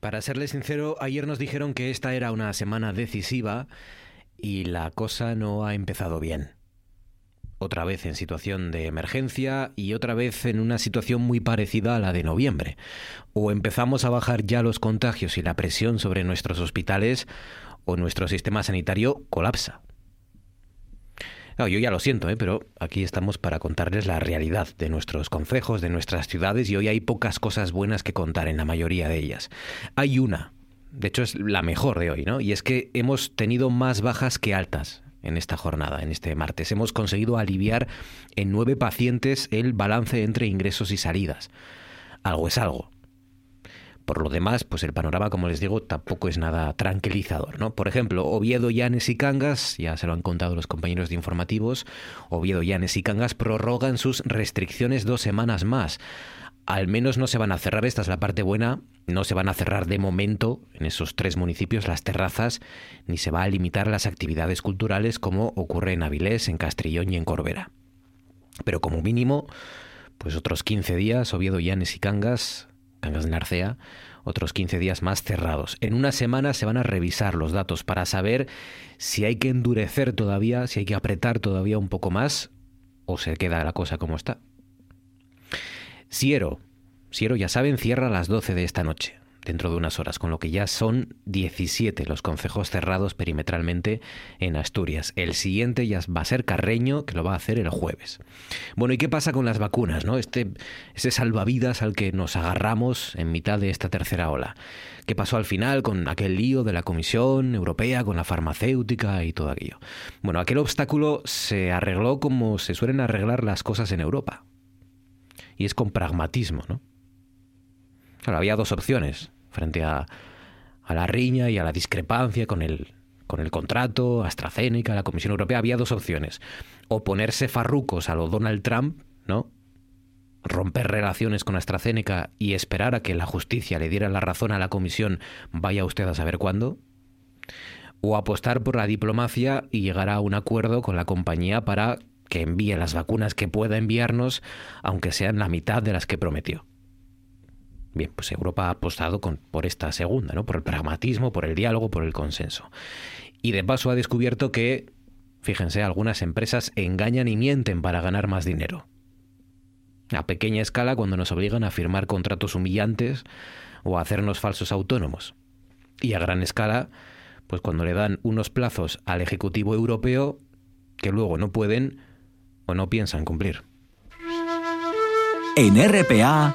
Para serle sincero, ayer nos dijeron que esta era una semana decisiva y la cosa no ha empezado bien. Otra vez en situación de emergencia y otra vez en una situación muy parecida a la de noviembre. O empezamos a bajar ya los contagios y la presión sobre nuestros hospitales o nuestro sistema sanitario colapsa yo ya lo siento, ¿eh? pero aquí estamos para contarles la realidad de nuestros concejos, de nuestras ciudades, y hoy hay pocas cosas buenas que contar en la mayoría de ellas. Hay una, de hecho es la mejor de hoy, ¿no? Y es que hemos tenido más bajas que altas en esta jornada, en este martes. Hemos conseguido aliviar en nueve pacientes el balance entre ingresos y salidas. Algo es algo. Por lo demás, pues el panorama, como les digo, tampoco es nada tranquilizador, ¿no? Por ejemplo, Oviedo, Llanes y Cangas, ya se lo han contado los compañeros de informativos, Oviedo, Llanes y Cangas prorrogan sus restricciones dos semanas más. Al menos no se van a cerrar, esta es la parte buena, no se van a cerrar de momento en esos tres municipios las terrazas, ni se va a limitar las actividades culturales como ocurre en Avilés, en Castrillón y en Corbera. Pero como mínimo, pues otros 15 días, Oviedo, Llanes y Cangas Cangas de Narcea, otros 15 días más cerrados. En una semana se van a revisar los datos para saber si hay que endurecer todavía, si hay que apretar todavía un poco más o se queda la cosa como está. Siero, Siero ya saben, cierra a las 12 de esta noche dentro de unas horas, con lo que ya son 17 los concejos cerrados perimetralmente en Asturias. El siguiente ya va a ser Carreño, que lo va a hacer el jueves. Bueno, ¿y qué pasa con las vacunas? ¿no? Este, ese salvavidas al que nos agarramos en mitad de esta tercera ola. ¿Qué pasó al final con aquel lío de la Comisión Europea, con la farmacéutica y todo aquello? Bueno, aquel obstáculo se arregló como se suelen arreglar las cosas en Europa. Y es con pragmatismo, ¿no? Claro, había dos opciones frente a, la riña y a la discrepancia con el, con el contrato, AstraZeneca, la Comisión Europea, había dos opciones. O ponerse farrucos a lo Donald Trump, ¿no? Romper relaciones con AstraZeneca y esperar a que la justicia le diera la razón a la Comisión, vaya usted a saber cuándo. O apostar por la diplomacia y llegar a un acuerdo con la compañía para que envíe las vacunas que pueda enviarnos, aunque sean la mitad de las que prometió. Bien, pues Europa ha apostado por esta segunda, ¿no? Por el pragmatismo, por el diálogo, por el consenso. Y de paso ha descubierto que, fíjense, algunas empresas engañan y mienten para ganar más dinero. A pequeña escala cuando nos obligan a firmar contratos humillantes o a hacernos falsos autónomos. Y a gran escala, pues cuando le dan unos plazos al Ejecutivo Europeo que luego no pueden o no piensan cumplir. En RPA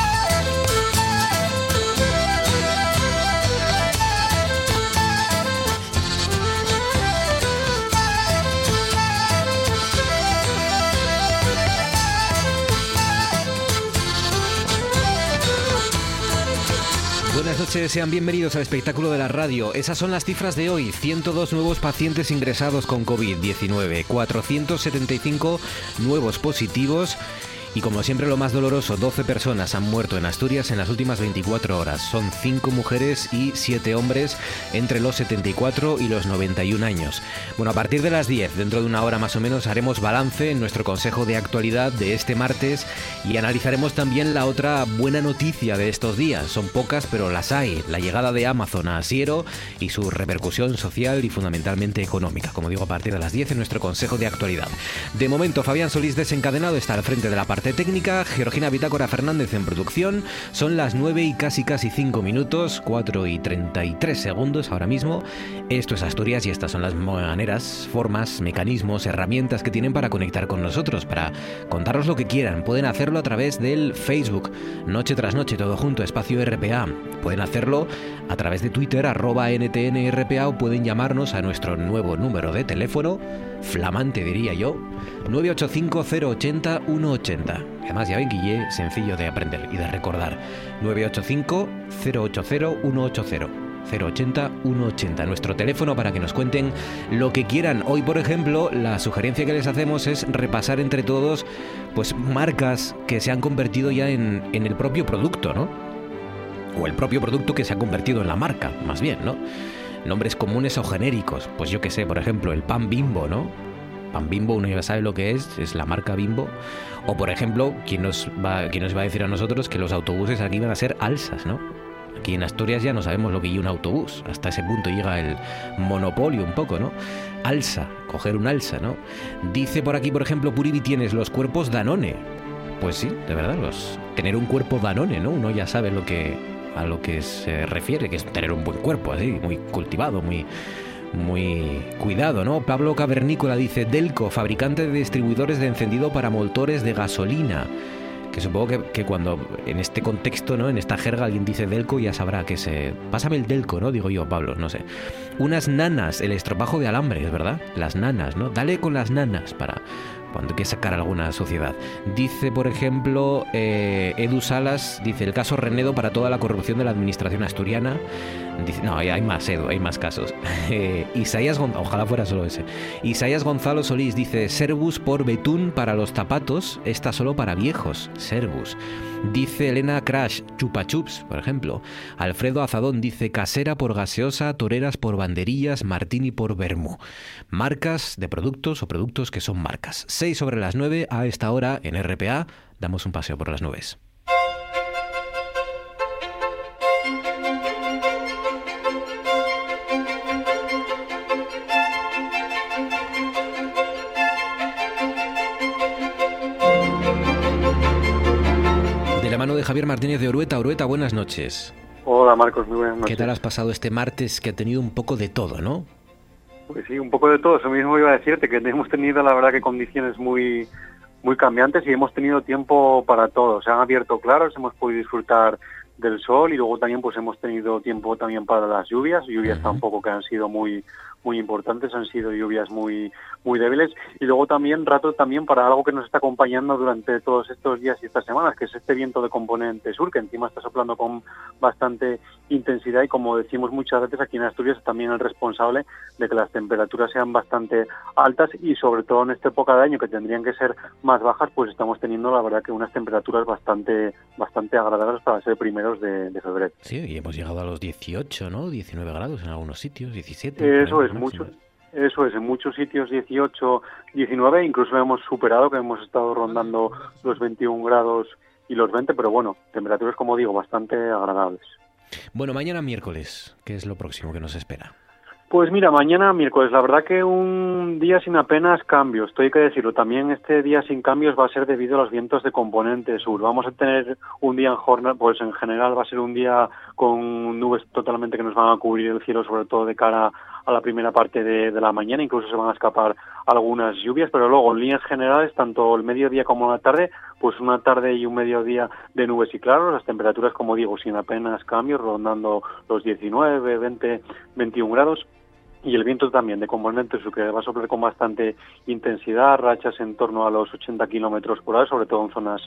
Buenas noches, sean bienvenidos al espectáculo de la radio. Esas son las cifras de hoy. 102 nuevos pacientes ingresados con COVID-19, 475 nuevos positivos y como siempre lo más doloroso, 12 personas han muerto en Asturias en las últimas 24 horas. Son 5 mujeres y 7 hombres entre los 74 y los 91 años. Bueno, a partir de las 10, dentro de una hora más o menos, haremos balance en nuestro Consejo de Actualidad de este martes y analizaremos también la otra buena noticia de estos días. Son pocas, pero las hay. La llegada de Amazon a Asiero y su repercusión social y fundamentalmente económica. Como digo, a partir de las 10 en nuestro Consejo de Actualidad. De momento, Fabián Solís desencadenado está al frente de la parte técnica, Georgina Bitácora Fernández en producción. Son las 9 y casi casi 5 minutos, 4 y 33 segundos ahora mismo. Esto es Asturias y estas son las maneras, formas, mecanismos, herramientas que tienen para conectar con nosotros, para contarnos lo que quieran. Pueden hacerlo a través del Facebook, Noche tras Noche, todo junto, espacio RPA. Pueden hacerlo a través de Twitter, arroba NTNRPA o pueden llamarnos a nuestro nuevo número de teléfono, flamante diría yo, 985 080 180. Además, ya ven, Guille, sencillo de aprender y de recordar. 985-080-180. 080 180. Nuestro teléfono para que nos cuenten lo que quieran. Hoy, por ejemplo, la sugerencia que les hacemos es repasar entre todos pues marcas que se han convertido ya en, en el propio producto, ¿no? O el propio producto que se ha convertido en la marca, más bien, ¿no? Nombres comunes o genéricos. Pues yo que sé, por ejemplo, el pan bimbo, ¿no? Pan Bimbo, uno ya sabe lo que es, es la marca Bimbo. O por ejemplo, ¿quién nos, va, quién nos va a decir a nosotros que los autobuses aquí van a ser alzas, ¿no? Aquí en Asturias ya no sabemos lo que es un autobús. Hasta ese punto llega el monopolio un poco, ¿no? Alsa, coger un alza, ¿no? Dice por aquí, por ejemplo, Puribi tienes los cuerpos Danone. Pues sí, de verdad, los, tener un cuerpo Danone, ¿no? Uno ya sabe lo que, a lo que se refiere, que es tener un buen cuerpo, así, muy cultivado, muy, muy cuidado, ¿no? Pablo Cavernícola dice, Delco, fabricante de distribuidores de encendido para motores de gasolina. Que supongo que, que, cuando en este contexto, ¿no? En esta jerga alguien dice Delco ya sabrá que se... Pásame el Delco, ¿no? Digo yo, Pablo, no sé. Unas nanas, el estropajo de alambre, es verdad. Las nanas, ¿no? Dale con las nanas para cuando hay que sacar alguna sociedad. Dice, por ejemplo, eh, Edu Salas, dice el caso Renedo para toda la corrupción de la administración asturiana. No, hay más, Edu, hay más casos. Eh, Gonzalo, ojalá fuera solo ese. Isaías Gonzalo Solís dice, Servus por Betún para los zapatos, está solo para viejos. Servus. Dice Elena Crash, chupa chups, por ejemplo. Alfredo Azadón dice casera por gaseosa, toreras por banderillas, martini por vermú. Marcas de productos o productos que son marcas. 6 sobre las 9 a esta hora en RPA. Damos un paseo por las nubes. De Javier Martínez de Orueta. Orueta, buenas noches. Hola Marcos, muy buenas noches. ¿Qué tal has pasado este martes que ha tenido un poco de todo, no? Pues sí, un poco de todo. Eso mismo iba a decirte, que hemos tenido la verdad que condiciones muy, muy cambiantes y hemos tenido tiempo para todo. Se han abierto claros, hemos podido disfrutar del sol y luego también pues hemos tenido tiempo también para las lluvias, lluvias uh -huh. tampoco que han sido muy muy importantes, han sido lluvias muy muy débiles y luego también rato también para algo que nos está acompañando durante todos estos días y estas semanas, que es este viento de componente sur, que encima está soplando con bastante intensidad y como decimos muchas veces aquí en Asturias es también el responsable de que las temperaturas sean bastante altas y sobre todo en esta época de año que tendrían que ser más bajas, pues estamos teniendo la verdad que unas temperaturas bastante bastante agradables para ser primeros de, de febrero. Sí, y hemos llegado a los 18, ¿no? 19 grados en algunos sitios, 17. Eso es, Eso es, en muchos sitios 18, 19, incluso hemos superado, que hemos estado rondando los 21 grados y los 20, pero bueno, temperaturas, como digo, bastante agradables. Bueno, mañana miércoles, ¿qué es lo próximo que nos espera? Pues mira, mañana miércoles, la verdad que un día sin apenas cambios, estoy que decirlo, también este día sin cambios va a ser debido a los vientos de componente sur. Vamos a tener un día en jornada, pues en general va a ser un día con nubes totalmente que nos van a cubrir el cielo, sobre todo de cara a la primera parte de, la mañana, incluso se van a escapar algunas lluvias, pero luego en líneas generales, tanto el mediodía como la tarde, pues una tarde y un mediodía de nubes y claros, las temperaturas, como digo, sin apenas cambios, rondando los 19, 20, 21 grados y el viento también de componente que va a soplar con bastante intensidad, rachas en torno a los 80 kilómetros por hora, sobre todo en zonas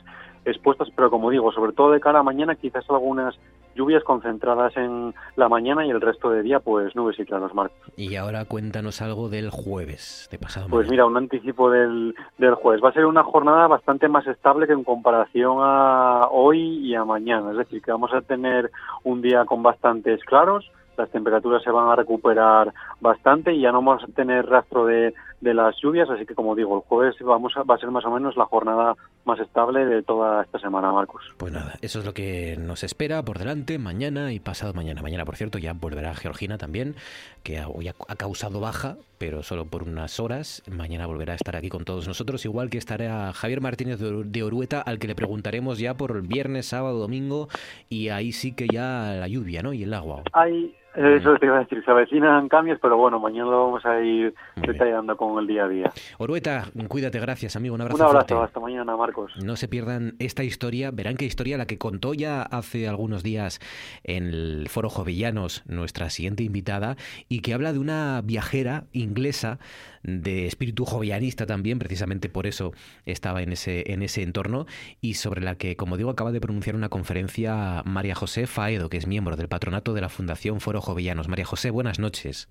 expuestas, pero como digo, sobre todo de cara a mañana, quizás algunas lluvias concentradas en la mañana y el resto de día, pues nubes y claros, Marcos. Y ahora cuéntanos algo del jueves, de pasado Pues mira, un anticipo del, del jueves. Va a ser una jornada bastante más estable que en comparación a hoy y a mañana, es decir, que vamos a tener un día con bastantes claros, las temperaturas se van a recuperar bastante y ya no vamos a tener rastro de, de las lluvias, así que como digo, el jueves vamos a, va a ser más o menos la jornada más estable de toda esta semana, Marcos. Pues nada, eso es lo que nos espera por delante mañana y pasado mañana. Mañana, por cierto, ya volverá Georgina también, que hoy ha, ha causado baja, pero solo por unas horas. Mañana volverá a estar aquí con todos nosotros, igual que estará Javier Martínez de Orueta, al que le preguntaremos ya por el viernes, sábado, domingo, y ahí sí que ya la lluvia, ¿no? Y el agua. Hay eso te iba a decir, se avecinan cambios, pero bueno, mañana lo vamos a ir detallando con el día a día. Orueta, cuídate, gracias amigo, un abrazo. Un abrazo, fuerte. hasta mañana Marcos. No se pierdan esta historia, verán qué historia la que contó ya hace algunos días en el Foro Jovellanos nuestra siguiente invitada y que habla de una viajera inglesa de espíritu jovianista también, precisamente por eso estaba en ese, en ese entorno, y sobre la que, como digo, acaba de pronunciar una conferencia María José Faedo, que es miembro del patronato de la Fundación Foro Jovellanos. María José, buenas noches.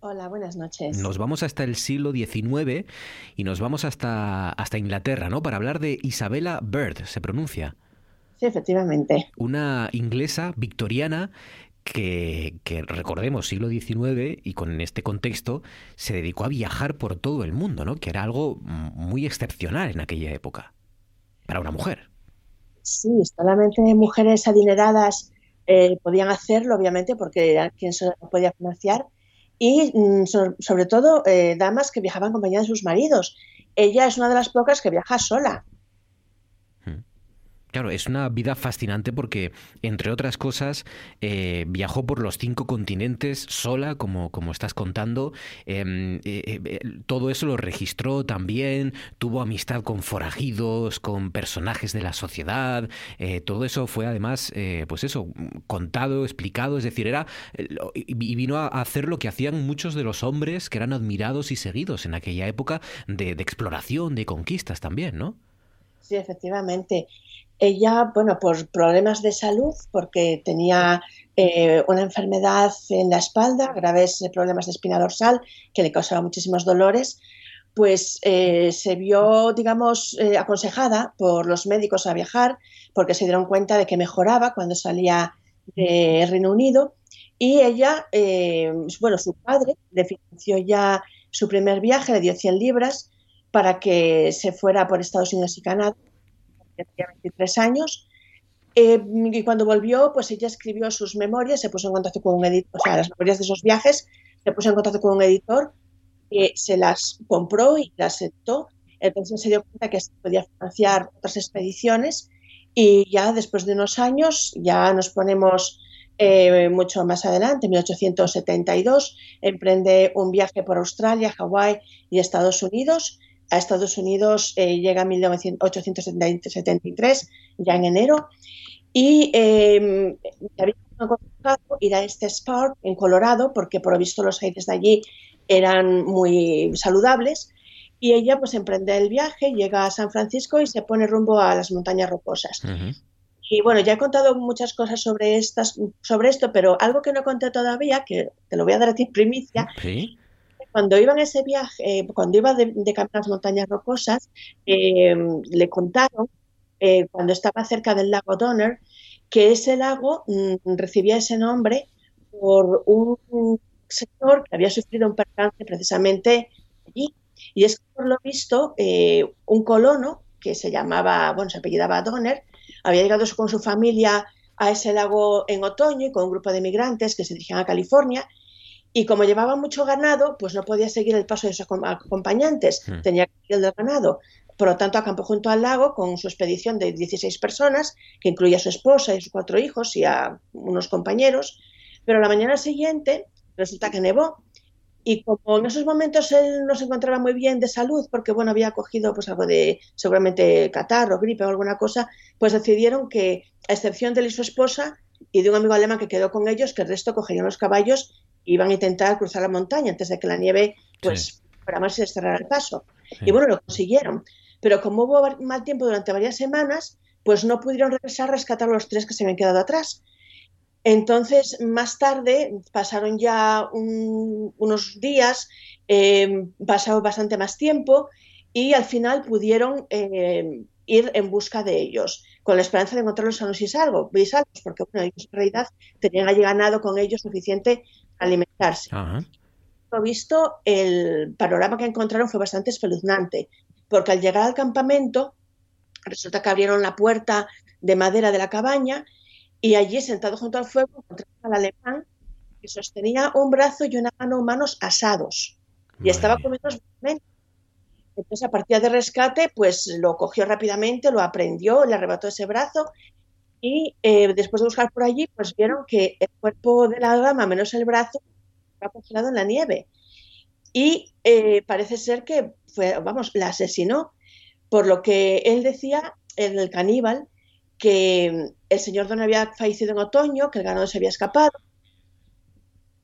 Hola, buenas noches. Nos vamos hasta el siglo XIX y nos vamos hasta, hasta Inglaterra, ¿no? Para hablar de Isabella Bird, se pronuncia. Sí, efectivamente. Una inglesa victoriana que, recordemos, siglo XIX y con este contexto se dedicó a viajar por todo el mundo, ¿no? Que era algo muy excepcional en aquella época para una mujer. Sí, solamente mujeres adineradas eh, podían hacerlo, obviamente, porque era quien se podía financiar y mm, sobre todo eh, damas que viajaban acompañadas de sus maridos. Ella es una de las pocas que viaja sola. Claro, es una vida fascinante porque, entre otras cosas, eh, viajó por los cinco continentes sola, como, como estás contando. Em, eh, eh, todo eso lo registró también, tuvo amistad con forajidos, con personajes de la sociedad. todo eso fue además, pues eso, contado, explicado. Es decir, era. y vino a hacer lo que hacían muchos de los hombres que eran admirados y seguidos en aquella época de, de exploración, de conquistas también, ¿no? Sí, efectivamente. Ella, bueno, por problemas de salud, porque tenía eh, una enfermedad en la espalda, graves problemas de espina dorsal, que le causaba muchísimos dolores, pues eh, se vio, digamos, eh, aconsejada por los médicos a viajar, porque se dieron cuenta de que mejoraba cuando salía de Reino Unido. Y ella, bueno, su padre le financió ya su primer viaje, le dio 100 libras para que se fuera por Estados Unidos y Canadá tenía 23 años. Eh, y cuando volvió, pues ella escribió sus memorias, se puso en contacto con un editor, o sea, las memorias de esos viajes, se puso en contacto con un editor, que se las compró y las aceptó. Entonces se dio cuenta que se podía financiar otras expediciones y ya después de unos años, ya nos ponemos eh, mucho más adelante, en 1872, emprende un viaje por Australia, Hawái y Estados Unidos a Estados Unidos eh, llega en 1873, ya en enero, y eh, había ir a este Spark en Colorado, porque por lo visto los aires de allí eran muy saludables, y ella pues emprende el viaje, llega a San Francisco y se pone rumbo a las montañas rocosas. Y bueno, ya he contado muchas cosas sobre, estas, sobre esto, pero algo que no conté todavía, que te lo voy a dar a ti primicia, ¿Sí? Cuando iba en ese viaje, eh, cuando iba de, de camino a las montañas rocosas, eh, le contaron, eh, cuando estaba cerca del lago Donner, que ese lago mm, recibía ese nombre por un sector que había sufrido un percance precisamente allí. Y es que, por lo visto, un colono que se llamaba, bueno, se apellidaba Donner, había llegado con su familia a ese lago en otoño y con un grupo de migrantes que se dirigían a California y como llevaba mucho ganado, pues no podía seguir el paso de sus acompañantes, hmm. tenía que ir el del ganado. Por lo tanto, acampó junto al lago con su expedición de 16 personas, que incluía a su esposa y sus cuatro hijos y a unos compañeros. Pero la mañana siguiente resulta que nevó. Y como en esos momentos él no se encontraba muy bien de salud, porque bueno, había cogido pues algo de seguramente catarro, gripe o alguna cosa, pues decidieron que, a excepción de él y su esposa y de un amigo alemán que quedó con ellos, que el resto cogerían los caballos iban a intentar cruzar la montaña antes de que la nieve, pues, para más se cerrara el paso. Y bueno, lo consiguieron. Pero como hubo mal tiempo durante varias semanas, pues no pudieron regresar a rescatar a los tres que se habían quedado atrás. Entonces, más tarde, pasaron ya unos días, eh, pasó bastante más tiempo y al final pudieron eh, ir en busca de ellos, con la esperanza de encontrarlos sanos y salvos, porque bueno, ellos en realidad tenían allí ganado con ellos suficiente alimentarse. Lo visto, el panorama que encontraron fue bastante espeluznante, porque al llegar al campamento, resulta que abrieron la puerta de madera de la cabaña y allí, sentado junto al fuego, encontraron al alemán que sostenía un brazo y una mano humanos asados. Y estaba comiendo entonces, a partir de rescate, pues lo cogió rápidamente, lo aprendió, le arrebató ese brazo y eh, después de buscar por allí, pues vieron que el cuerpo de la dama, menos el brazo, estaba congelado en la nieve. Y eh, parece ser que fue, vamos, la asesinó, por lo que él decía, el caníbal, que el señor Don había fallecido en otoño, que el ganado se había escapado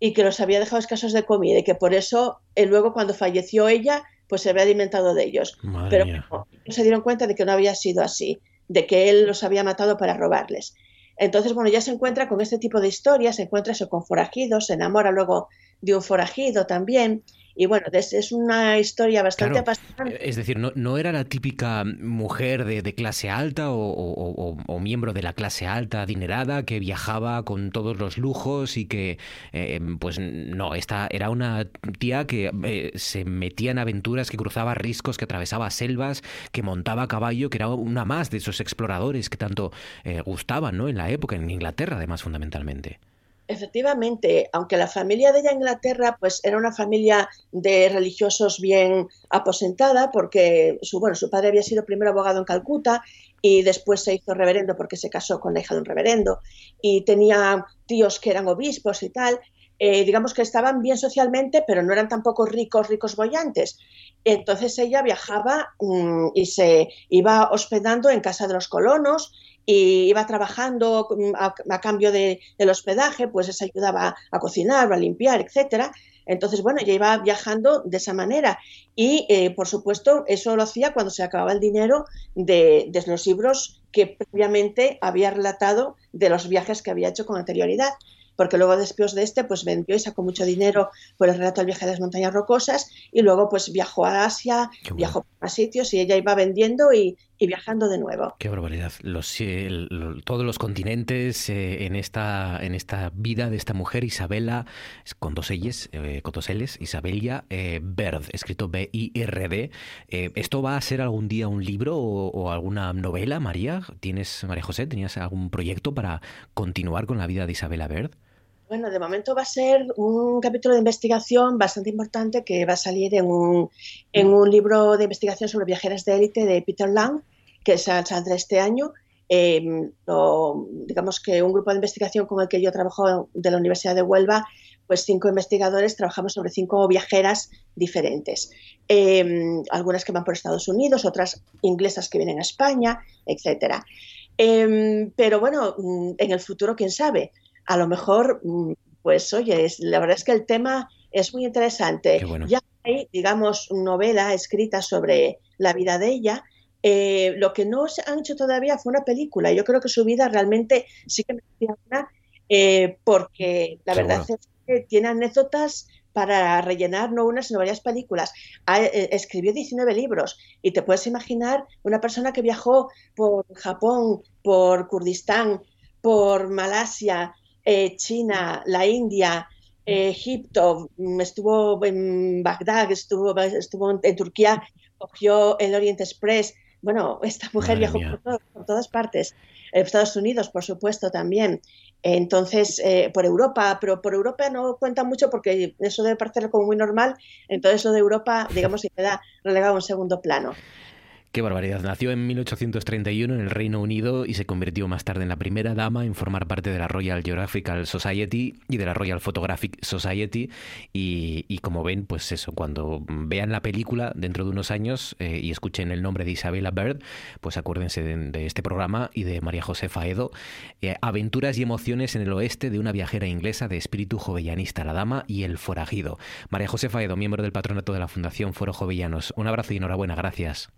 y que los había dejado escasos de comida y que por eso eh, luego cuando falleció ella, pues se había alimentado de ellos. Pero se dieron cuenta de que no había sido así de que él los había matado para robarles. Entonces, bueno, ya se encuentra con este tipo de historias, se encuentra con forajidos, se enamora luego de un forajido también. Y bueno, es, una historia bastante apasionante. Es decir, no, no, era la típica mujer de, clase alta o, miembro de la clase alta adinerada que viajaba con todos los lujos y que, eh, pues no, esta era una tía que eh, se metía en aventuras, que cruzaba riscos, que atravesaba selvas, que montaba a caballo, que era una más de esos exploradores que tanto eh, gustaban ¿no? en la época, en Inglaterra además fundamentalmente. Efectivamente, aunque la familia de ella en Inglaterra pues era una familia de religiosos bien aposentada, porque su, bueno, su padre había sido primero abogado en Calcuta y después se hizo reverendo porque se casó con la hija de un reverendo y tenía tíos que eran obispos y tal, eh, digamos que estaban bien socialmente, pero no eran tampoco ricos, ricos bollantes. Entonces ella viajaba mm, y se iba hospedando en casa de los colonos y iba trabajando a, cambio del hospedaje, pues eso ayudaba a cocinar, a limpiar, etcétera. Entonces, bueno, ella iba viajando de esa manera. Y, eh, por supuesto, eso lo hacía cuando se acababa el dinero de, de, los libros que previamente había relatado de los viajes que había hecho con anterioridad. Porque luego después de este pues vendió y sacó mucho dinero por el relato del viaje de las montañas rocosas y luego pues viajó a Asia, viajó a sitios y ella iba vendiendo y, viajando de nuevo. Qué barbaridad. Los, todos los continentes eh, en, esta, en esta vida de esta mujer, Isabela, con dos L's, eh, con dos L's, Isabella eh, Bird, escrito B-I-R-D. ¿Esto va a ser algún día un libro o, o, alguna novela, María? ¿Tienes, María José, tenías algún proyecto para continuar con la vida de Isabela Bird? Bueno, de momento va a ser un capítulo de investigación bastante importante que va a salir en un, en un libro de investigación sobre viajeras de élite de Peter Lang, que saldrá este año. Em, digamos que un grupo de investigación con el que yo trabajo de la Universidad de Huelva, pues cinco investigadores trabajamos sobre cinco viajeras diferentes. Em, algunas que van por Estados Unidos, otras inglesas que vienen a España, etc. Em, pero bueno, mm, en el futuro, quién sabe a lo mejor, mm, pues oye, es, la verdad es que el tema es muy interesante. Ya hay, digamos, novela escrita sobre la vida de ella. Eh, lo que no se han hecho todavía fue una película. Yo creo que su vida realmente sí que me una, eh, porque la verdad es que tiene anécdotas para rellenar no unas sino varias películas. Eh, escribió 19 libros y te puedes imaginar una persona que viajó por Japón, por Kurdistán, por Malasia, eh, China, la India, Egipto, mm, estuvo en Bagdad, estuvo, estuvo en Turquía, cogió el Orient Express. Bueno, esta mujer viajó por, todas partes. Estados Unidos, por supuesto, también. Entonces, eh, por Europa, pero por Europa no cuenta mucho porque eso debe parecer como muy normal. Entonces, eso de Europa, digamos, se queda relegado en segundo plano. Qué barbaridad. Nació en 1831 en el Reino Unido y se convirtió más tarde en la primera dama en formar parte de la Royal Geographical Society y de la Royal Photographic Society. Y, como ven, pues eso, cuando vean la película dentro de unos años eh, y escuchen el nombre de Isabella Bird, pues acuérdense de, este programa y de María José Faedo. Eh, aventuras y emociones en el oeste de una viajera inglesa de espíritu jovellanista, la dama y el forajido. María José Faedo, miembro del patronato de la Fundación Foro Jovellanos. Un abrazo y enhorabuena. Gracias.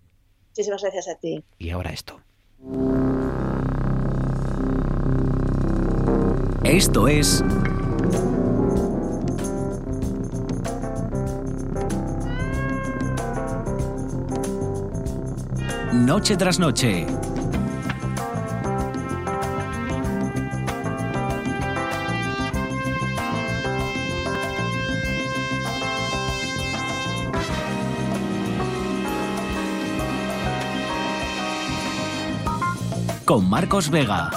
Muchísimas gracias a ti. Y ahora esto. Esto es... Noche tras noche con Marcos Vega.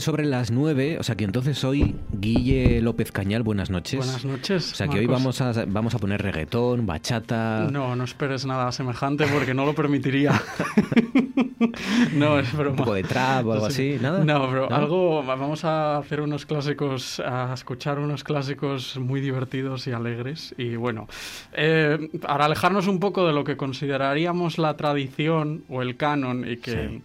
sobre las 9, o sea que entonces hoy Guille López Cañal, buenas noches. Buenas noches. O sea que hoy vamos a, vamos a poner reggaetón, bachata. No, no esperes nada semejante porque no lo permitiría. no, es broma. Un poco de trap o algo así, ¿nada? No, pero algo. Vamos a hacer unos clásicos, a escuchar unos clásicos muy divertidos y alegres. Y bueno, eh, para alejarnos un poco de lo que consideraríamos la tradición o el canon y que.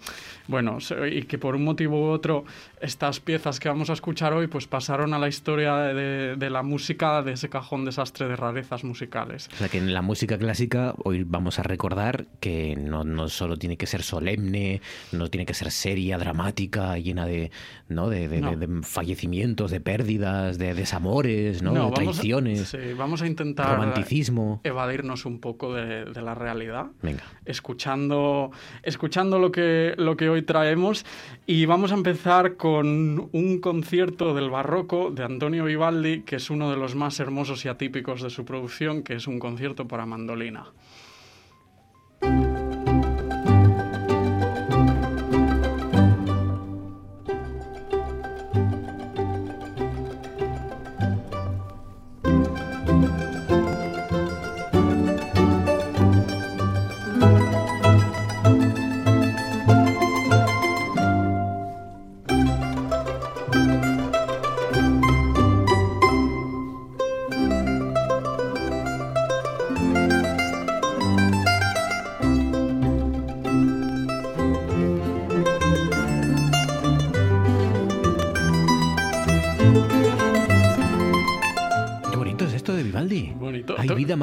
Bueno, y que por un motivo u otro estas piezas que vamos a escuchar hoy pues pasaron a la historia de, la música de ese cajón desastre de rarezas musicales. O sea que en la música clásica hoy vamos a recordar que no, no solo tiene que ser solemne, no tiene que ser seria, dramática, llena de, ¿no? de, fallecimientos, de pérdidas, de desamores, ¿no? de traiciones. sí, vamos a intentar romanticismo. evadirnos un poco de, la realidad. Venga. Escuchando, escuchando lo, que, lo que hoy traemos y vamos a empezar con un concierto del barroco de Antonio Vivaldi, que es uno de los más hermosos y atípicos de su producción, que es un concierto para mandolina.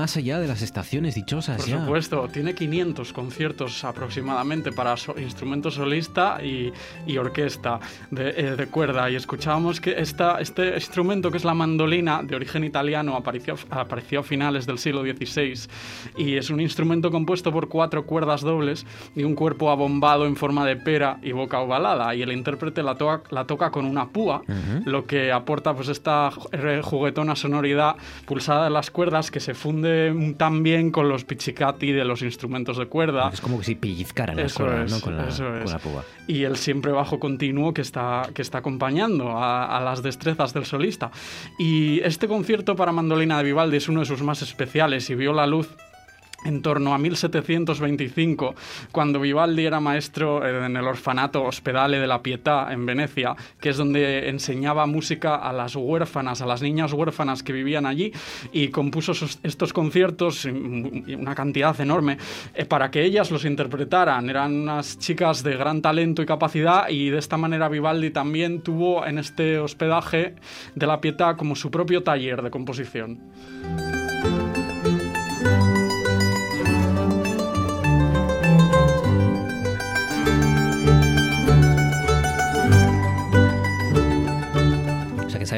Más allá de las estaciones dichosas. Por supuesto, tiene 500 conciertos aproximadamente para instrumento solista y, orquesta eh, de, cuerda. Y escuchábamos que esta, este instrumento, que es la mandolina, de origen italiano, apareció, apareció a finales del siglo XVI y es un instrumento compuesto por cuatro cuerdas dobles y un cuerpo abombado en forma de pera y boca ovalada. Y el intérprete la, la toca con una púa, lo que aporta pues esta juguetona sonoridad pulsada de las cuerdas que se funde tan bien con los pichicati de los instrumentos de cuerda. Es como que si pellizcaran las cuerdas, ¿no? Con la, con la púa. Y el siempre bajo continuo que está, que está acompañando a, a, las destrezas del solista. Y este concierto para mandolina de Vivaldi es uno de sus más especiales y vio la luz en torno a 1725, cuando Vivaldi era maestro en el orfanato Ospedale de la Pietà en Venecia, que es donde enseñaba música a las huérfanas, a las niñas huérfanas que vivían allí, y compuso estos conciertos, una cantidad enorme, eh, para que ellas los interpretaran. Eran unas chicas de gran talento y capacidad, y de esta manera Vivaldi también tuvo en este hospedaje de la Pietà como su propio taller de composición.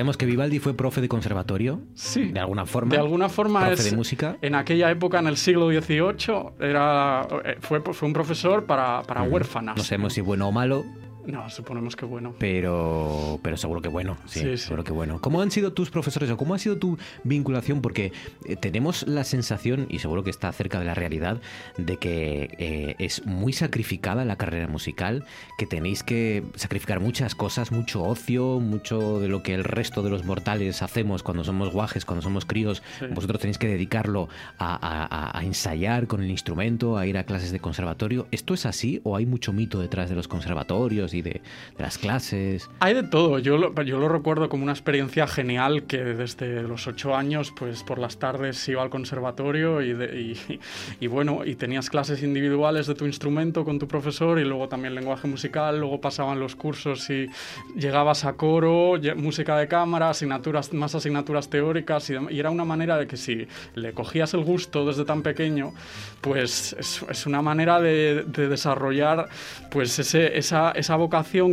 Sabemos que Vivaldi fue profe de conservatorio. Sí. De alguna forma. De alguna forma profe de música. En aquella época, en el siglo XVIII, era, eh, fue, fue un profesor para, para huérfanas. No sabemos si bueno o malo. No, suponemos que bueno. Pero, pero seguro que bueno, sí, seguro que bueno. ¿Cómo han sido tus profesores o cómo ha sido tu vinculación? Porque eh, tenemos la sensación, y seguro que está cerca de la realidad, de que eh, es muy sacrificada la carrera musical, que tenéis que sacrificar muchas cosas, mucho ocio, mucho de lo que el resto de los mortales hacemos cuando somos guajes, cuando somos críos. Vosotros tenéis que dedicarlo a, a ensayar con el instrumento, a ir a clases de conservatorio. ¿Esto es así o hay mucho mito detrás de los conservatorios? De, las clases. Hay de todo. Yo lo, yo lo recuerdo como una experiencia genial que desde los ocho años, pues por las tardes iba al conservatorio y, y, bueno, y tenías clases individuales de tu instrumento con tu profesor y luego también lenguaje musical, luego pasaban los cursos y llegabas a coro, música de cámara, asignaturas, más asignaturas teóricas y, era una manera de que si le cogías el gusto desde tan pequeño, pues es, es una manera de, de desarrollar pues ese, esa, esa vocación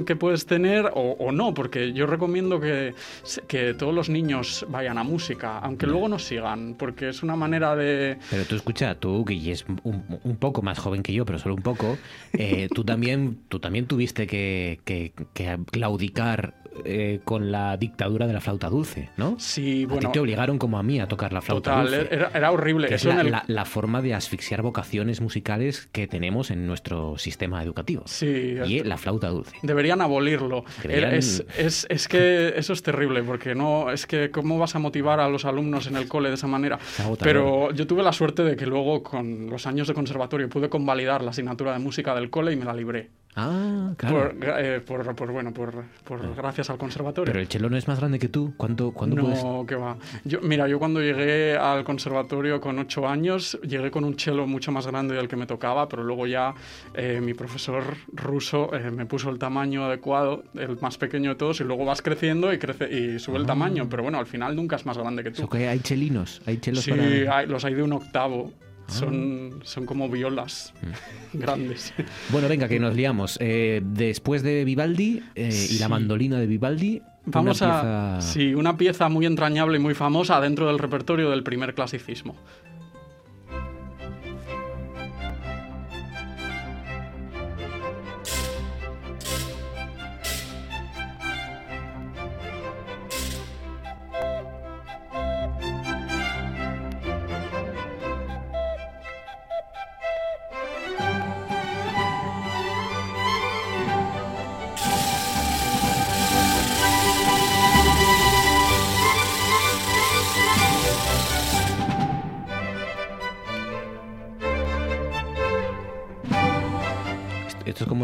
que puedes tener o, no, porque yo recomiendo que, que, todos los niños vayan a música, aunque luego no sigan, porque es una manera de... Pero tú escucha, tú, que es un, poco más joven que yo, pero solo un poco, eh, tú, también, tú también tuviste que, que, claudicar eh, con la dictadura de la flauta dulce, ¿no? Sí, A bueno. ti te obligaron como a mí a tocar la flauta Total, dulce. era, era horrible. que es Eso la, el- la- la forma de asfixiar vocaciones musicales que tenemos en nuestro sistema educativo. Sí, Y la flauta dulce. Deberían abolirlo. Deberían- Era- Es, es- es que eso es terrible, porque no, es que cómo vas a motivar a los alumnos en el cole de esa manera. Pero yo tuve la suerte de que luego con los años de conservatorio pude convalidar la asignatura de música del cole y me la libré. Ah, claro. Por, eh, por- por, bueno, por, por gracias al conservatorio. Pero el chelo no es más grande que tú. ¿Cuánto, cuándo no, puedes...? que va. Yo, mira, yo cuando llegué al conservatorio con ocho años, llegué con un cello mucho más grande del que me tocaba, pero luego ya eh, mi profesor ruso eh, me puso el tamaño adecuado, el más pequeño de todos, y luego vas creciendo y crece y sube el tamaño, pero bueno, al final nunca es más grande que tú. Eso que hay chelinos, hay chelos Sí, para... hay- los hay de un octavo. Son, son como violas grandes. Bueno, venga, que nos liamos. Eh, después de Vivaldi eh, y la mandolina de Vivaldi, Vamos una a. pieza- Sí, una pieza muy entrañable y muy famosa dentro del repertorio del primer clasicismo.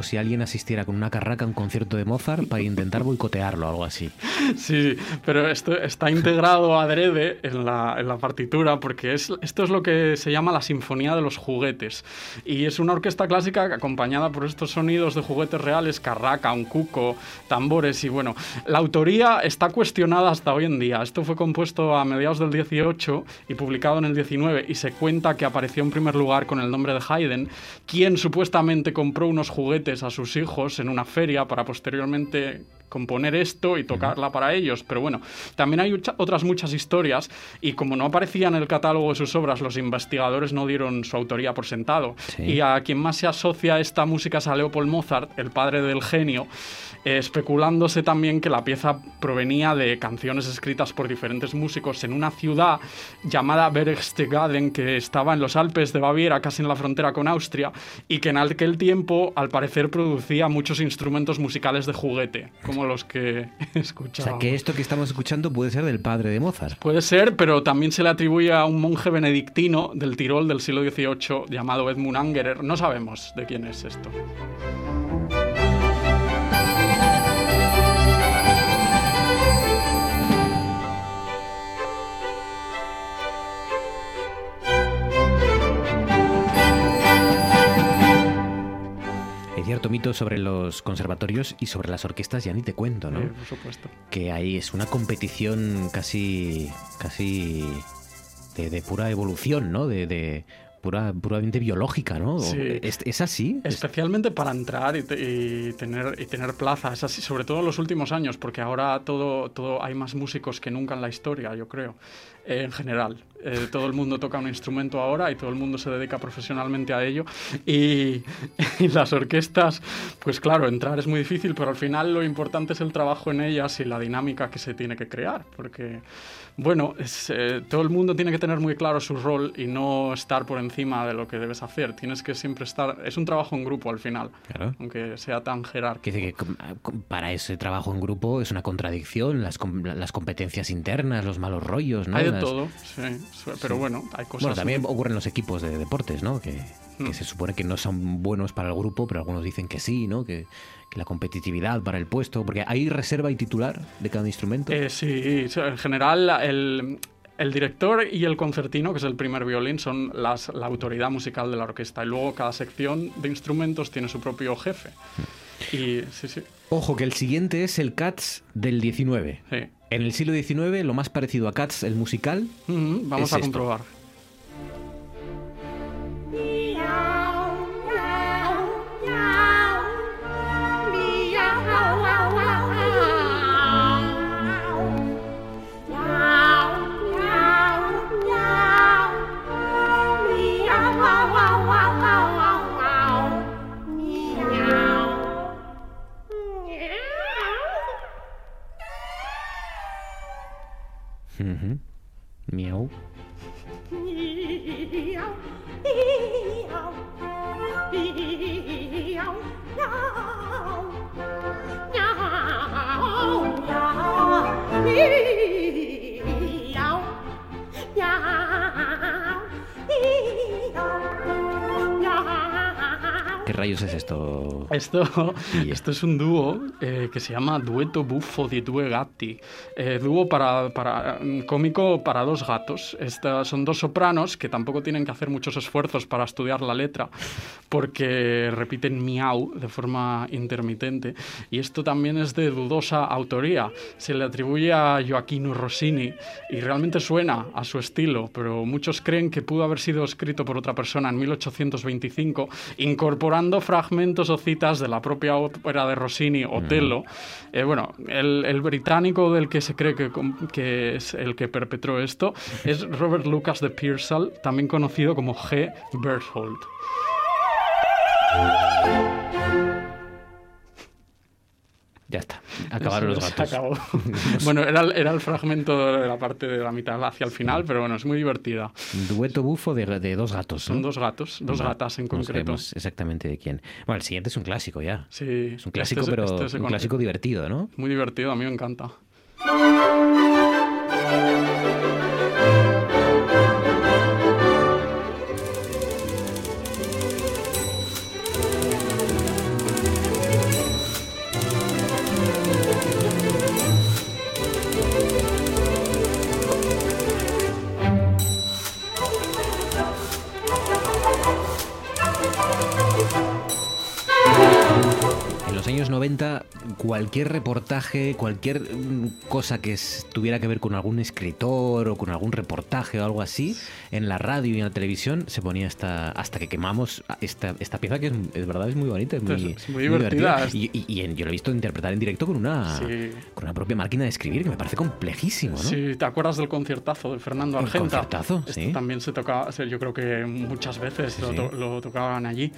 Si alguien asistiera con una carraca a un concierto de Mozart para intentar boicotearlo o algo así. Sí, pero esto está integrado adrede en la, en la partitura porque es, esto es lo que se llama la Sinfonía de los Juguetes. Y es una orquesta clásica acompañada por estos sonidos de juguetes reales, carraca, un cuco, tambores y bueno, la autoría está cuestionada hasta hoy en día. Esto fue compuesto a mediados del 18 y publicado en el 19 y se cuenta que apareció en primer lugar con el nombre de Haydn, quien supuestamente compró unos juguetes a sus hijos en una feria para posteriormente componer esto y tocarla para ellos. Pero bueno, también hay otras muchas historias y como no aparecía en el catálogo de sus obras, los investigadores no dieron su autoría por sentado. Sí. Y a quien más se asocia esta música es a Leopold Mozart, el padre del genio, eh, especulándose también que la pieza provenía de canciones escritas por diferentes músicos en una ciudad llamada Berchtesgaden, que estaba en los Alpes de Baviera, casi en la frontera con Austria, y que en aquel tiempo, al parecer, producía muchos instrumentos musicales de juguete, como los que O escuchábamos. sea, que esto que estamos escuchando puede ser del padre de Mozart. Puede ser, pero también se le atribuye a un monje benedictino del Tirol del siglo XVIII llamado Edmund Angerer. No sabemos de quién es esto. Hay cierto mito sobre los conservatorios y sobre las orquestas, ya ni te cuento, ¿no? Eh, por supuesto. Que ahí es una competición casi, casi de, de pura evolución, ¿no? De, de pura, puramente biológica, ¿no? Sí. ¿Es, es así? Es- Especialmente para entrar y, te- y tener, y tener plaza. Es así, sobre todo en los últimos años, porque ahora todo, todo hay más músicos que nunca en la historia, yo creo. Eh, en general. Eh, todo el mundo toca un instrumento ahora y todo el mundo se dedica profesionalmente a ello. Y, y las orquestas, pues claro, entrar es muy difícil, pero al final lo importante es el trabajo en ellas y la dinámica que se tiene que crear. Porque, bueno, es, eh, todo el mundo tiene que tener muy claro su rol y no estar por encima de lo que debes hacer. Tienes que siempre estar. Es un trabajo en grupo al final, Claro. aunque sea tan jerárquico. Que com- para ese trabajo en grupo es una contradicción, las, com- las competencias internas, los malos rollos, ¿no? Hay de Las- todo, sí. Pero bueno, hay cosas. Bueno, también muy- ocurre en los equipos de deportes, ¿no? Que, que Mm. se supone que no son buenos para el grupo, pero algunos dicen que sí, ¿no? Que la competitividad para el puesto, porque hay reserva y titular de cada instrumento. Eh, sí, en general el, el director y el concertino, que es el primer violín, son las, la autoridad musical de la orquesta. Y luego cada sección de instrumentos tiene su propio jefe. Y sí, sí, Ojo, que el siguiente es el Cats del 19. sí. En el siglo XIX, lo más parecido a Cats, el musical, Vamos Es a esto. Угу. Мяу. Мяу. Мяу. Мяу. Мяu. Мяu. Мяu. ¿Qué rayos es esto? Esto, esto es un dúo eh, que se llama Dueto Buffo di Due Gatti. Eh, dúo para, para, mm, cómico para dos gatos. Esta- son dos sopranos que tampoco tienen que hacer muchos esfuerzos para estudiar la letra porque repiten miau de forma intermitente. Y esto también es de dudosa autoría. Se le atribuye a Joaquino Rossini y realmente suena a su estilo, pero muchos creen que pudo haber sido escrito por otra persona en 1825, incorporando fragmentos o citas de la propia ópera de Rossini, Otello. Eh, bueno, el, el británico del que se cree que, que es el que perpetró esto es Robert Lucas de Pearsall, también conocido como G. Berthold. Ya está. Acabaron los gatos. acabó. bueno, era, el- era el fragmento de la parte de la mitad hacia el final, pero bueno, es muy divertida. Dueto bufo de, de dos gatos. Son ¿no? dos gatos, dos gatas en no concreto. exactamente de quién. Bueno, el siguiente es un clásico ya. Sí, Es un clásico, este pero este un clásico divertido, ¿no? Muy divertido, a mí me encanta. 90, cualquier reportaje, cualquier mm, cosa que tuviera que ver con algún escritor o con algún reportaje o algo así, en la radio y en la televisión se ponía hasta, hasta que quemamos esta, esta pieza que es, es verdad, es muy bonita, es muy, Es muy divertida, es- Y, y- y en- yo lo he visto interpretar en directo con una, Sí. con una propia máquina de escribir que me parece complejísimo, ¿no? Sí, ¿te acuerdas del conciertazo de Fernando El Argenta? conciertazo, Esto sí. también se tocaba, yo creo que muchas veces Sí, lo, lo tocaban allí.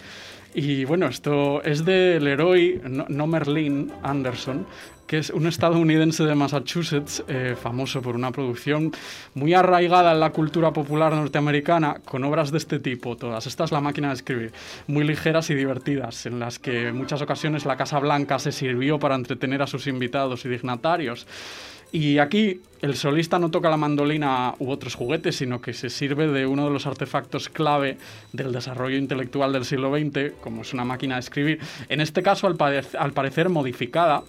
Y bueno, esto es de Leroy No- Nomerlin Anderson, que es un estadounidense de Massachusetts, eh, famoso por una producción muy arraigada en la cultura popular norteamericana, con obras de este tipo, todas. Esta es la máquina de escribir, muy ligeras y divertidas, en las que en muchas ocasiones la Casa Blanca se sirvió para entretener a sus invitados y dignatarios. Y aquí el solista no toca la mandolina u otros juguetes, sino que se sirve de uno de los artefactos clave del desarrollo intelectual del siglo XX, como es una máquina de escribir. En este caso, al, al parecer modificada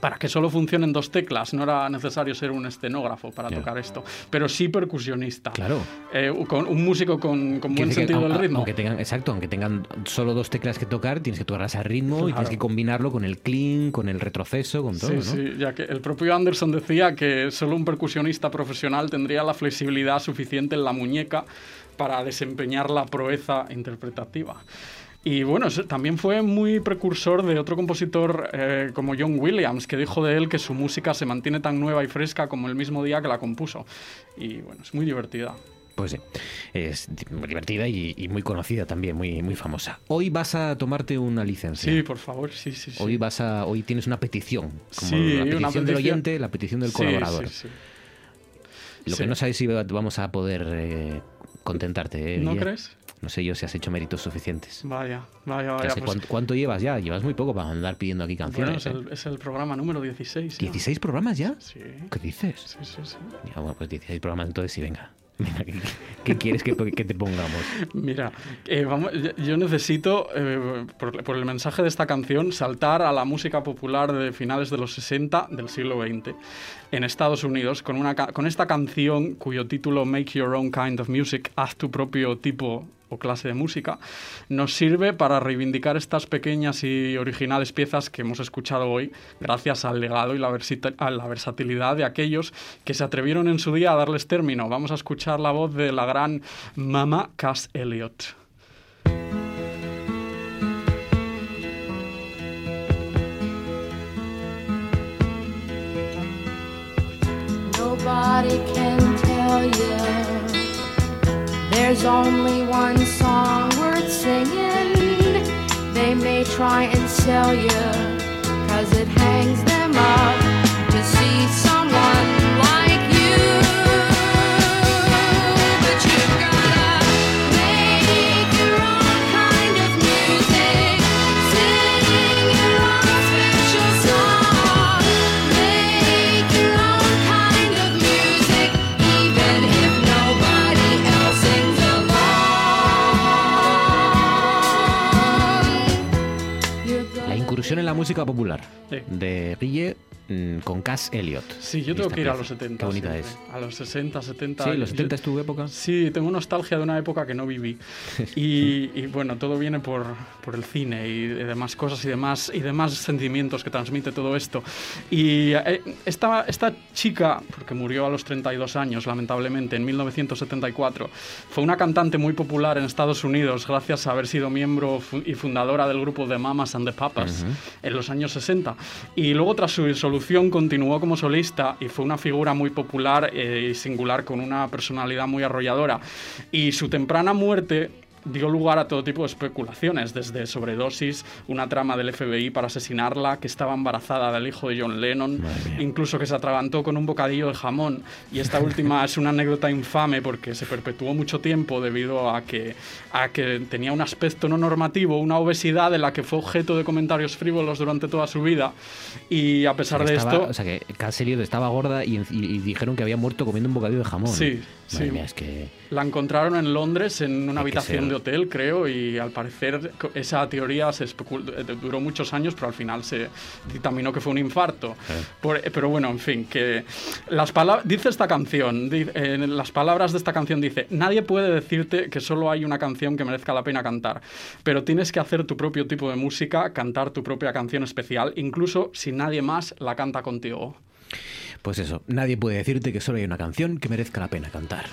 para que solo funcionen dos teclas. No era necesario ser un estenógrafo para tocar esto, pero sí percusionista. Claro. Eh, con un músico con, buen que sentido del ritmo. Aunque tengan, exacto, aunque tengan solo dos teclas que tocar, tienes que tocarlas al ritmo y Claro. tienes que combinarlo con el clean, con el retroceso, con todo, Sí, ¿no? sí, ya que el propio Anderson decía que solo un percusionista profesional tendría la flexibilidad suficiente en la muñeca para desempeñar la proeza interpretativa. Y bueno, también fue muy precursor de otro compositor eh, como John Williams, que dijo de él que su música se mantiene tan nueva y fresca como el mismo día que la compuso. Y bueno, es muy divertida. Pues sí, es muy divertida y, y muy conocida también, muy, muy famosa. Hoy vas a tomarte una licencia. Sí, por favor, sí, sí, sí. Hoy vas a, hoy tienes una petición, como Sí, la una petición del oyente, la petición del Sí, colaborador. sí, sí. Lo que no sabes si vamos a poder eh, contentarte. eh, ¿No crees? No sé yo si has hecho méritos suficientes. Vaya, vaya, Ya vaya. pues- ¿cuánto, cuánto llevas ya? Llevas muy poco para andar pidiendo aquí bueno, canciones. es, el, ¿eh? es el programa número 16. ya. ¿16 programas ya? Sí. ¿Qué dices? Sí, sí, sí. Ya, bueno, pues 16 programas entonces sí, venga. Venga, ¿qué, qué quieres que, que te pongamos? Mira, eh, vamos, yo- necesito, eh, por, por el mensaje de esta canción, saltar a la música popular de finales de los 60 del siglo XX en Estados Unidos con, una, con esta canción cuyo título Make Your Own Kind of Music, haz tu propio tipo o clase de música, nos sirve para reivindicar estas pequeñas y originales piezas que hemos escuchado hoy, gracias al legado y la, a la versatilidad de aquellos que se atrevieron en su día a darles término. Vamos a escuchar la voz de la gran Mama Cass Elliot. There's only one song worth singing. They may try and sell you, cause it incursión en la música popular Sí. de Guille con Cass Elliot. Sí, yo tengo que ir a los 70. Qué bonita es. A los 60, 70. Sí, los Yo- 70 es tu época. Sí, tengo nostalgia de una época que no viví. Y, y, bueno, todo viene por, por el cine y demás cosas y demás, y demás sentimientos que transmite todo esto. Y eh, esta, esta chica, porque murió a los 32 años, lamentablemente, en 1974, fue una cantante muy popular en Estados Unidos gracias a haber sido miembro y fundadora del grupo The Mamas and the Papas en los años 60. Y luego, tras su disolución, continuó como solista y fue una figura muy popular eh, y singular con una personalidad muy arrolladora. Y su temprana muerte dio lugar a todo tipo de especulaciones, desde sobredosis, una trama del FBI para asesinarla, que estaba embarazada del hijo de John Lennon, incluso que se atragantó con un bocadillo de jamón. Y esta última es una anécdota infame porque se perpetuó mucho tiempo debido a que, a que tenía un aspecto no normativo, una obesidad de la que fue objeto de comentarios frívolos durante toda su vida. Y a pesar de Estaba- esto... O sea, que Cass Elliot estaba gorda y, y- y dijeron que había muerto comiendo un bocadillo de jamón. Sí, Madre sí. mía, es que... La encontraron en Londres en una habitación de hotel, creo, y al parecer esa teoría se eh, duró muchos años, pero al final se dictaminó que fue un infarto. Por- eh, pero bueno, en fin, que las dice esta canción, di- en las palabras de esta canción dice, nadie puede decirte que solo hay una canción que merezca la pena cantar, pero tienes que hacer tu propio tipo de música, cantar tu propia canción especial, incluso si nadie más la canta contigo. Pues eso, nadie puede decirte que solo hay una canción que merezca la pena cantar.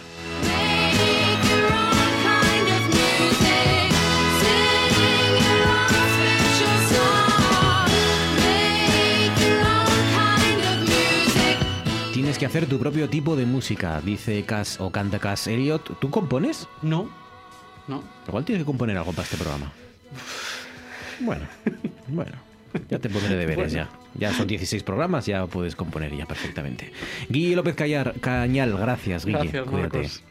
Tienes que hacer tu propio tipo de música, dice Cass o canta Cass Elliot. ¿Tú compones? No, no. Igual tienes que componer algo para este programa. Bueno, bueno. Ya te pondré deberes ya. Ya son 16 programas, ya puedes componer ya perfectamente. Guille López Callar, Cañal, gracias, Guille. Gracias, Cuídate. Marcos.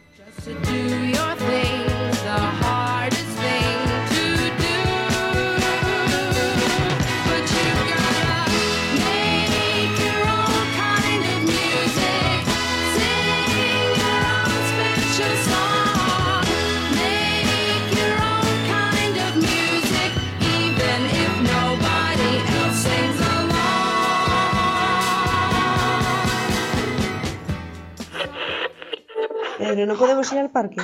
Pero no podemos ir al parque.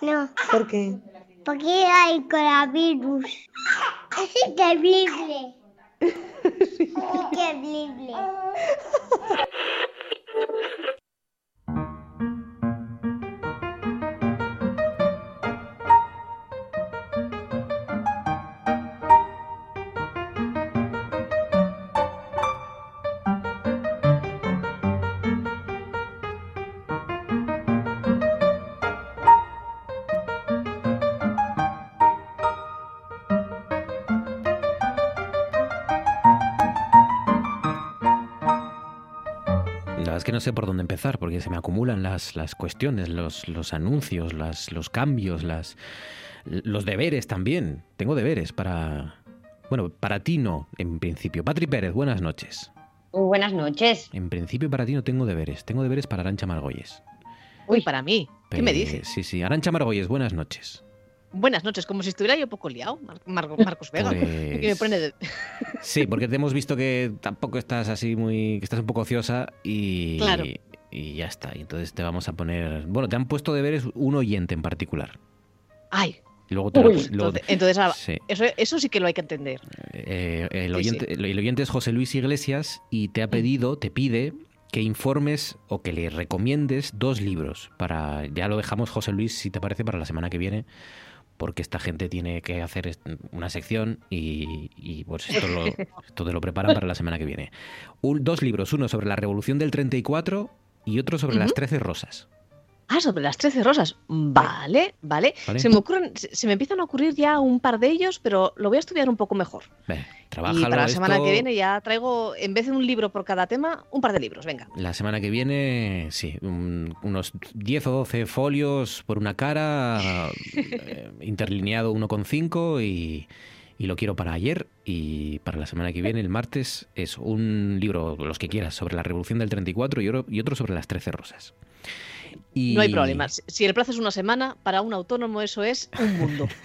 No, ¿Por qué? porque hay coronavirus. Es terrible. Increíble. La verdad que no sé por dónde empezar, porque se me acumulan las, las cuestiones, los, los anuncios, las, los cambios, las, los deberes también. Tengo deberes para... Bueno, para ti no, en principio. Patri Pérez, buenas noches. Buenas noches. En principio para ti no tengo deberes. Tengo deberes para Arancha Margolles. Uy, para mí. ¿Qué me Eh, dices? Sí, sí. Arancha Margolles, buenas noches. Buenas noches, como si estuviera yo poco liado, Mar- Mar- Marcos Vega. Pues- Que me pone de- Sí, porque te hemos visto que tampoco estás así muy... que estás un poco ociosa y... Claro. Y ya está. Y entonces te vamos a poner... Bueno, te han puesto deberes un oyente en particular. Ay, Y luego te lo- uy, luego- entonces, entonces, ah, Sí. eso, eso sí que lo hay que entender. Eh, el, Sí, oyente, el oyente es José Luis Iglesias y te ha Mm. pedido, te pide que informes o que le recomiendes dos libros para ya lo dejamos José Luis si te parece para la semana que viene porque esta gente tiene que hacer una sección y, y, pues esto, lo, esto te lo preparan para la semana que viene. Un- dos libros, uno sobre la Revolución del 34 y otro sobre las. 13 rosas. Ah, sobre las 13 rosas. Vale, vale. Vale. Se me ocurren, se me empiezan a ocurrir ya un par de ellos, pero lo voy a estudiar un poco mejor. Ve, y para la semana esto. que viene ya traigo, en vez de un libro por cada tema, un par de libros, venga. La semana que viene, sí, un- unos 10 o 12 folios por una cara, eh, interlineado 1,5 y, y lo quiero para ayer. Y para la semana que viene, el martes, es un libro, los que quieras, sobre la Revolución del 34 y otro, y otro sobre las 13 rosas. Y- No hay problema. Si el plazo es una semana, para un autónomo eso es un mundo.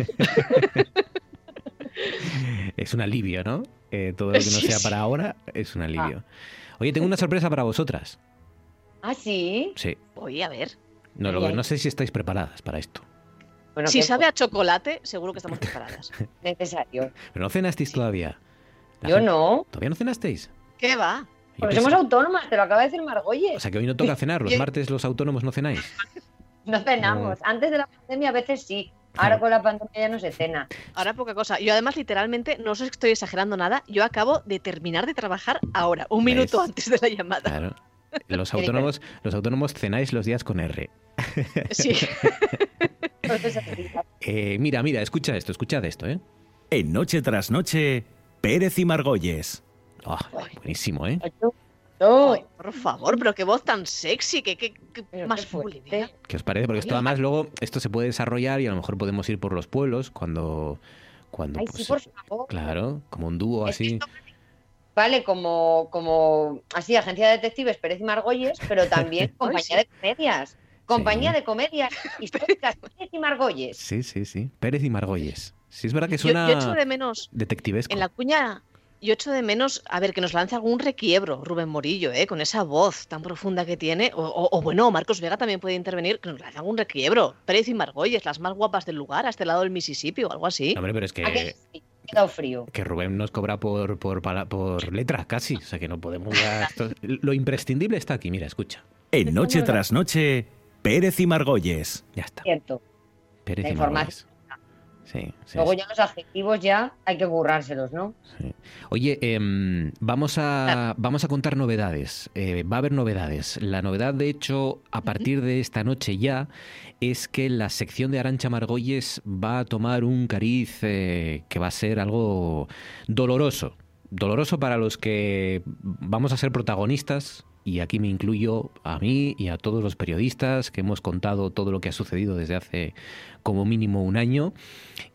Es un alivio, ¿no? eh, todo lo que no Sí, sea sí. para ahora es un alivio. Oye, tengo una sorpresa para vosotras. Ah, sí. Sí. Voy a ver. No, lo- no sé si estáis preparadas para esto. Bueno, si sabe a chocolate, seguro que estamos preparadas. es necesario. Pero no cenasteis todavía. La Yo gente- no. ¿Todavía no cenasteis? ¿Qué va? Pensé- somos autónomas, te lo acaba de decir Margolles. O sea que hoy no toca cenar. Los martes los autónomos no cenáis. No cenamos. Antes de la pandemia a veces sí. Ahora con la pandemia ya no se cena. Ahora poca cosa. Yo además, literalmente, no sé si estoy exagerando nada, yo acabo de terminar de trabajar ahora, un minuto antes de la llamada. Claro. Los autónomos, los autónomos cenáis los días con R. Sí. Eh, mira, mira, escucha esto, escuchad esto, ¿eh? En Noche tras Noche, Pérez y Margolles. Ah, buenísimo, ¿eh? no, Ay, por favor, pero qué voz tan sexy, qué, qué- qué pero más qué. ¿Qué os parece? Porque esto además luego esto se puede desarrollar y a lo mejor podemos ir por los pueblos cuando cuando Ay, pues, sí, por favor. claro, como un dúo que así. esto Vale, como, como así, agencia de detectives Pérez y Margolles, pero también compañía de comedias. Compañía Sí. de comedias históricas Pérez y Margolles. Sí, sí, sí. Pérez y Margolles. Sí, es verdad que Yo, suena yo echo de menos, detectivesco. en la cuña, yo echo de menos, a ver, que nos lance algún requiebro, Rubén Morillo, ¿eh? con esa voz tan profunda que tiene. O, o- o bueno, Marcos Vega también puede intervenir, que nos lance algún requiebro. Pérez y Margolles, las más guapas del lugar, a este lado del Mississippi o algo así. Hombre, pero es ¿A que quedado frío. que Rubén nos cobra por, por, letra casi. O sea que no podemos ya- Lo imprescindible está aquí, mira, escucha. En Noche tras Noche, Pérez y Margolles. Ya está. Cierto. Pérez La y. Margolles. Sí, sí, Luego ya los adjetivos ya hay que currárselos, ¿no? Oye, em, vamos, a, vamos a contar novedades. Eh, va a haber novedades. La novedad, de hecho, a partir de esta noche ya, es que la sección de Arancha Margolles va a tomar un cariz eh, que va a ser algo doloroso. Doloroso para los que vamos a ser protagonistas, y aquí me incluyo a mí y a todos los periodistas que hemos contado todo lo que ha sucedido desde hace como mínimo un año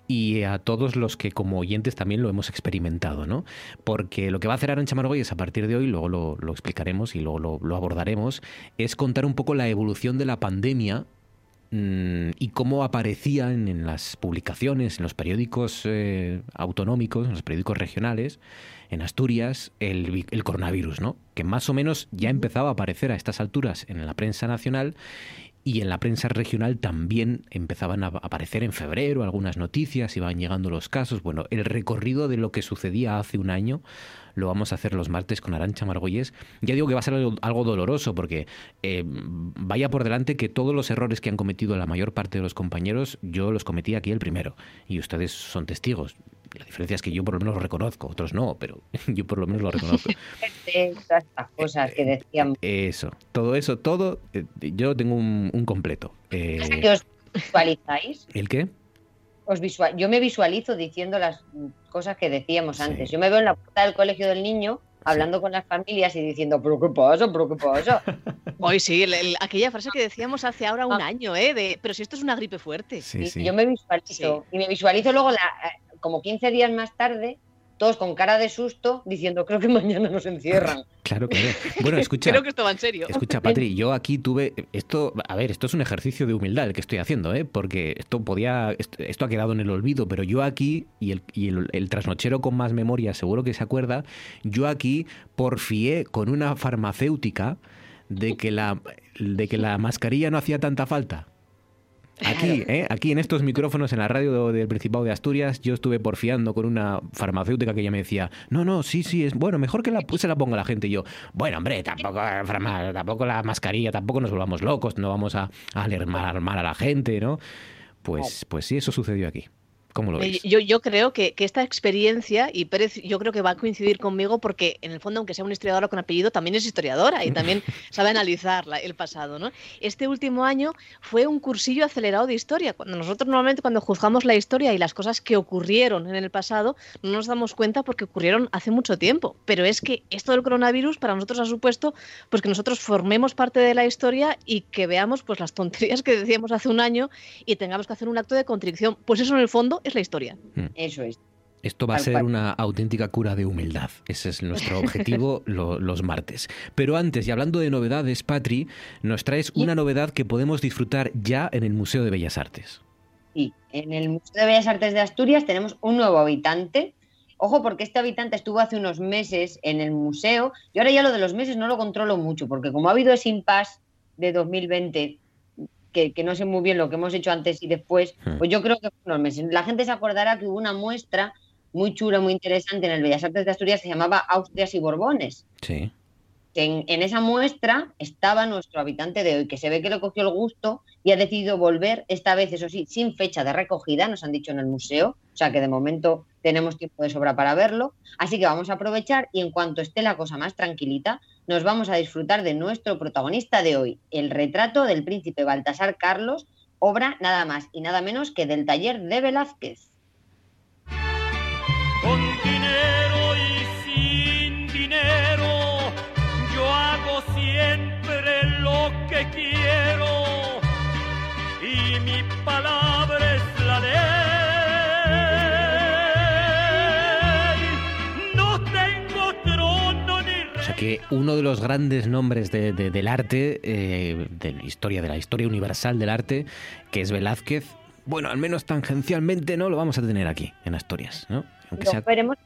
y a todos los que como oyentes también lo hemos experimentado, ¿no? Porque lo que va a hacer Arancha Margolles a partir de hoy, luego lo, lo explicaremos y luego lo, lo abordaremos, es contar un poco la evolución de la pandemia mm, y cómo aparecían en las publicaciones, en los periódicos eh, autonómicos, en los periódicos regionales, en Asturias, el, el coronavirus, ¿no? Que más o menos ya empezaba a aparecer a estas alturas en la prensa nacional y en la prensa regional también empezaban a aparecer en febrero algunas noticias, iban llegando los casos. Bueno, el recorrido de lo que sucedía hace un año lo vamos a hacer los martes con Arancha Margolles. Ya digo que va a ser algo, algo doloroso porque eh, vaya por delante que todos los errores que han cometido la mayor parte de los compañeros, yo los cometí aquí el primero y ustedes son testigos. La diferencia es que yo por lo menos lo reconozco, otros no, pero yo por lo menos lo reconozco. Todas estas cosas que decíamos. Eso, todo eso, todo, eh, yo tengo un, un completo. Eh, ¿Que os visualizáis? ¿El qué? Os visual... Yo me visualizo diciendo las cosas que decíamos Sí. antes. Yo me veo en la puerta del colegio del niño hablando con las familias y diciendo, pero qué pasa, pero qué pasa. Hoy sí, el- el- aquella frase que decíamos hace ahora un Ah. año, ¿eh? De, pero si esto es una gripe fuerte. Sí, y sí. yo me visualizo. Y me visualizo luego, la, eh, como 15 días más tarde, todos con cara de susto, diciendo, creo que mañana nos encierran. Claro, claro. Bueno, escucha. Creo que esto va en serio. Escucha, Patri, yo aquí tuve esto, a ver, esto es un ejercicio de humildad el que estoy haciendo, ¿eh? Porque esto podía, esto, esto ha quedado en el olvido, pero yo aquí y el, y el, el trasnochero con más memoria seguro que se acuerda, yo aquí porfié con una farmacéutica de que la, de que la mascarilla no hacía tanta falta. Aquí, ¿eh? aquí en estos micrófonos en la radio del Principado de Asturias, yo estuve porfiando con una farmacéutica que ella me decía, no, no, sí, sí, es bueno, mejor que la, se la ponga la gente. Y yo, bueno, hombre, tampoco, farma- tampoco la mascarilla, tampoco nos volvamos locos, no vamos a, a alarmar a la gente, ¿no? Pues, pues sí, eso sucedió aquí. ¿Cómo lo veis? Yo, yo creo que, que esta experiencia, y Pérez yo creo que va a coincidir conmigo porque en el fondo, aunque sea una historiadora con apellido, también es historiadora y también sabe analizar la- el pasado. ¿no? Este último año fue un cursillo acelerado de historia. Cuando nosotros normalmente cuando juzgamos la historia y las cosas que ocurrieron en el pasado, no nos damos cuenta porque ocurrieron hace mucho tiempo. Pero es que esto del coronavirus para nosotros ha supuesto pues, que nosotros formemos parte de la historia y que veamos pues, las tonterías que decíamos hace un año y tengamos que hacer un acto de contrición. Pues eso en el fondo es la historia. Eso es. Esto va a ser una auténtica cura de humildad. Ese es nuestro objetivo lo- los martes. Pero antes, y hablando de novedades, Patri, nos traes una novedad que podemos disfrutar ya en el Museo de Bellas Artes. Sí, en el Museo de Bellas Artes de Asturias tenemos un nuevo habitante Ojo, porque este habitante estuvo hace unos meses en el museo. Y ahora ya lo de los meses no lo controlo mucho, porque como ha habido ese impasse de 2020, que, que no sé muy bien lo que hemos hecho antes y después, pues yo creo que fue meses. La gente se acordará que hubo una muestra muy chula, muy interesante en el Bellas Artes de Asturias que se llamaba Austrias y Borbones. Sí. En, en esa muestra estaba nuestro habitante de hoy, que se ve que le cogió el gusto y ha decidido volver, esta vez, eso sí, sin fecha de recogida, nos han dicho en el museo, o sea que de momento tenemos tiempo de sobra para verlo. Así que vamos a aprovechar y en cuanto esté la cosa más tranquilita, nos vamos a disfrutar de nuestro protagonista de hoy, el retrato del príncipe Baltasar Carlos, obra nada más y nada menos que del taller de Velázquez. Con dinero y sin dinero, yo hago siempre lo que quiero. Y mi palabra que uno de los grandes nombres de- de- del arte, eh, de la historia, de la historia universal del arte, que es Velázquez, bueno, al menos tangencialmente no lo vamos a tener aquí, en Asturias, ¿no? Aunque Lo sea... veremos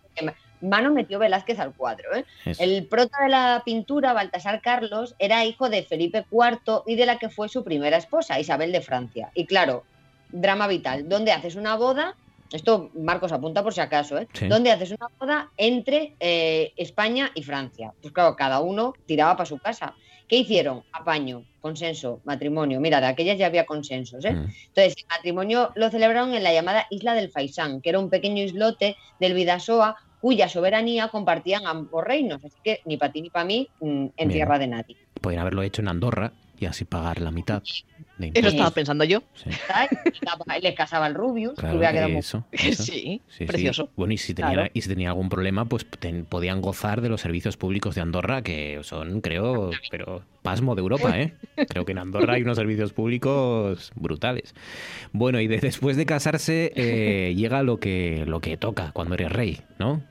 mano metió Velázquez al cuadro. ¿eh? El prota de la pintura, Baltasar Carlos, era hijo de Felipe IV y de la que fue su primera esposa, Isabel de Francia. Y claro, drama vital, ¿dónde haces una boda? Esto Marcos apunta por si acaso, ¿eh? Sí. ¿Dónde haces una boda entre eh, España y Francia? Pues claro, cada uno tiraba para su casa. ¿Qué hicieron? Apaño, consenso, matrimonio. Mira, de aquellas ya había consensos, ¿eh? Mm. Entonces, el matrimonio lo celebraron en la llamada Isla del Faisán, que era un pequeño islote del Vidasoa cuya soberanía compartían ambos reinos. Así que ni para ti ni para mí mm, en Bien. tierra de nadie. Podrían haberlo hecho en Andorra y así pagar la mitad de Eso estaba pensando yo. Sí, Les casaba el Rubius, que claro, muy- eso, eso. Sí, Sí, sí. precioso. Bueno, y si, tenía, Claro. y si tenía algún problema, pues ten- podían gozar de los servicios públicos de Andorra, que son, creo, pero pasmo de Europa, ¿eh? Creo que en Andorra hay unos servicios públicos brutales. Bueno, y de- después de casarse eh, llega lo que, lo que toca cuando eres rey, ¿no?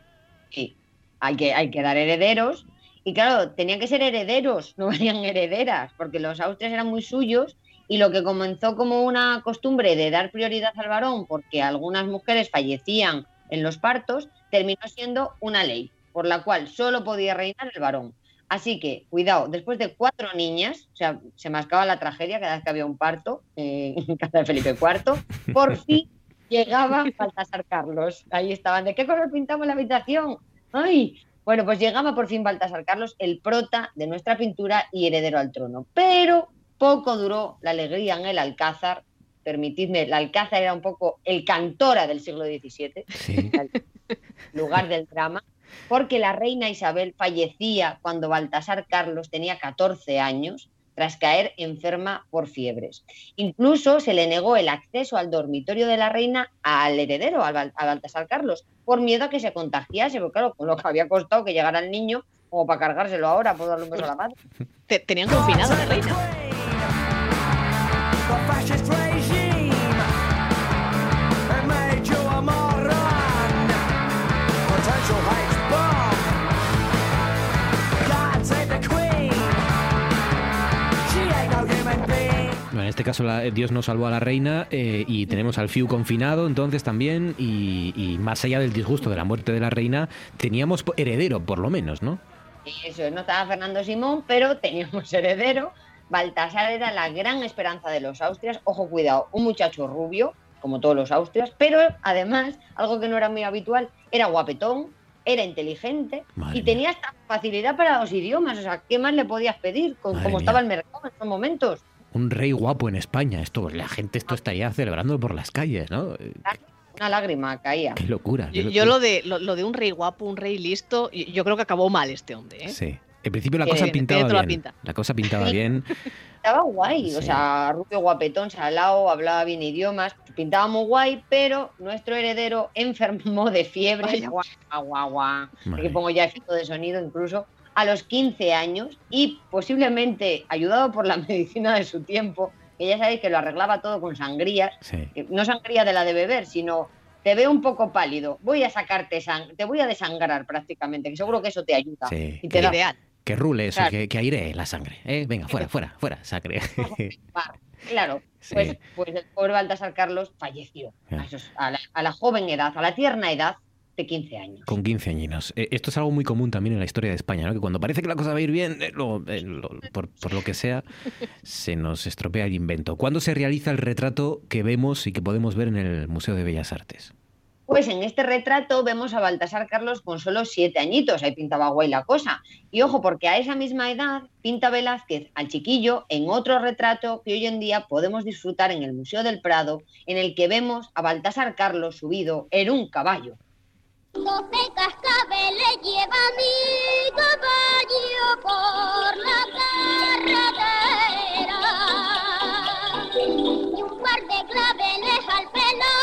Sí, hay que, hay que dar herederos. Y claro, tenían que ser herederos, no valían herederas, porque los austrias eran muy suyos y lo que comenzó como una costumbre de dar prioridad al varón porque algunas mujeres fallecían en los partos, terminó siendo una ley, por la cual solo podía reinar el varón. Así que, cuidado, después de cuatro niñas, o sea, se mascaba la tragedia cada vez que había un parto eh, en casa de Felipe IV, por fin llegaba Baltasar Carlos. Ahí estaban, ¿de qué color pintamos la habitación? ¡Ay! Bueno, pues llegaba por fin Baltasar Carlos, el prota de nuestra pintura y heredero al trono. Pero poco duró la alegría en el Alcázar. Permitidme, el Alcázar era un poco el cantora del siglo XVII, Sí. lugar del drama, porque la reina Isabel fallecía cuando Baltasar Carlos tenía 14 años tras caer enferma por fiebres. Incluso se le negó el acceso al dormitorio de la reina al heredero, a Baltasar Carlos, por miedo a que se contagiase, porque claro, con lo que había costado que llegara el niño, como para cargárselo ahora, por darle un beso a la madre. Te- tenían confinada a la reina. Este caso la- Dios nos salvó a la reina eh, y tenemos al Fiu confinado entonces también y, y más allá del disgusto de la muerte de la reina, teníamos heredero por lo menos, ¿no? Eso, no estaba Fernando Simón, pero teníamos heredero. Baltasar era la gran esperanza de los austrias. Ojo, cuidado, un muchacho rubio, como todos los austrias, pero además, algo que no era muy habitual, era guapetón, era inteligente Madre y tenía esta facilidad para los idiomas. O sea, ¿qué más le podías pedir con Madre cómo mía. estaba el mercado en esos momentos? Un rey guapo en España, esto, la gente esto está ya celebrando por las calles, ¿no? Una lágrima caía. Qué locura. qué Yo, yo locura. lo de, lo, lo de un rey guapo, un rey listo, yo, yo creo que acabó mal este hombre. ¿eh? Sí. En principio la Que cosa pintaba toda la bien. pinta. La cosa pintaba bien. Estaba guay, o Sí. sea, rubio guapetón, salado, hablaba bien idiomas, pintaba muy guay, pero nuestro heredero enfermó de fiebre, guau, guau, guau, aquí pongo ya efecto de sonido incluso, a los 15 años y posiblemente ayudado por la medicina de su tiempo, que ya sabéis que lo arreglaba todo con sangrías, Sí. que no sangría de la de beber, sino te veo un poco pálido, voy a sacarte sangre, te voy a desangrar prácticamente, que seguro que eso te ayuda. Sí, Y te que- da Ideal. Que rule eso, Claro. que, que airee la sangre. ¿eh? Venga, fuera, fuera, fuera, sangre. Claro, Sí. pues, pues el pobre Baltasar Carlos falleció a, esos- a la, a la joven edad, a la tierna edad de 15 años. Con 15 añinos. Eh, Esto es algo muy común también en la historia de España, ¿no? Que cuando parece que la cosa va a ir bien, eh, eh, lo- por, por lo que sea, se nos estropea el invento. ¿Cuándo se realiza el retrato que vemos y que podemos ver en el Museo de Bellas Artes? Pues en este retrato vemos a Baltasar Carlos con solo siete añitos, ahí pintaba guay la cosa. Y ojo, porque a esa misma edad pinta Velázquez al chiquillo en otro retrato que hoy en día podemos disfrutar en el Museo del Prado, en el que vemos a Baltasar Carlos subido en un caballo. Doce cascabeles lleva mi caballo por la carretera y un par de claveles al pelo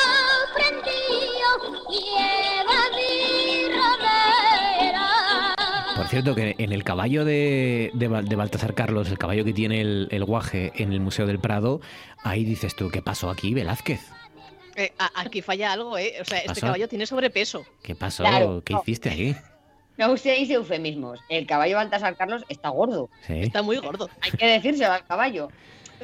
prendido lleva mi romera. Por cierto, que en el caballo de, de, de Baltasar Carlos, el caballo que tiene el, el guaje en el Museo del Prado, ahí dices tú, ¿qué pasó aquí, Velázquez? Eh, a- aquí falla algo, ¿eh? O sea, este ¿Pasó? caballo tiene sobrepeso. ¿Qué pasó? Claro, ¿Qué no. hiciste ahí? No uséis eufemismos. El caballo Baltasar Carlos está gordo. Sí. Está muy gordo. Hay que decírselo al caballo.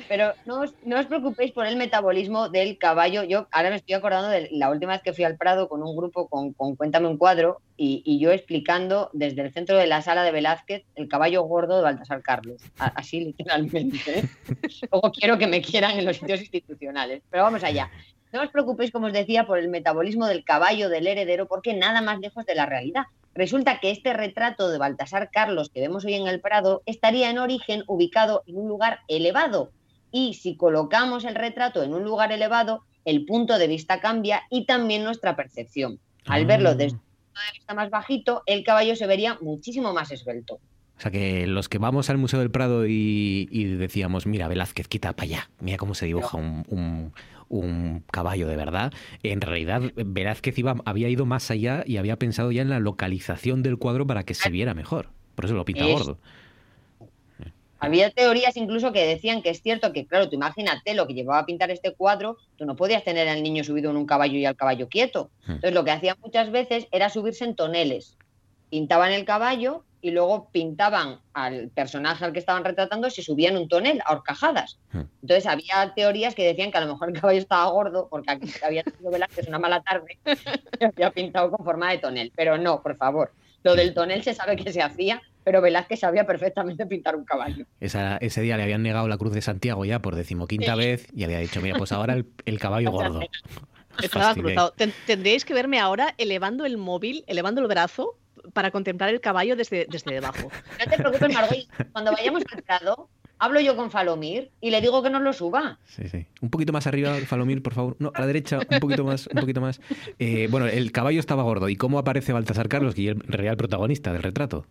Pero no os, no os preocupéis por el metabolismo del caballo. Yo ahora me estoy acordando de la última vez que fui al Prado con un grupo con, con Cuéntame un cuadro y, y yo explicando desde el centro de la sala de Velázquez el caballo gordo de Baltasar Carlos. A- así literalmente. ¿eh? Luego quiero que me quieran en los sitios institucionales. Pero vamos allá. No os preocupéis, como os decía, por el metabolismo del caballo del heredero, porque nada más lejos de la realidad. Resulta que este retrato de Baltasar Carlos que vemos hoy en el Prado estaría en origen ubicado en un lugar elevado. Y si colocamos el retrato en un lugar elevado, el punto de vista cambia y también nuestra percepción. Al verlo desde un punto de vista más bajito, el caballo se vería muchísimo más esbelto. O sea que los que vamos al Museo del Prado y, y decíamos, mira, Velázquez, quita para allá, mira cómo se dibuja un, un- un caballo de verdad, en realidad Velázquez iba, había ido más allá y había pensado ya en la localización del cuadro para que se viera mejor. Por eso lo pinta Es- gordo. Había teorías incluso que decían que es cierto que, claro, tú imagínate lo que llevaba a pintar este cuadro, tú no podías tener al niño subido en un caballo y al caballo quieto. Hmm. Entonces lo que hacían muchas veces era subirse en toneles. Pintaban el caballo y luego pintaban al personaje al que estaban retratando, se subían un tonel a horcajadas. Hmm. Entonces había teorías que decían que a lo mejor el caballo estaba gordo porque aquí había tenido Velázquez una mala tarde y había pintado con forma de tonel. Pero no, por favor. Lo del tonel se sabe que se hacía, pero Velázquez sabía perfectamente pintar un caballo. Esa- ese día le habían negado la Cruz de Santiago ya por decimoquinta vez y había dicho, mira, pues ahora el, el caballo gordo. Estaba cruzado. Ten- tendríais que verme ahora elevando el móvil, elevando el brazo para contemplar el caballo desde, desde debajo. No te preocupes, Margot. Cuando vayamos al Prado, hablo yo con Falomir y le digo que nos lo suba. Sí, sí. Un poquito más arriba, Falomir, por favor. No, a la derecha, un poquito más, un poquito más. Eh, bueno, el caballo estaba gordo. ¿Y cómo aparece Baltasar Carlos, que es el real protagonista del retrato?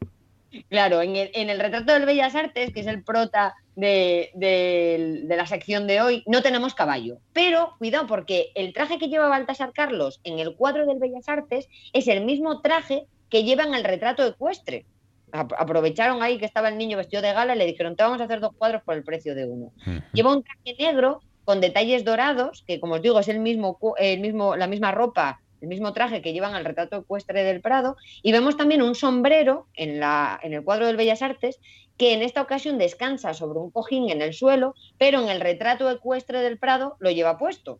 Claro, en el, en el retrato del Bellas Artes, que es el prota de, de- de la sección de hoy, no tenemos caballo. Pero cuidado, porque el traje que lleva Baltasar Carlos en el cuadro del Bellas Artes es el mismo traje que lleva en el retrato ecuestre. Ap- Aprovecharon ahí que estaba el niño vestido de gala y le dijeron, te vamos a hacer dos cuadros por el precio de uno. Lleva un traje negro con detalles dorados, que como os digo es el mismo, el mismo, la misma ropa, el mismo traje que llevan al retrato ecuestre del Prado. Y vemos también un sombrero en, la, en el cuadro del Bellas Artes que en esta ocasión descansa sobre un cojín en el suelo, pero en el retrato ecuestre del Prado lo lleva puesto.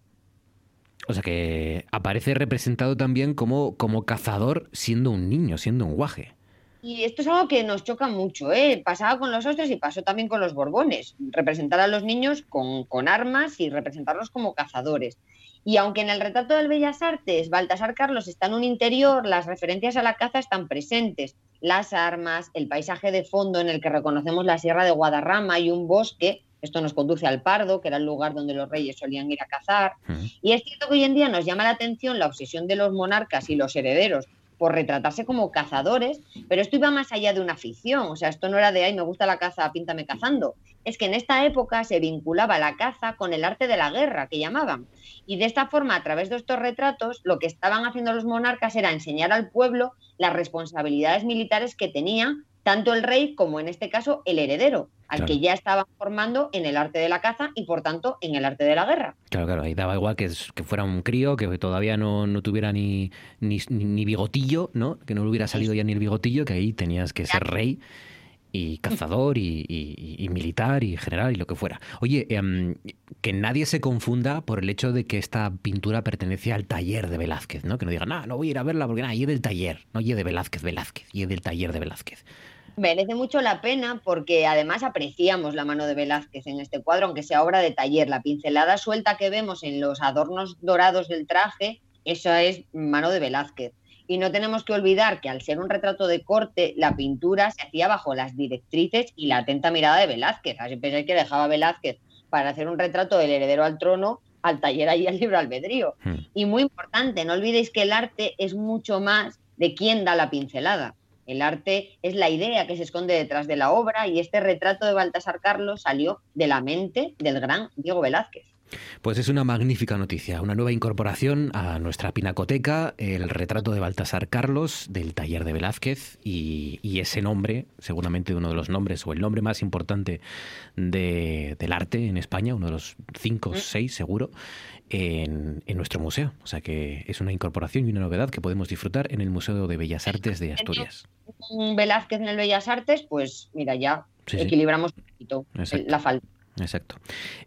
O sea que aparece representado también como, como cazador siendo un niño, siendo un guaje. Y esto es algo que nos choca mucho, ¿eh? Pasaba con los ostres y pasó también con los borbones. Representar a los niños con, con armas y representarlos como cazadores. Y aunque en el retrato del Bellas Artes Baltasar Carlos está en un interior, las referencias a la caza están presentes. Las armas, el paisaje de fondo en el que reconocemos la Sierra de Guadarrama y un bosque. Esto nos conduce al Pardo, que era el lugar donde los reyes solían ir a cazar. Y es cierto que hoy en día nos llama la atención la obsesión de los monarcas y los herederos por retratarse como cazadores, pero esto iba más allá de una ficción, o sea, esto no era de, ay, me gusta la caza, píntame cazando. Es que en esta época se vinculaba la caza con el arte de la guerra, que llamaban. Y de esta forma, a través de estos retratos, lo que estaban haciendo los monarcas era enseñar al pueblo las responsabilidades militares que tenía tanto el rey como en este caso el heredero, al Claro. que ya estaban formando en el arte de la caza y por tanto en el arte de la guerra. Claro, claro, ahí daba igual que, fuera un crío, que todavía no, no tuviera ni, ni, ni bigotillo, ¿no? Que no le hubiera salido ya ni el bigotillo, que ahí tenías que ser rey y cazador y, y- y militar y general y lo que fuera. Oye, em, que nadie se confunda por el hecho de que esta pintura pertenece al taller de Velázquez, ¿no? Que no digan, no, no voy a ir a verla porque nada, y es del taller, no y es de Velázquez, Velázquez, y es del taller de Velázquez. Merece mucho la pena porque además apreciamos la mano de Velázquez en este cuadro, aunque sea obra de taller. La pincelada suelta que vemos en los adornos dorados del traje, eso es mano de Velázquez. Y no tenemos que olvidar que al ser un retrato de corte, la pintura se hacía bajo las directrices y la atenta mirada de Velázquez. Así pensáis que dejaba Velázquez para hacer un retrato del heredero al trono al taller ahí al libro albedrío. Hmm. Y muy importante, no olvidéis que el arte es mucho más de quién da la pincelada. El arte es la idea que se esconde detrás de la obra y este retrato de Baltasar Carlos salió de la mente del gran Diego Velázquez. Pues es una magnífica noticia, una nueva incorporación a nuestra pinacoteca, el retrato de Baltasar Carlos del taller de Velázquez y, y ese nombre, seguramente uno de los nombres o el nombre más importante de- del arte en España, uno de los cinco o seis seguro, en, en nuestro museo. O sea que es una incorporación y una novedad que podemos disfrutar en el Museo de Bellas Artes de Asturias. Un Velázquez en el Bellas Artes, pues mira, ya Sí, sí. equilibramos un poquito Exacto. la falta. Exacto.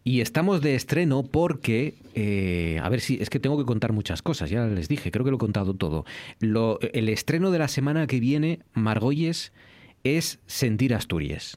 Y estamos de estreno porque, eh, a ver si, es que tengo que contar muchas cosas, ya les dije, creo que lo he contado todo. Lo, el estreno de la semana que viene, Margolles, es Sentir Asturias.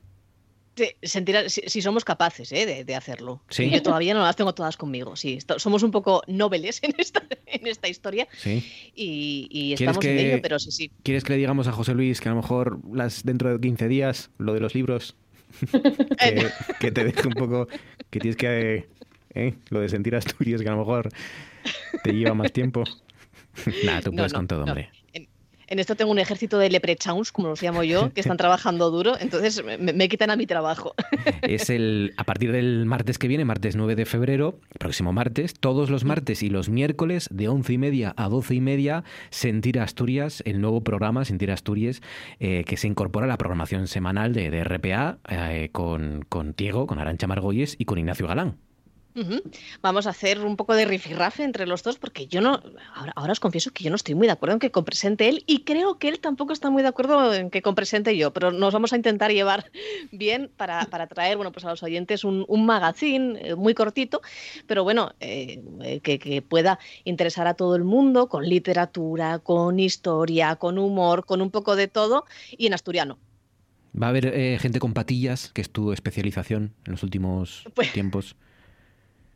Sentir, si, si somos capaces ¿eh? de, de hacerlo. Sí. Yo todavía no las tengo todas conmigo. Sí, somos un poco noveles en esta, en esta historia ¿Sí? y, y ¿Quieres estamos en que- ello, pero sí, sí. ¿Quieres que le digamos a José Luis que a lo mejor las dentro de 15 días, lo de los libros, que, que te deje un poco, que tienes que, eh, lo de Sentir Asturias, que a lo mejor te lleva más tiempo? Nada, tú No, puedes no, con todo, no. hombre. En esto tengo un ejército de leprechauns, como los llamo yo, que están trabajando duro, entonces me, me quitan a mi trabajo. Es el a partir del martes que viene, martes 9 de febrero, próximo martes, todos los martes y los miércoles de 11 y media a 12 y media, Sentir Asturias, el nuevo programa Sentir Asturias, eh, que se incorpora a la programación semanal de, de RPA eh, con, con Diego, con Arancha Margolles y con Ignacio Galán. Vamos a hacer un poco de rifirrafe entre los dos, porque yo no, ahora, ahora os confieso que yo no estoy muy de acuerdo en que compresente él y creo que él tampoco está muy de acuerdo en que compresente yo, pero nos vamos a intentar llevar bien para, para traer bueno, pues a los oyentes un, un magazine eh, muy cortito, pero bueno, eh, eh, que, que pueda interesar a todo el mundo con literatura, con historia, con humor, con un poco de todo y en asturiano. Va a haber eh, gente con patillas, que es tu especialización en los últimos Pues- tiempos.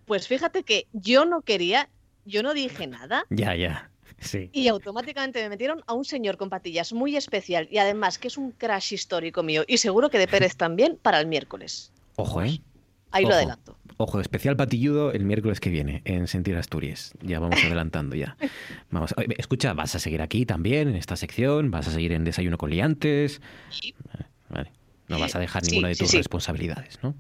Pues fíjate que yo no quería, yo no dije nada. Ya, ya. Sí. Y automáticamente me metieron a un señor con patillas muy especial y además que es un crash histórico mío y seguro que de Pérez también para el miércoles. Ojo, ¿eh? Ahí Ojo. lo adelanto. Ojo, especial patilludo el miércoles que viene en Sentir Asturias. Ya vamos adelantando ya. Vamos, escucha, vas a seguir aquí también en esta sección, vas a seguir en Desayuno con Liantes. Vale. No vas a dejar Sí, ninguna de tus sí. responsabilidades, ¿no?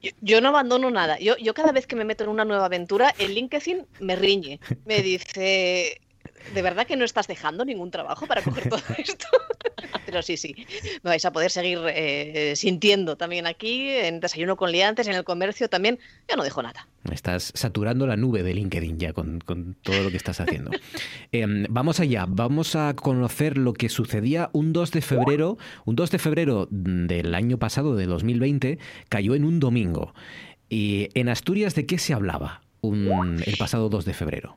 Yo, yo no abandono nada. Yo, yo cada vez que me meto en una nueva aventura, el LinkedIn me riñe. Me dice, ¿de verdad que no estás dejando ningún trabajo para coger todo esto? Pero sí, sí, me vais a poder seguir eh, sintiendo también aquí, en Desayuno con Liantes, en el comercio también. Yo no dejo nada. Estás saturando la nube de LinkedIn ya con, con todo lo que estás haciendo. Em, vamos allá, vamos a conocer lo que sucedía un 2 de febrero. Un 2 de febrero del año pasado, de 2020, cayó en un domingo. Y en Asturias, ¿de qué se hablaba un- el pasado 2 de febrero?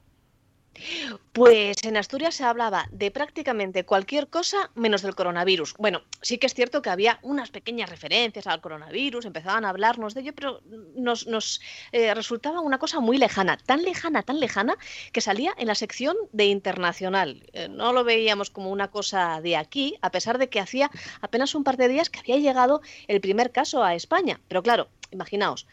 Pues en Asturias se hablaba de prácticamente cualquier cosa menos del coronavirus. Bueno, sí que es cierto que había unas pequeñas referencias al coronavirus, empezaban a hablarnos de ello, pero nos, eh, resultaba una cosa muy lejana, tan lejana, tan lejana, que salía en la sección de internacional. Eh, no lo veíamos como una cosa de aquí, a pesar de que hacía apenas un par de días que había llegado el primer caso a España. Pero claro, imaginaos,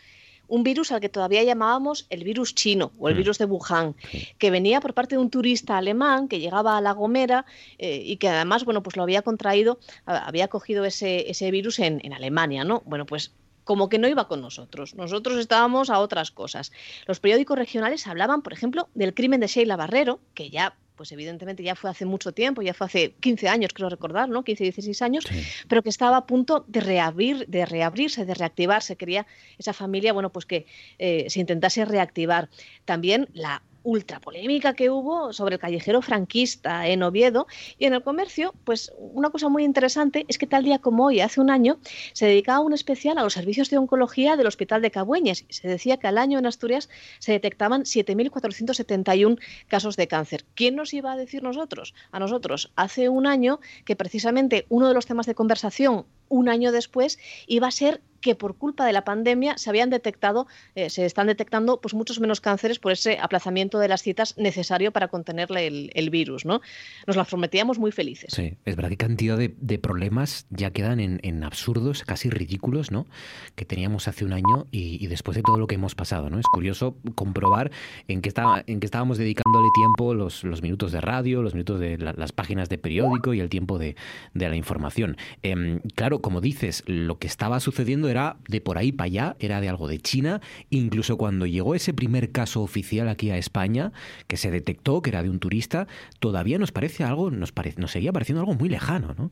un virus al que todavía llamábamos el virus chino o el Mm. virus de Wuhan, que venía por parte de un turista alemán que llegaba a La Gomera eh, y que además, bueno, pues lo había contraído, había cogido ese, ese virus en, en Alemania, ¿no? Bueno, pues como que no iba con nosotros. Nosotros estábamos a otras cosas. Los periódicos regionales hablaban, por ejemplo, del crimen de Sheila Barrero, que ya, pues evidentemente ya fue hace mucho tiempo, ya fue hace 15 años, creo recordar, ¿no? 15, 16 años, Sí. pero que estaba a punto de reabrir, de reabrirse, de reactivarse. Quería esa familia, bueno, pues que eh, se intentase reactivar. También la ultra polémica que hubo sobre el callejero franquista en Oviedo y en el comercio, pues una cosa muy interesante es que tal día como hoy, hace un año, se dedicaba un especial a los servicios de oncología del Hospital de Cabueñes. Se decía que al año en Asturias se detectaban 7.471 casos de cáncer. ¿Quién nos iba a decir nosotros? A nosotros, hace un año que precisamente uno de los temas de conversación un año después iba a ser que por culpa de la pandemia se habían detectado, eh, se están detectando pues muchos menos cánceres por ese aplazamiento de las citas necesario para contenerle el, virus, ¿no? Nos las prometíamos muy felices. Sí, es verdad que cantidad de, problemas ya quedan en, absurdos, casi ridículos, ¿no? Que teníamos hace un año y, después de todo lo que hemos pasado, ¿no? Es curioso comprobar en qué, estaba, en qué estábamos dedicándole tiempo los, minutos de radio, los minutos de la- las páginas de periódico y el tiempo de, de la información. Em, claro, como dices, lo que estaba sucediendo era de por ahí para allá, era de algo de China, incluso cuando llegó ese primer caso oficial aquí a España, que se detectó que era de un turista, todavía nos parece algo, nos, pare- nos seguía pareciendo algo muy lejano, ¿no?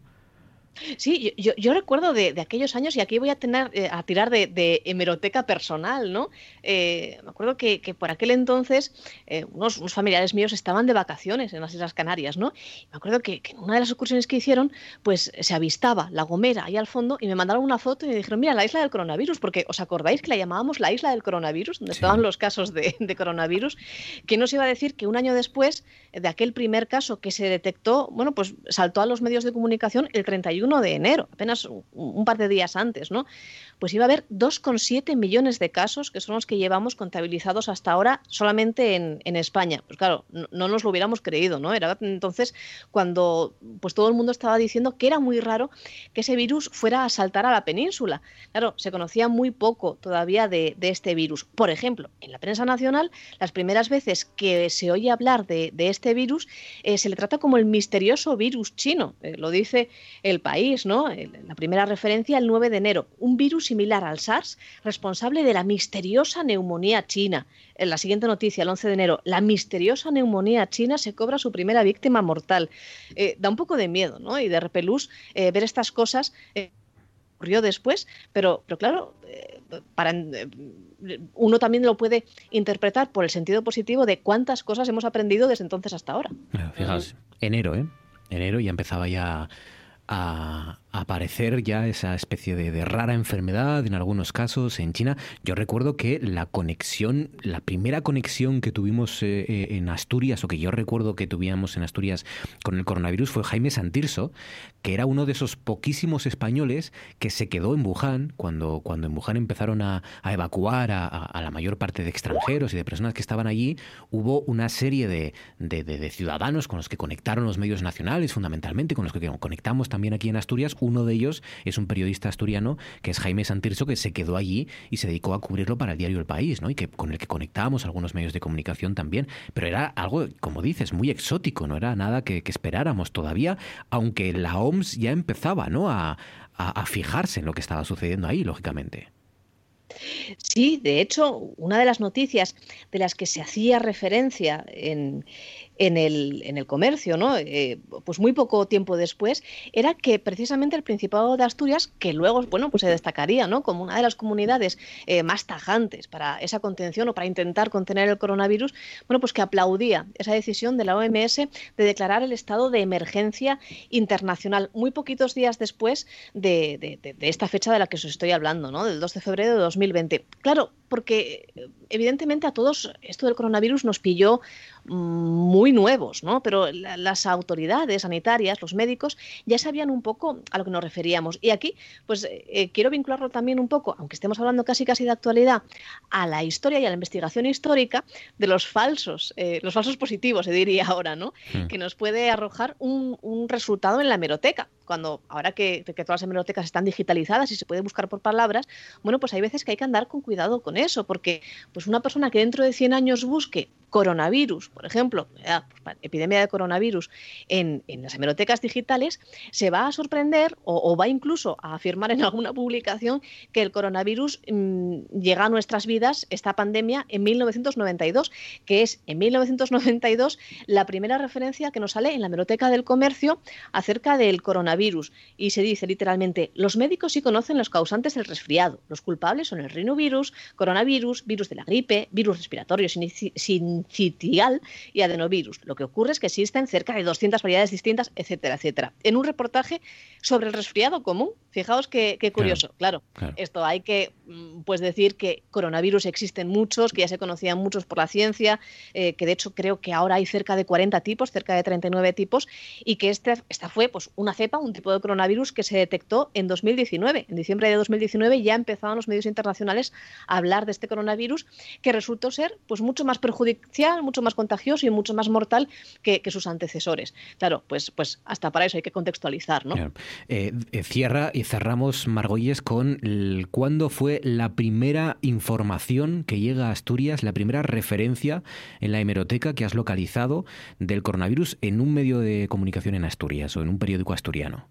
Sí, yo, yo- recuerdo de, de aquellos años, y aquí voy a, tener, eh, a tirar de, de hemeroteca personal, ¿no? Eh, me acuerdo que, que por aquel entonces eh, unos, unos familiares míos estaban de vacaciones en las Islas Canarias, ¿no? Y me acuerdo que, que en una de las excursiones que hicieron, pues se avistaba la Gomera ahí al fondo y me mandaron una foto y me dijeron, mira, la isla del coronavirus, porque ¿os acordáis que la llamábamos la isla del coronavirus, donde Sí. estaban los casos de, de coronavirus? ¿Quién nos iba a decir que un año después de aquel primer caso que se detectó, bueno, pues saltó a los medios de comunicación el 31 de enero, apenas un par de días antes, ¿no? Pues iba a haber 2,7 millones de casos, que son los que llevamos contabilizados hasta ahora solamente en, en España. Pues claro, no, no nos lo hubiéramos creído, ¿no? Era entonces cuando pues todo el mundo estaba diciendo que era muy raro que ese virus fuera a saltar a la península. Claro, se conocía muy poco todavía de, de este virus. Por ejemplo, en la prensa nacional, las primeras veces que se oye hablar de, de este virus, eh, se le trata como el misterioso virus chino. Eh, lo dice el país, ¿no? La primera referencia el 9 de enero. Un virus similar al SARS, responsable de la misteriosa neumonía china. En la siguiente noticia, el 11 de enero, la misteriosa neumonía china se cobra su primera víctima mortal. Eh, da un poco de miedo, ¿no? Y de repelús eh, ver estas cosas. eh, ocurrió después, pero, pero claro, eh, para, eh, uno también lo puede interpretar por el sentido positivo de cuántas cosas hemos aprendido desde entonces hasta ahora. Fijaos, enero, ¿eh? Enero ya empezaba ya a aparecer ya esa especie de, rara enfermedad en algunos casos en China. Yo recuerdo que la conexión, la primera conexión que tuvimos eh, eh, en Asturias, o que yo recuerdo que tuvíamos en Asturias con el coronavirus, fue Jaime Santirso, que era uno de esos poquísimos españoles que se quedó en Wuhan cuando, cuando en Wuhan empezaron a, evacuar a, la mayor parte de extranjeros y de personas que estaban allí. Hubo una serie de- de ciudadanos con los que conectaron los medios nacionales, fundamentalmente, con los que conectamos también aquí en Asturias. Uno de ellos es un periodista asturiano que es Jaime Santirso, que se quedó allí y se dedicó a cubrirlo para el diario El País, ¿no? Y que con el que conectábamos algunos medios de comunicación también. Pero era algo, como dices, muy exótico, no era nada que, esperáramos todavía, aunque la OMS ya empezaba, ¿no? A- a fijarse en lo que estaba sucediendo ahí, lógicamente. Sí, de hecho, una de las noticias de las que se hacía referencia en, en el, en el comercio, ¿no? Eh, pues muy poco tiempo después, era que precisamente el Principado de Asturias, que luego bueno, pues se destacaría ¿no? como una de las comunidades eh, más tajantes para esa contención o para intentar contener el coronavirus, bueno, pues que aplaudía esa decisión de la OMS de declarar el estado de emergencia internacional muy poquitos días después de, de- de- de esta fecha de la que os estoy hablando, ¿no? del 2 de febrero de 2020. Claro, porque eh, evidentemente a todos esto del coronavirus nos pilló muy nuevos, ¿no? Pero la- las autoridades sanitarias, los médicos, ya sabían un poco a lo que nos referíamos. Y aquí, pues eh, quiero vincularlo también un poco, aunque estemos hablando casi casi de actualidad, a la historia y a la investigación histórica de los falsos, eh, los falsos positivos, se diría ahora, ¿no? Mm. Que nos puede arrojar un, un resultado en la hemeroteca. Cuando ahora que, que todas las hemerotecas están digitalizadas y se puede buscar por palabras, bueno, pues hay veces que hay que andar con cuidado con eso, porque pues una persona que dentro de 100 años busque coronavirus, por ejemplo, pues, epidemia de coronavirus en, las hemerotecas digitales, se va a sorprender o, va incluso a afirmar en alguna publicación que el coronavirus mm, llega a nuestras vidas, esta pandemia, en 1992, que es en 1992 la primera referencia que nos sale en la hemeroteca del comercio acerca del coronavirus y se dice literalmente, los médicos sí conocen los causantes del resfriado. Los culpables son el rinovirus, coronavirus, virus de la gripe, virus respiratorio sinici- sincitial y adenovirus. Lo que ocurre es que existen cerca de 200 variedades distintas, etcétera, etcétera. En un reportaje sobre el resfriado común, fijaos qué, qué curioso. Claro, claro. esto hay que mm, pues decir que coronavirus existen muchos, que ya se conocían muchos por la ciencia, eh, que de hecho creo que ahora hay cerca de 40 tipos, cerca de 39 tipos, y que este, esta fue pues, una cepa, un tipo de coronavirus que se detectó en 2019. En diciembre de 2019 ya empezaban los medios internacionales a hablar de este coronavirus que resultó ser pues, mucho más mucho más contagioso y mucho más mortal que, que sus antecesores. Claro, pues, pues hasta para eso hay que contextualizar, ¿no? Claro. Eh, eh, cierra y cerramos, Margolles, con el- cuándo fue la primera información que llega a Asturias, la primera referencia en la hemeroteca que has localizado del coronavirus en un medio de comunicación en Asturias o en un periódico asturiano.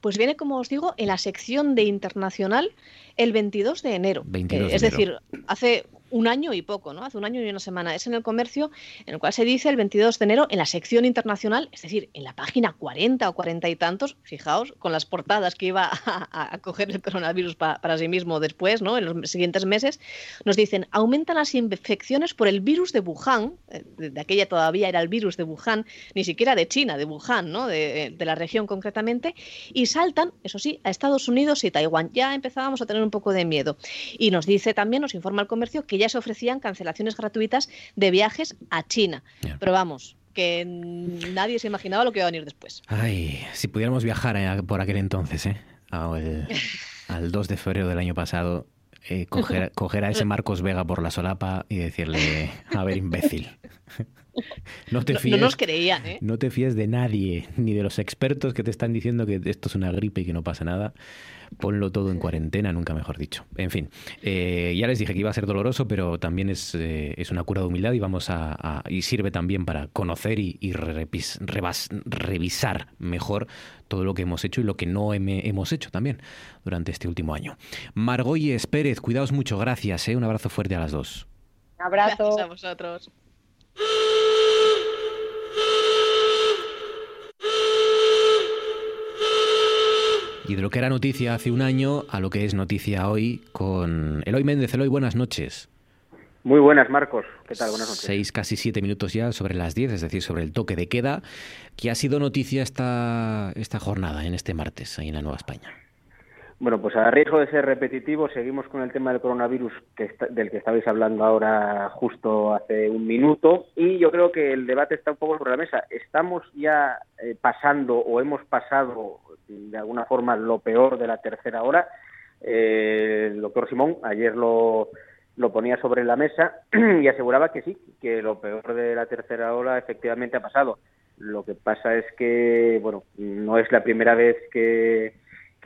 Pues viene, como os digo, en la sección de internacional el 22 de enero. 22 Eh, de es enero. decir, hace un año y poco, ¿no? Hace un año y una semana. Es en el comercio, en el cual se dice el 22 de enero en la sección internacional, es decir, en la página 40 o 40 y tantos, fijaos, con las portadas que iba a, coger el coronavirus pa- para sí mismo después, ¿no? En los siguientes meses, nos dicen, aumentan las infecciones por el virus de Wuhan, eh, de, aquella todavía era el virus de Wuhan, ni siquiera de China, de Wuhan, ¿no? De, de la región concretamente, y saltan, eso sí, a Estados Unidos y Taiwán. Ya empezábamos a tener un poco de miedo. Y nos dice también, nos informa el comercio, que ya se ofrecían cancelaciones gratuitas de viajes a China. Ya. Pero vamos, que nadie se imaginaba lo que iba a venir después. Ay, si pudiéramos viajar eh, por aquel entonces, ¿eh? Al, al 2 de febrero del año pasado, eh, coger, coger a ese Marcos Vega por la solapa y decirle, a ver, imbécil. No te No, no fíes, nos creían, ¿eh? no te fíes de nadie, ni de los expertos que te están diciendo que esto es una gripe y que no pasa nada. Ponlo todo en cuarentena, nunca mejor dicho. En fin, eh, ya les dije que iba a ser doloroso, pero también es, eh, es una cura de humildad y vamos a, a- y sirve también para conocer y, y repis- rebas- revisar mejor todo lo que hemos hecho y lo que no hemos hecho también durante este último año. Margolles Pérez, cuidaos mucho, gracias, ¿eh? un abrazo fuerte a las dos. Un abrazo. Gracias a vosotros. Y de lo que era noticia hace un año a lo que es noticia hoy con Eloy Méndez. Eloy, buenas noches. Muy buenas, Marcos. ¿Qué tal? Buenas noches. Seis, casi siete minutos ya sobre las diez, es decir, sobre el toque de queda, que ha sido noticia esta, esta jornada, en este martes, ahí en la Nueva España. Bueno, pues a riesgo de ser repetitivo, seguimos con el tema del coronavirus que está- del que estabais hablando ahora justo hace un minuto y yo creo que el debate está un poco sobre la mesa. ¿Estamos ya eh, pasando o hemos pasado de alguna forma lo peor de la tercera hora? Eh, el doctor Simón ayer lo, lo ponía sobre la mesa y aseguraba que sí, que lo peor de la tercera ola efectivamente ha pasado. Lo que pasa es que, bueno, no es la primera vez que,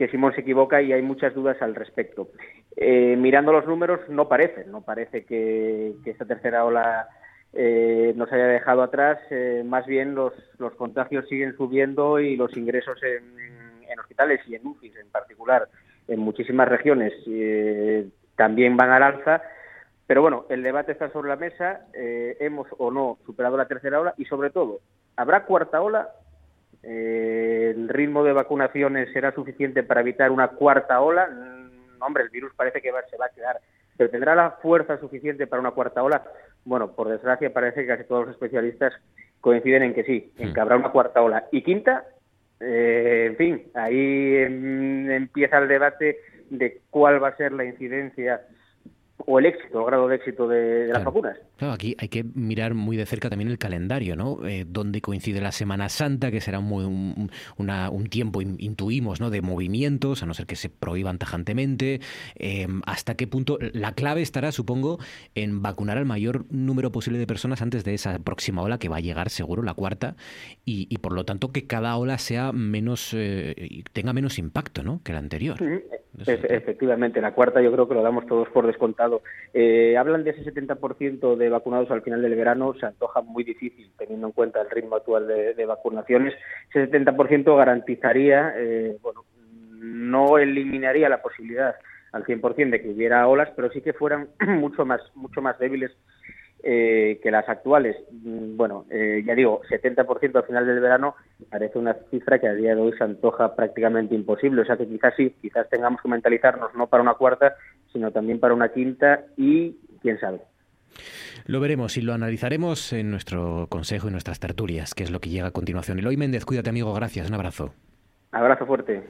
que Simón se equivoca y hay muchas dudas al respecto. Eh, mirando los números, no parece, no parece que, esta tercera ola eh, nos haya dejado atrás. eh, más bien los, los contagios siguen subiendo y los ingresos en, en hospitales y en UCIs en particular en muchísimas regiones eh, también van al alza. Pero bueno, el debate está sobre la mesa. hemos o no superado la tercera ola y sobre todo, ¿habrá cuarta ola? Eh, ¿El ritmo de vacunaciones será suficiente para evitar una cuarta ola? Mm, hombre, el virus parece que va- se va a quedar. ¿Pero tendrá la fuerza suficiente para una cuarta ola? Bueno, por desgracia parece que casi todos los especialistas coinciden en que sí, en que habrá una cuarta ola. ¿Y quinta? Eh, en fin, ahí em, empieza el debate de cuál va a ser la incidencia o el éxito, el grado de éxito de, de las vacunas. Claro, aquí hay que mirar muy de cerca también el calendario, ¿no? Eh, donde coincide la Semana Santa, que será muy- un, una- un tiempo, in- intuimos, ¿no? De movimientos, a no ser que se prohíban tajantemente. Eh, ¿Hasta qué punto? La clave estará, supongo, en vacunar al mayor número posible de personas antes de esa próxima ola que va a llegar, seguro, la cuarta, y, y por lo tanto que cada ola sea menos, eh, tenga menos impacto, ¿no? Que la anterior. Eso Efe- efectivamente, la cuarta yo creo que lo damos todos por descontado. Eh, hablan de ese 70% de vacunados al final del verano, se antoja muy difícil teniendo en cuenta el ritmo actual de, de vacunaciones. Ese 70% garantizaría, eh, bueno, no eliminaría la posibilidad al 100% de que hubiera olas, pero sí que fueran mucho más, mucho más débiles eh, que las actuales. Mm, Bueno, eh, ya digo, 70% al final del verano parece una cifra que a día de hoy se antoja prácticamente imposible. O sea que quizás sí, quizás tengamos que mentalizarnos no para una cuarta, sino también para una quinta y quién sabe. Lo veremos y lo analizaremos en nuestro consejo y nuestras tertulias, que es lo que llega a continuación. Eloy Méndez, cuídate amigo, gracias, un abrazo. Abrazo fuerte.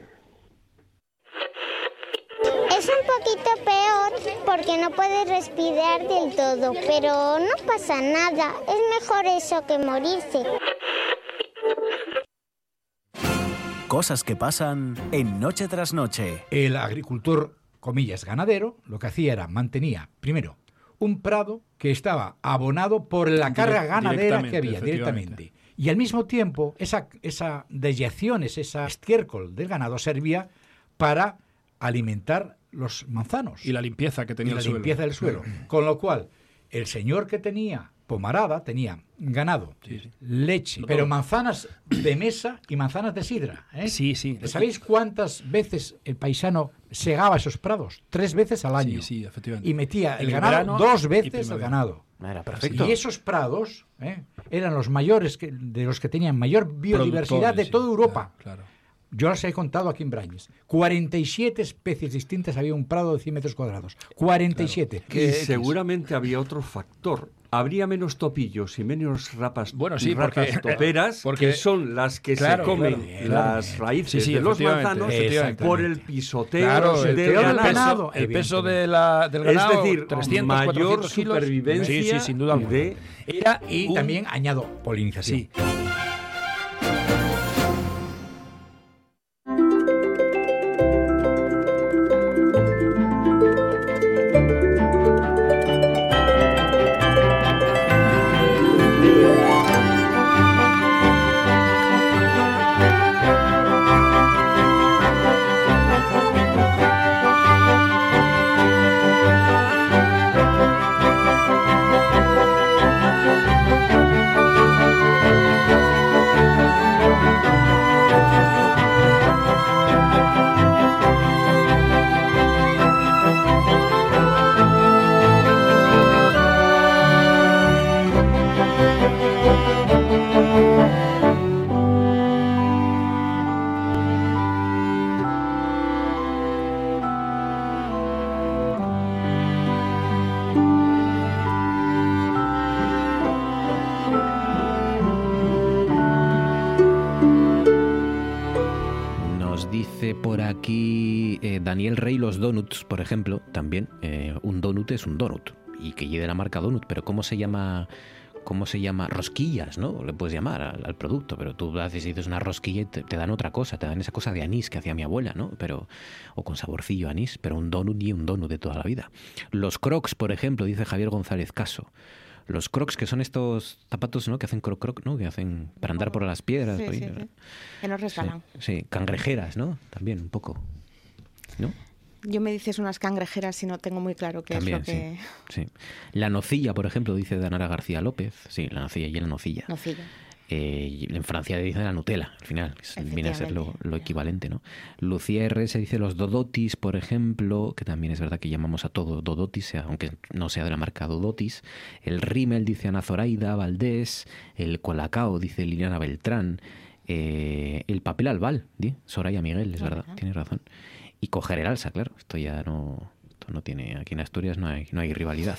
Porque no puedes respirar del todo, pero no pasa nada. Es mejor eso que morirse. Cosas que pasan en Noche tras Noche. El agricultor, comillas, ganadero, lo que hacía era mantenía, primero, un prado que estaba abonado por la carga ganadera que había directamente. Y al mismo tiempo, esa, esa deyecciones, esa estiércol del ganado servía para alimentar los manzanos. Y la limpieza que tenía y la el suelo. limpieza del suelo. Con lo cual, el señor que tenía pomarada tenía ganado, leche, pero manzanas de mesa y manzanas de sidra. ¿eh? Sí, sí. ¿Sabéis cuántas veces el paisano segaba esos prados? Tres veces al año. Sí, sí, efectivamente. Y metía el En ganado dos veces al primavera. ganado. Era perfecto. Y esos prados ¿eh? eran los mayores que, de los que tenían mayor biodiversidad de toda sí, Europa. Claro. Yo las he contado aquí en Brañes. 47 especies distintas había un prado de 100 metros cuadrados. 47. Y seguramente había otro factor. Habría menos topillos y menos rapas, Bueno, sí, ratas porque- toperas, porque- que son las que Claro, se comen claro, las claro. raíces Sí, sí, de los manzanos por el pisoteo Claro, el, del del ganado. ganado, el peso de la, del ganado, es decir, 300, mayor 400 kilos. supervivencia Sí, sí, sin duda de Era, y un- también añado polinización. Ejemplo, también. eh, un donut es un donut. Y que lleve la marca donut, pero ¿cómo se llama? ¿Cómo se llama? Rosquillas, ¿no? Le puedes llamar al, al producto, pero tú haces y dices una rosquilla y te, te dan otra cosa, te dan esa cosa de anís que hacía mi abuela, ¿no? Pero, o con saborcillo anís, pero un donut y un donut de toda la vida. Los crocs, por ejemplo, dice Javier González Caso. Los crocs, que son estos zapatos, ¿no? Que hacen croc croc, ¿no? Que hacen para andar por las piedras. Sí, por ahí, sí, ¿no? sí. Que nos resbalan. Sí, cangrejeras, ¿no? También un poco. ¿No? Yo me dices unas cangrejeras y no tengo muy claro qué También, es lo que... sí, sí. La nocilla, por ejemplo, dice Danara García López. Sí, la nocilla y la nocilla. Nocilla. Eh, en Francia dice la Nutella, al final, viene a ser lo, lo equivalente, ¿no? Lucía R. se dice los Dodotis, por ejemplo, que también es verdad que llamamos a todo Dodotis, aunque no sea de la marca Dodotis. El Rimmel dice Ana Zoraida Valdés. El Colacao dice Liliana Beltrán. eh, el papel albal, di Soraya Miguel, es verdad, tienes razón. Y coger el alza, claro, esto ya no, esto no tiene, aquí en Asturias no hay, no hay rivalidad.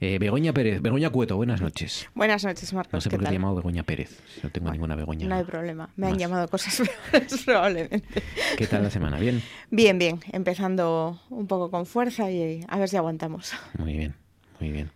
Eh, Begoña Pérez, Begoña Cueto, buenas noches. Buenas noches, Marcos. No sé ¿qué por qué te he llamado Begoña Pérez, no tengo ninguna Begoña. No hay problema. Me han llamado cosas peores, probablemente. ¿Qué tal la semana? ¿Bien? Bien, bien. Empezando un poco con fuerza y a ver si aguantamos. Muy bien, muy bien.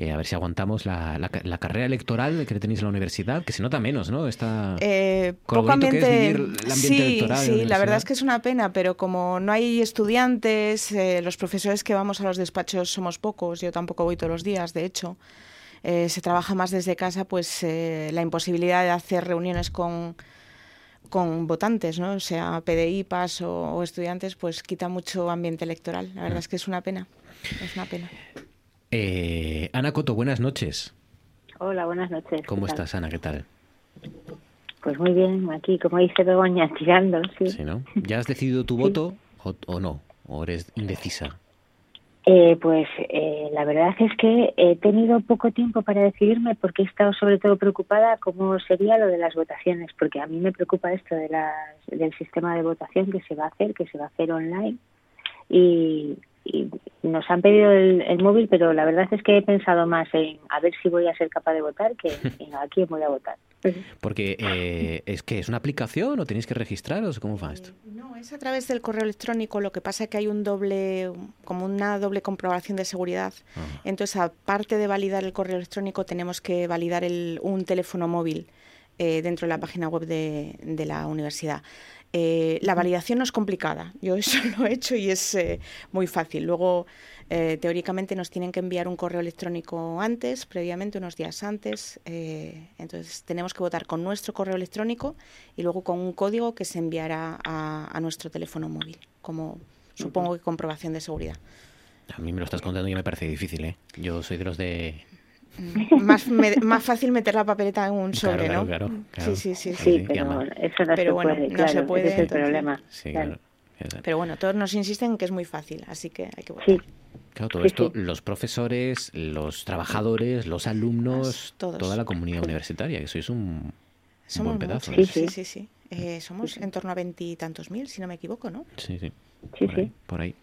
Eh, a ver si aguantamos la, la ca- la carrera electoral que tenéis en la universidad, que se nota menos, ¿no? Está Eh, con lo poco bonito que es vivir el ambiente sí, electoral sí, la verdad universidad. es que es una pena, pero como no hay estudiantes, eh, los profesores que vamos a los despachos somos pocos, yo tampoco voy todos los días, de hecho. eh, se trabaja más desde casa, pues eh, la imposibilidad de hacer reuniones con, con votantes, ¿no? O sea, PDI, PAS o, o estudiantes, pues quita mucho ambiente electoral. La Mm. verdad es que es una pena. Es una pena. Eh, Ana Coto, buenas noches. Hola, buenas noches. ¿Cómo estás, Ana? ¿Qué tal? Pues muy bien, aquí, como dice Begoña, tirando, sí. Sí, ¿no? ¿Ya has decidido tu voto o, o no? ¿O eres indecisa? Eh, pues eh, la verdad es que he tenido poco tiempo para decidirme porque he estado sobre todo preocupada cómo sería lo de las votaciones, porque a mí me preocupa esto de las, del sistema de votación que se va a hacer, que se va a hacer online. Y, y nos han pedido el, el móvil, pero la verdad es que he pensado más en a ver si voy a ser capaz de votar que en a quién voy a votar. Porque eh, es que es una aplicación o tenéis que registraros, ¿cómo va esto? No, es a través del correo electrónico. Lo que pasa es que hay un doble, como una doble comprobación de seguridad. Entonces, aparte de validar el correo electrónico, tenemos que validar el, un teléfono móvil eh, dentro de la página web de, de la universidad. Eh, la validación no es complicada. Yo eso lo he hecho y es eh, muy fácil. Luego, eh, teóricamente, nos tienen que enviar un correo electrónico antes, previamente, unos días antes. eh, entonces, tenemos que votar con nuestro correo electrónico y luego con un código que se enviará a, a nuestro teléfono móvil, como supongo que comprobación de seguridad. A mí me lo estás contando y me parece difícil, ¿eh? Yo soy de los de... Mm, más, me- más fácil meter la papeleta en un sobre, claro, ¿no? claro, claro. Sí, sí, sí. Sí, Sí, pero eso no Pero se bueno, puede, no claro, se puede. ese es el entonces- problema. Sí, claro. claro. Exacto. Pero bueno, todos nos insisten en que es muy fácil, así que hay que votar. Claro, todo Sí, esto, sí. los profesores, los trabajadores, los alumnos, Todos. toda la comunidad universitaria, que sois un, buen pedazo. muchos, ¿eh? sí, sí, sí. Eh, somos en torno a veintitantos mil, si no me equivoco, ¿no? Sí, sí. Sí, por, Ahí, por ahí.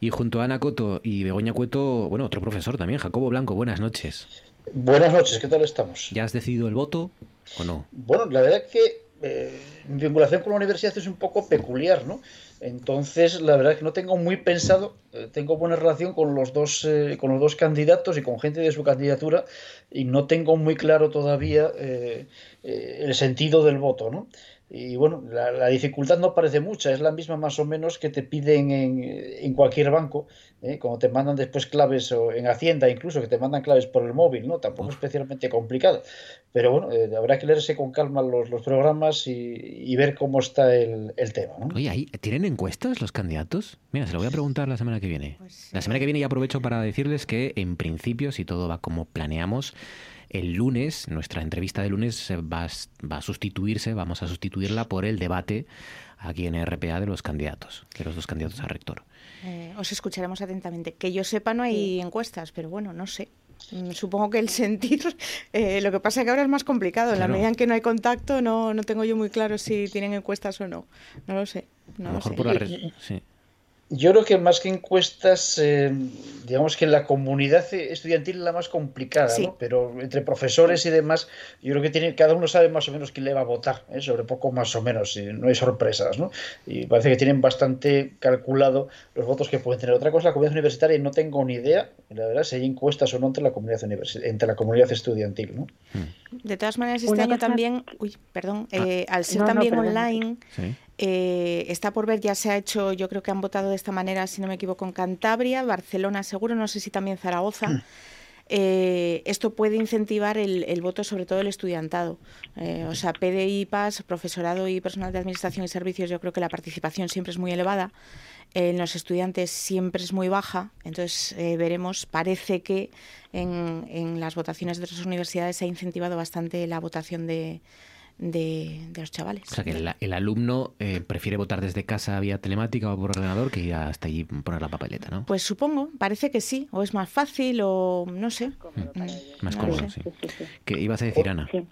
Y junto a Ana Coto y Begoña Cueto, bueno, otro profesor también, Jacobo Blanco, buenas noches. Buenas noches, ¿qué tal estamos? ¿Ya has decidido el voto o no? Bueno, la verdad que eh, mi vinculación con la universidad es un poco peculiar, ¿no? Entonces, la verdad que no tengo muy pensado, eh, tengo buena relación con los dos eh, con los dos candidatos y con gente de su candidatura y no tengo muy claro todavía eh, eh, el sentido del voto, ¿no? Y bueno, la, la dificultad no parece mucha, es la misma más o menos que te piden en, en cualquier banco, ¿eh? como te mandan después claves o en Hacienda incluso, que te mandan claves por el móvil, ¿no? Tampoco es especialmente complicado. Pero bueno, eh, habrá que leerse con calma los, los programas y, y ver cómo está el, el tema, ¿no? Oye, ahí, ¿tienen encuestas los candidatos? Mira, se lo voy a preguntar la semana que viene. La semana que viene ya aprovecho para decirles que, en principio, si todo va como planeamos, el lunes, nuestra entrevista de lunes eh, va, a va a sustituirse, vamos a sustituirla por el debate aquí en RPA de los candidatos, de los dos candidatos a rector. Eh, os escucharemos atentamente. Que yo sepa, no hay encuestas, pero bueno, no sé. Mm, Supongo que el sentir, eh, lo que pasa es que ahora es más complicado. En la medida en que no hay contacto, no, no tengo yo muy claro si tienen encuestas o no. No lo sé. No a lo lo mejor sé. por la red. Sí. Yo creo que más que encuestas, eh, digamos que la comunidad estudiantil es la más complicada, Sí. ¿no? Pero entre profesores y demás, yo creo que tiene, cada uno sabe más o menos quién le va a votar, ¿eh? sobre poco más o menos, y no hay sorpresas, ¿no? Y parece que tienen bastante calculado los votos que pueden tener. Otra cosa, la comunidad universitaria, y no tengo ni idea, la verdad, si hay encuestas o no entre la comunidad universi- entre la comunidad estudiantil, ¿no? De todas maneras, este Una año cosa- también, uy, perdón, Ah. eh, al ser No, también online, eh, está por ver, ya se ha hecho, yo creo que han votado de esta manera, si no me equivoco, en Cantabria, Barcelona seguro, no sé si también Zaragoza. Eh, esto puede incentivar el, el voto, sobre todo el estudiantado. Eh, o sea, PDI, PAS, profesorado y personal de administración y servicios, yo creo que la participación siempre es muy elevada. En los estudiantes siempre es muy baja, entonces eh, veremos, parece que en, en las votaciones de otras universidades se ha incentivado bastante la votación de, de, de los chavales. O sea, que el, el alumno eh, prefiere votar desde casa vía telemática o por ordenador que ir hasta allí poner la papeleta, ¿no? Pues supongo, parece que sí, o es más fácil, o no sé. Mm, Más no lo cómodo, sé. sí. ¿Qué ibas a decir, Ana? Sí.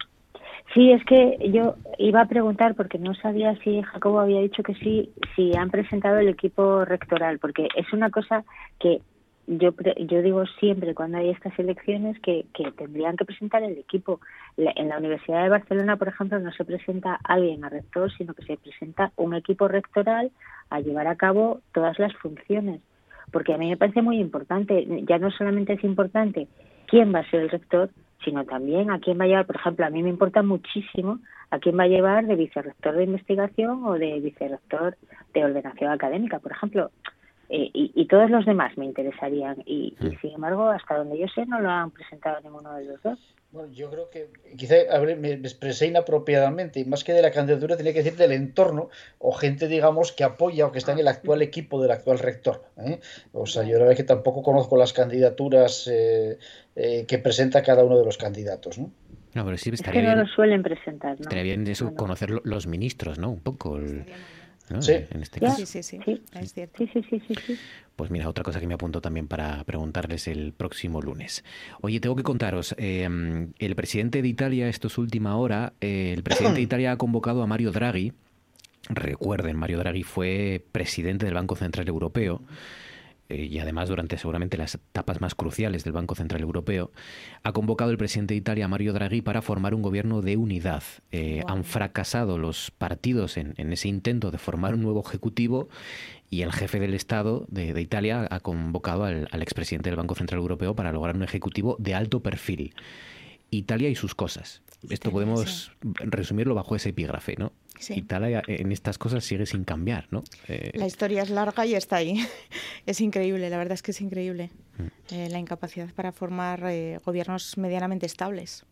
Sí, es que yo iba a preguntar porque no sabía si Jacobo había dicho que sí, si han presentado el equipo rectoral, porque es una cosa que yo yo digo siempre cuando hay estas elecciones que, tendrían que presentar el equipo. En la Universidad de Barcelona, por ejemplo, no se presenta alguien a rector, sino que se presenta un equipo rectoral a llevar a cabo todas las funciones. Porque a mí me parece muy importante, ya no solamente es importante quién va a ser el rector, sino también a quién va a llevar, por ejemplo, a mí me importa muchísimo a quién va a llevar de vicerrector de investigación o de vicerrector de ordenación académica, por ejemplo. Eh, y, y todos los demás me interesarían. Y, y, sin embargo, hasta donde yo sé, no lo han presentado ninguno de los dos. Bueno, yo creo que quizá me expresé inapropiadamente y más que de la candidatura tenía que decir del entorno o gente, digamos, que apoya o que está en el actual equipo del actual rector. ¿eh? O sea, yo la verdad que tampoco conozco las candidaturas eh, eh, que presenta cada uno de los candidatos. ¿no? No, pero sí Es que estaría no bien, lo suelen presentar, ¿no? estaría bien eso, conocer lo- los ministros, ¿no? Un poco. el- ¿no? Sí. En este caso. Sí, sí, sí, Sí. es cierto. Sí, sí, sí, sí, sí. Pues mira, otra cosa que me apunto también para preguntarles el próximo lunes. Oye, tengo que contaros, eh, el presidente de Italia, esto es última hora, eh, el presidente de Italia ha convocado a Mario Draghi. Recuerden, Mario Draghi fue presidente del Banco Central Europeo y además durante seguramente las etapas más cruciales del Banco Central Europeo, ha convocado el presidente de Italia, Mario Draghi, para formar un gobierno de unidad. Eh, Han fracasado los partidos en, en ese intento de formar un nuevo ejecutivo y el jefe del Estado de, de Italia ha convocado al, al expresidente del Banco Central Europeo para lograr un ejecutivo de alto perfil. Italia y sus cosas. Esto podemos resumirlo bajo ese epígrafe, ¿no? Sí. Italia en estas cosas sigue sin cambiar, ¿no? Eh, La historia es larga y está ahí. Es increíble, la verdad es que es increíble Mm. eh, la incapacidad para formar eh, gobiernos medianamente estables.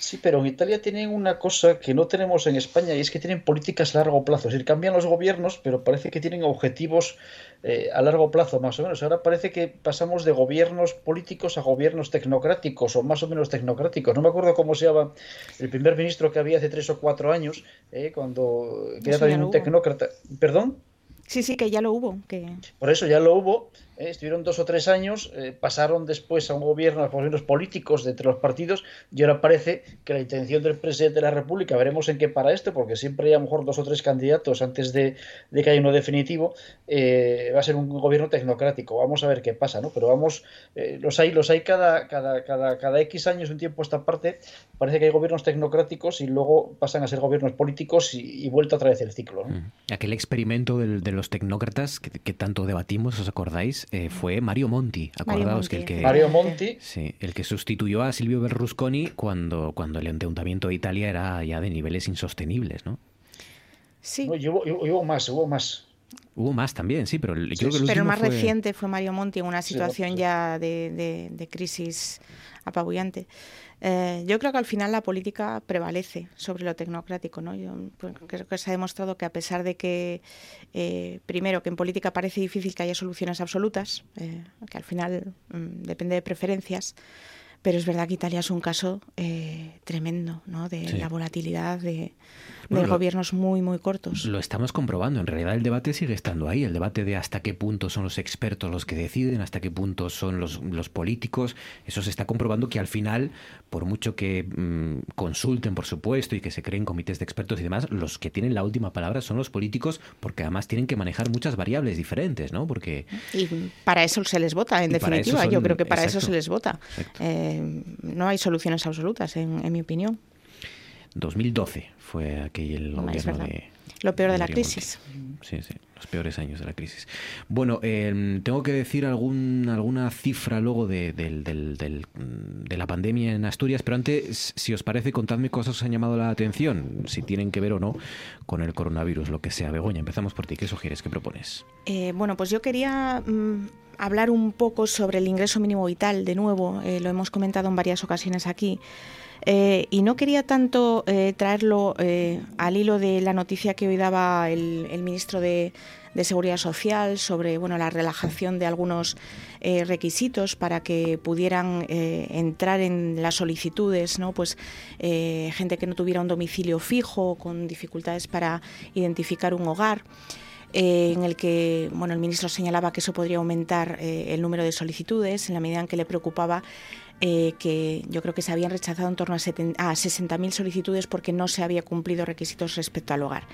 Sí, pero en Italia tienen una cosa que no tenemos en España y es que tienen políticas a largo plazo. Es decir, cambian los gobiernos, pero parece que tienen objetivos eh, a largo plazo, más o menos. Ahora parece que pasamos de gobiernos políticos a gobiernos tecnocráticos o más o menos tecnocráticos. No me acuerdo cómo se llama el primer ministro que había hace tres o cuatro años, eh, cuando que era también un tecnócrata. ¿Perdón? Sí, sí, que ya lo hubo. Que... Por eso ya lo hubo, eh, estuvieron dos o tres años, eh, pasaron después a un gobierno, a gobiernos políticos de entre los partidos, y ahora parece que la intención del presidente de la República, veremos en qué para esto, porque siempre hay a lo mejor dos o tres candidatos antes de, de que haya uno definitivo, eh, va a ser un gobierno tecnocrático. Vamos a ver qué pasa, ¿no? Pero vamos, los hay, los hay cada, cada, cada, cada X años, un tiempo esta parte, parece que hay gobiernos tecnocráticos y luego pasan a ser gobiernos políticos y, y vuelta otra vez el ciclo, ¿no? Aquel experimento de los tecnócratas que, que tanto debatimos, ¿os acordáis? Eh, fue Mario Monti. Mario Acordaos Monti, que el que Mario Monti, Sí, el que sustituyó a Silvio Berlusconi cuando, cuando el endeudamiento de Italia era ya de niveles insostenibles, ¿no? Sí, no, y hubo, y más, hubo más. Hubo más también, sí, pero el- creo que el pero más fue- reciente fue Mario Monti en una Sí, situación sí. ya de, de- de crisis apabullante. Eh, yo creo que al final la política prevalece sobre lo tecnocrático. ¿no? Yo pues, creo que se ha demostrado que a pesar de que, eh, primero, que en política parece difícil que haya soluciones absolutas, eh, que al final mm, depende de preferencias, pero es verdad que Italia es un caso eh, tremendo ¿no? de Sí. la volatilidad de, de lo- gobiernos muy, muy cortos. Lo estamos comprobando. En realidad el debate sigue estando ahí. El debate de hasta qué punto son los expertos los que deciden, hasta qué punto son los, los políticos. Eso se está comprobando que al final, por mucho que mm, consulten, por supuesto, y que se creen comités de expertos y demás, los que tienen la última palabra son los políticos porque además tienen que manejar muchas variables diferentes, ¿no? Porque Y para eso se les vota, en definitiva. Yo creo que para eso se les vota. exacto. Eh, no hay soluciones absolutas, en, en mi opinión. 2012 fue aquel No, gobierno de... Lo peor de la crisis. Sí, sí, los peores años de la crisis. Bueno, eh, tengo que decir algún, alguna cifra luego de, del- del- del- de la pandemia en Asturias, pero antes, si os parece, contadme cosas que os han llamado la atención, si tienen que ver o no con el coronavirus, lo que sea. Begoña, empezamos por ti. ¿Qué sugieres? ¿Qué propones? Eh, bueno, pues yo quería mm, hablar un poco sobre el ingreso mínimo vital, de nuevo, eh, lo hemos comentado en varias ocasiones aquí. Eh, y no quería tanto eh, traerlo al hilo de la noticia que hoy daba el, el ministro de, Seguridad Social sobre bueno, la relajación de algunos requisitos para que pudieran entrar en las solicitudes, ¿no? pues gente que no tuviera un domicilio fijo, con dificultades para identificar un hogar eh, en el que bueno, el ministro señalaba que eso podría aumentar eh, el número de solicitudes en la medida en que le preocupaba eh, que yo creo que se habían rechazado en torno a, 70 a 60.000 solicitudes porque no se había cumplido requisitos respecto al hogar.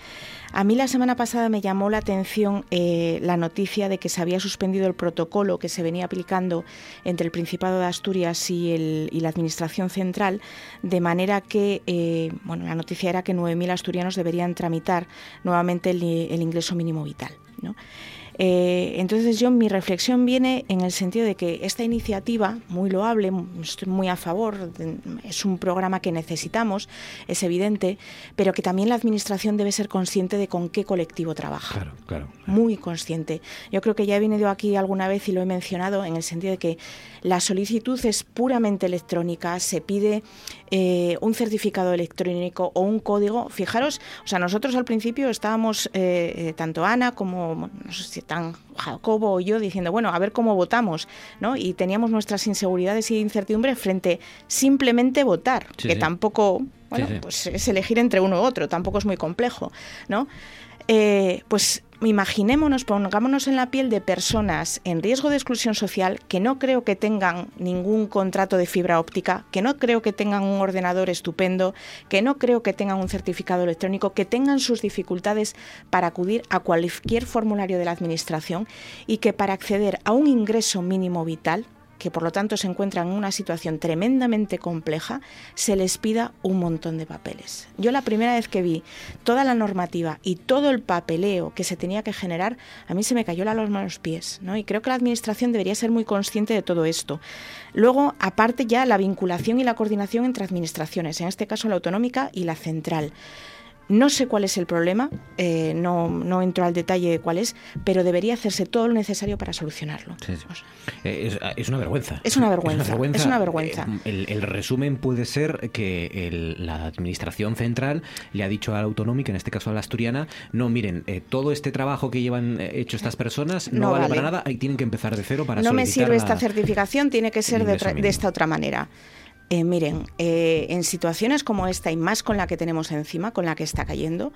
A mí la semana pasada me llamó la atención eh, la noticia de que se había suspendido el protocolo que se venía aplicando entre el Principado de Asturias y la Administración Central, de manera que, eh, bueno, la noticia era que 9.000 asturianos deberían tramitar nuevamente el, el ingreso mínimo vital. ¿no? Eh, entonces yo mi reflexión viene en el sentido de que esta iniciativa, muy loable, estoy muy a favor, es un programa que necesitamos, es evidente, pero que también la Administración debe ser consciente de con qué colectivo trabaja Claro, claro. muy consciente. Yo creo que ya he venido aquí alguna vez y lo he mencionado en el sentido de que la solicitud es puramente electrónica, se pide eh, un certificado electrónico o un código. Fijaros, o sea, nosotros al principio estábamos, eh, eh, tanto Ana como, no sé si tan Jacobo o yo, diciendo, bueno, a ver cómo votamos, ¿no? Y teníamos nuestras inseguridades y incertidumbres frente simplemente votar, Sí, que sí. tampoco, bueno, sí. pues es elegir entre uno u otro, tampoco es muy complejo, ¿no? Eh, pues imaginémonos, pongámonos en la piel de personas en riesgo de exclusión social que no creo que tengan ningún contrato de fibra óptica, que no creo que tengan un ordenador estupendo, que no creo que tengan un certificado electrónico, que tengan sus dificultades para acudir a cualquier formulario de la Administración y que para acceder a un ingreso mínimo vital, que por lo tanto se encuentran en una situación tremendamente compleja, se les pida un montón de papeles. Yo la primera vez que vi toda la normativa y todo el papeleo que se tenía que generar, a mí se me cayó la loma a los pies, ¿no? Y creo que la administración debería ser muy consciente de todo esto. Luego, aparte ya la vinculación y la coordinación entre administraciones, en este caso la autonómica y la central. No sé cuál es el problema, eh, no, no entro al detalle de cuál es, pero debería hacerse todo lo necesario para solucionarlo. Sí, sí. Eh, es, es una vergüenza. Es una vergüenza, es una vergüenza. Eh, El, el resumen puede ser que el- la administración central le ha dicho a la autonómica, en este caso a la asturiana, no, miren, eh, todo este trabajo que llevan hecho estas personas no, No vale, vale. para nada y tienen que empezar de cero para no me sirve la- esta certificación, tiene que ser de, esta otra manera. Eh, miren, eh, en situaciones como esta y más con la que tenemos encima, con la que está cayendo,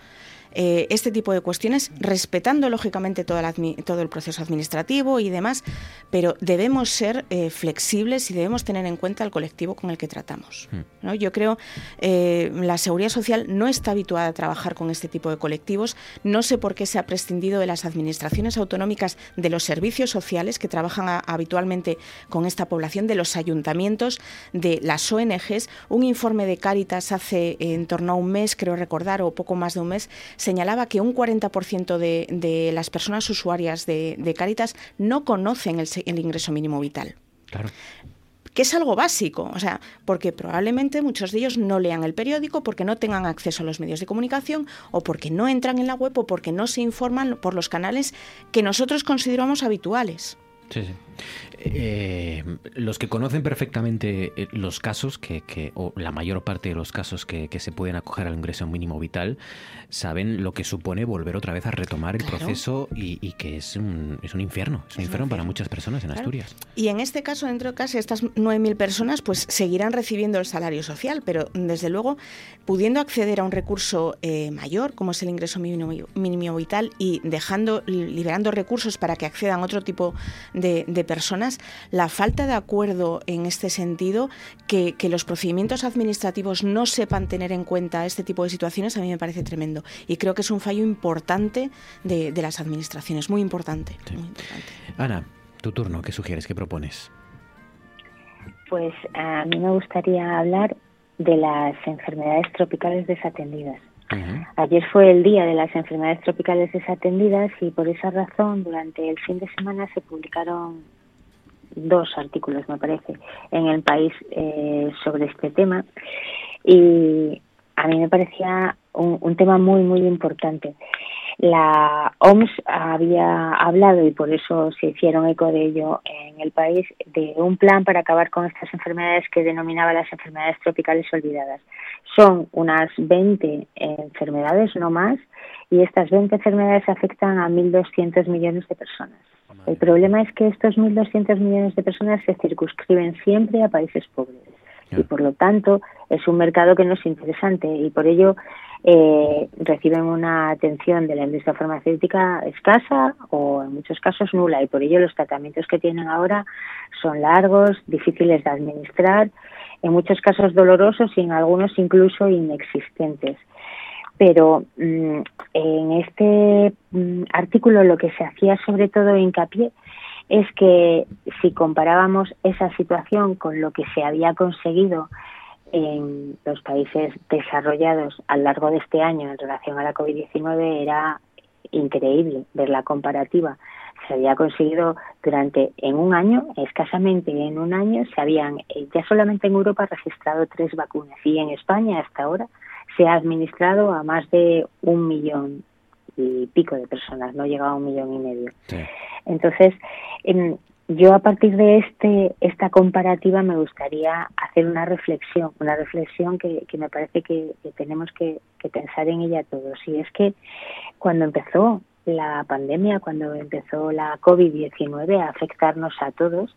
eh, este tipo de cuestiones, respetando lógicamente todo el proceso administrativo y demás, pero debemos ser eh, flexibles y debemos tener en cuenta el colectivo con el que tratamos. ¿no? Yo creo eh, la seguridad social no está habituada a trabajar con este tipo de colectivos. No sé por qué se ha prescindido de las administraciones autonómicas, de los servicios sociales que trabajan a- habitualmente con esta población, de los ayuntamientos, de las ONGs. Un informe de Cáritas hace eh, en torno a un mes, creo recordar, o poco más de un mes, señalaba que un 40% de, de las personas usuarias de, de Cáritas no conocen el, el ingreso mínimo vital Claro. que es algo básico, o sea, porque probablemente muchos de ellos no lean el periódico porque no tengan acceso a los medios de comunicación o porque no entran en la web o porque no se informan por los canales que nosotros consideramos habituales. Sí, sí. Eh, los que conocen perfectamente eh, los casos, que, que- o la mayor parte de los casos que, que se pueden acoger al ingreso mínimo vital, saben lo que supone volver otra vez a retomar el Claro. proceso y, y que es un, es un infierno. Es un infierno para muchas personas en Claro. Asturias. Y en este caso, dentro de casa, estas 9.000 personas pues seguirán recibiendo el salario social, pero desde luego pudiendo acceder a un recurso eh, mayor, como es el ingreso mínimo, mínimo vital, y dejando, liberando recursos para que accedan a otro tipo de, de personas, la falta de acuerdo en este sentido, que, que los procedimientos administrativos no sepan tener en cuenta este tipo de situaciones, a mí me parece tremendo. Y creo que es un fallo importante de, de las administraciones, muy importante. muy importante. Ana, tu turno, ¿qué sugieres? ¿Qué propones? Pues a mí me gustaría hablar de las enfermedades tropicales desatendidas. Ayer fue el día de las enfermedades tropicales desatendidas y por esa razón durante el fin de semana se publicaron dos artículos, me parece, en el país eh, sobre este tema y a mí me parecía un, un tema muy, muy importante. La OMS había hablado, y por eso se hicieron eco de ello en el país, de un plan para acabar con estas enfermedades que denominaba las enfermedades tropicales olvidadas. Son unas 20 enfermedades, no más, y estas 20 enfermedades afectan a 1.200 millones de personas. El problema es que estos 1.200 millones de personas se circunscriben siempre a países pobres y por lo tanto es un mercado que no es interesante y por ello eh, reciben una atención de la industria farmacéutica escasa o en muchos casos nula. Y por ello los tratamientos que tienen ahora son largos, difíciles de administrar, en muchos casos dolorosos y en algunos incluso inexistentes. Pero mm, en este mm, artículo lo que se hacía sobre todo hincapié es que si comparábamos esa situación con lo que se había conseguido en los países desarrollados a lo largo de este año en relación a la COVID-19 era increíble ver la comparativa. Se había conseguido durante, en un año, escasamente en un año, se habían eh, ya solamente en Europa registrado tres vacunas y en España hasta ahora se ha administrado a más de un millón y pico de personas, no llega a un millón y medio. Entonces, em, yo a partir de este esta comparativa me gustaría hacer una reflexión, una reflexión que, que me parece que, que tenemos que, que pensar en ella todos. Y es que cuando empezó la pandemia, cuando empezó la COVID-19 a afectarnos a todos,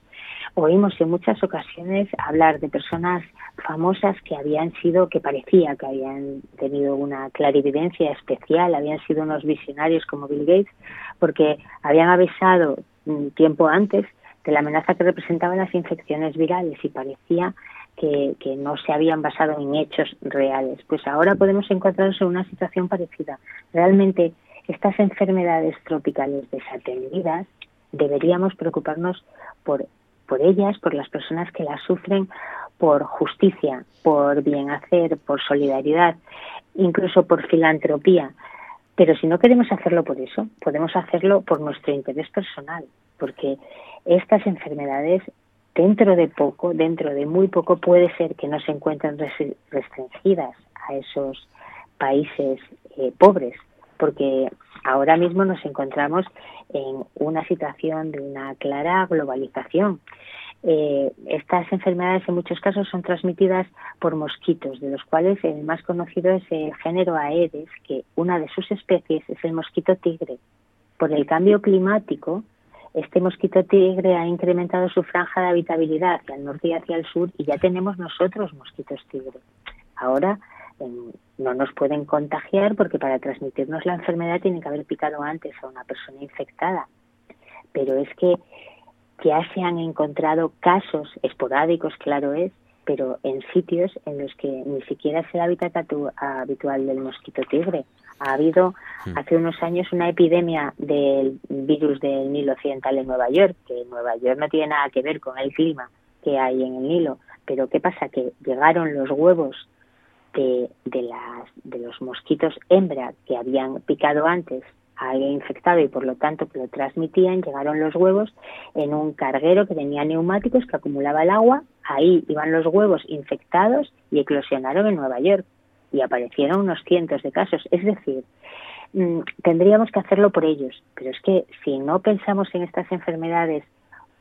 oímos en muchas ocasiones hablar de personas famosas que habían sido, que parecía que habían tenido una clarividencia especial, habían sido unos visionarios como Bill Gates, porque habían avisado mm, tiempo antes de la amenaza que representaban las infecciones virales y parecía que, que no se habían basado en hechos reales. Pues ahora podemos encontrarnos en una situación parecida. Realmente estas enfermedades tropicales desatendidas deberíamos preocuparnos por, por ellas, por las personas que las sufren, por justicia, por bien hacer, por solidaridad, incluso por filantropía. Pero si no queremos hacerlo por eso, podemos hacerlo por nuestro interés personal, porque estas enfermedades dentro de poco, dentro de muy poco, puede ser que no se encuentren res- restringidas a esos países eh, pobres, porque ahora mismo nos encontramos en una situación de una clara globalización. Eh, estas enfermedades en muchos casos son transmitidas por mosquitos, de los cuales el más conocido es el género Aedes, que una de sus especies es el mosquito tigre. Por el cambio climático, este mosquito tigre ha incrementado su franja de habitabilidad hacia el norte y hacia el sur y ya tenemos nosotros mosquitos tigre. Ahora no nos pueden contagiar porque para transmitirnos la enfermedad tienen que haber picado antes a una persona infectada. Pero es que ya se han encontrado casos esporádicos, claro es, pero en sitios en los que ni siquiera es el hábitat habitual del mosquito tigre. Ha habido hace unos años una epidemia del virus del Nilo Occidental en Nueva York, que Nueva York no tiene nada que ver con el clima que hay en el Nilo. Pero ¿qué pasa? Que llegaron los huevos de, de, las, de los mosquitos hembra que habían picado antes a alguien infectado y por lo tanto que lo transmitían, llegaron los huevos en un carguero que tenía neumáticos que acumulaba el agua, ahí iban los huevos infectados y eclosionaron en Nueva York y aparecieron unos cientos de casos. Es decir, mm, tendríamos que hacerlo por ellos, pero es que si no pensamos en estas enfermedades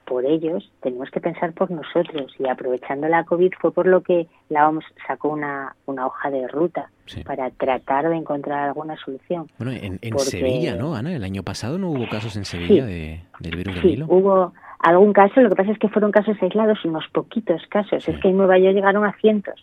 por ellos, tenemos que pensar por nosotros. Y aprovechando la COVID fue por lo que la OMS sacó una, una hoja de ruta para tratar de encontrar alguna solución. Bueno, en, en Porque- Sevilla, ¿no, Ana? El año pasado no hubo casos en Sevilla de, del virus del Sí, hubo algún caso, lo que pasa es que fueron casos aislados, unos poquitos casos. Es que en Nueva York llegaron a cientos.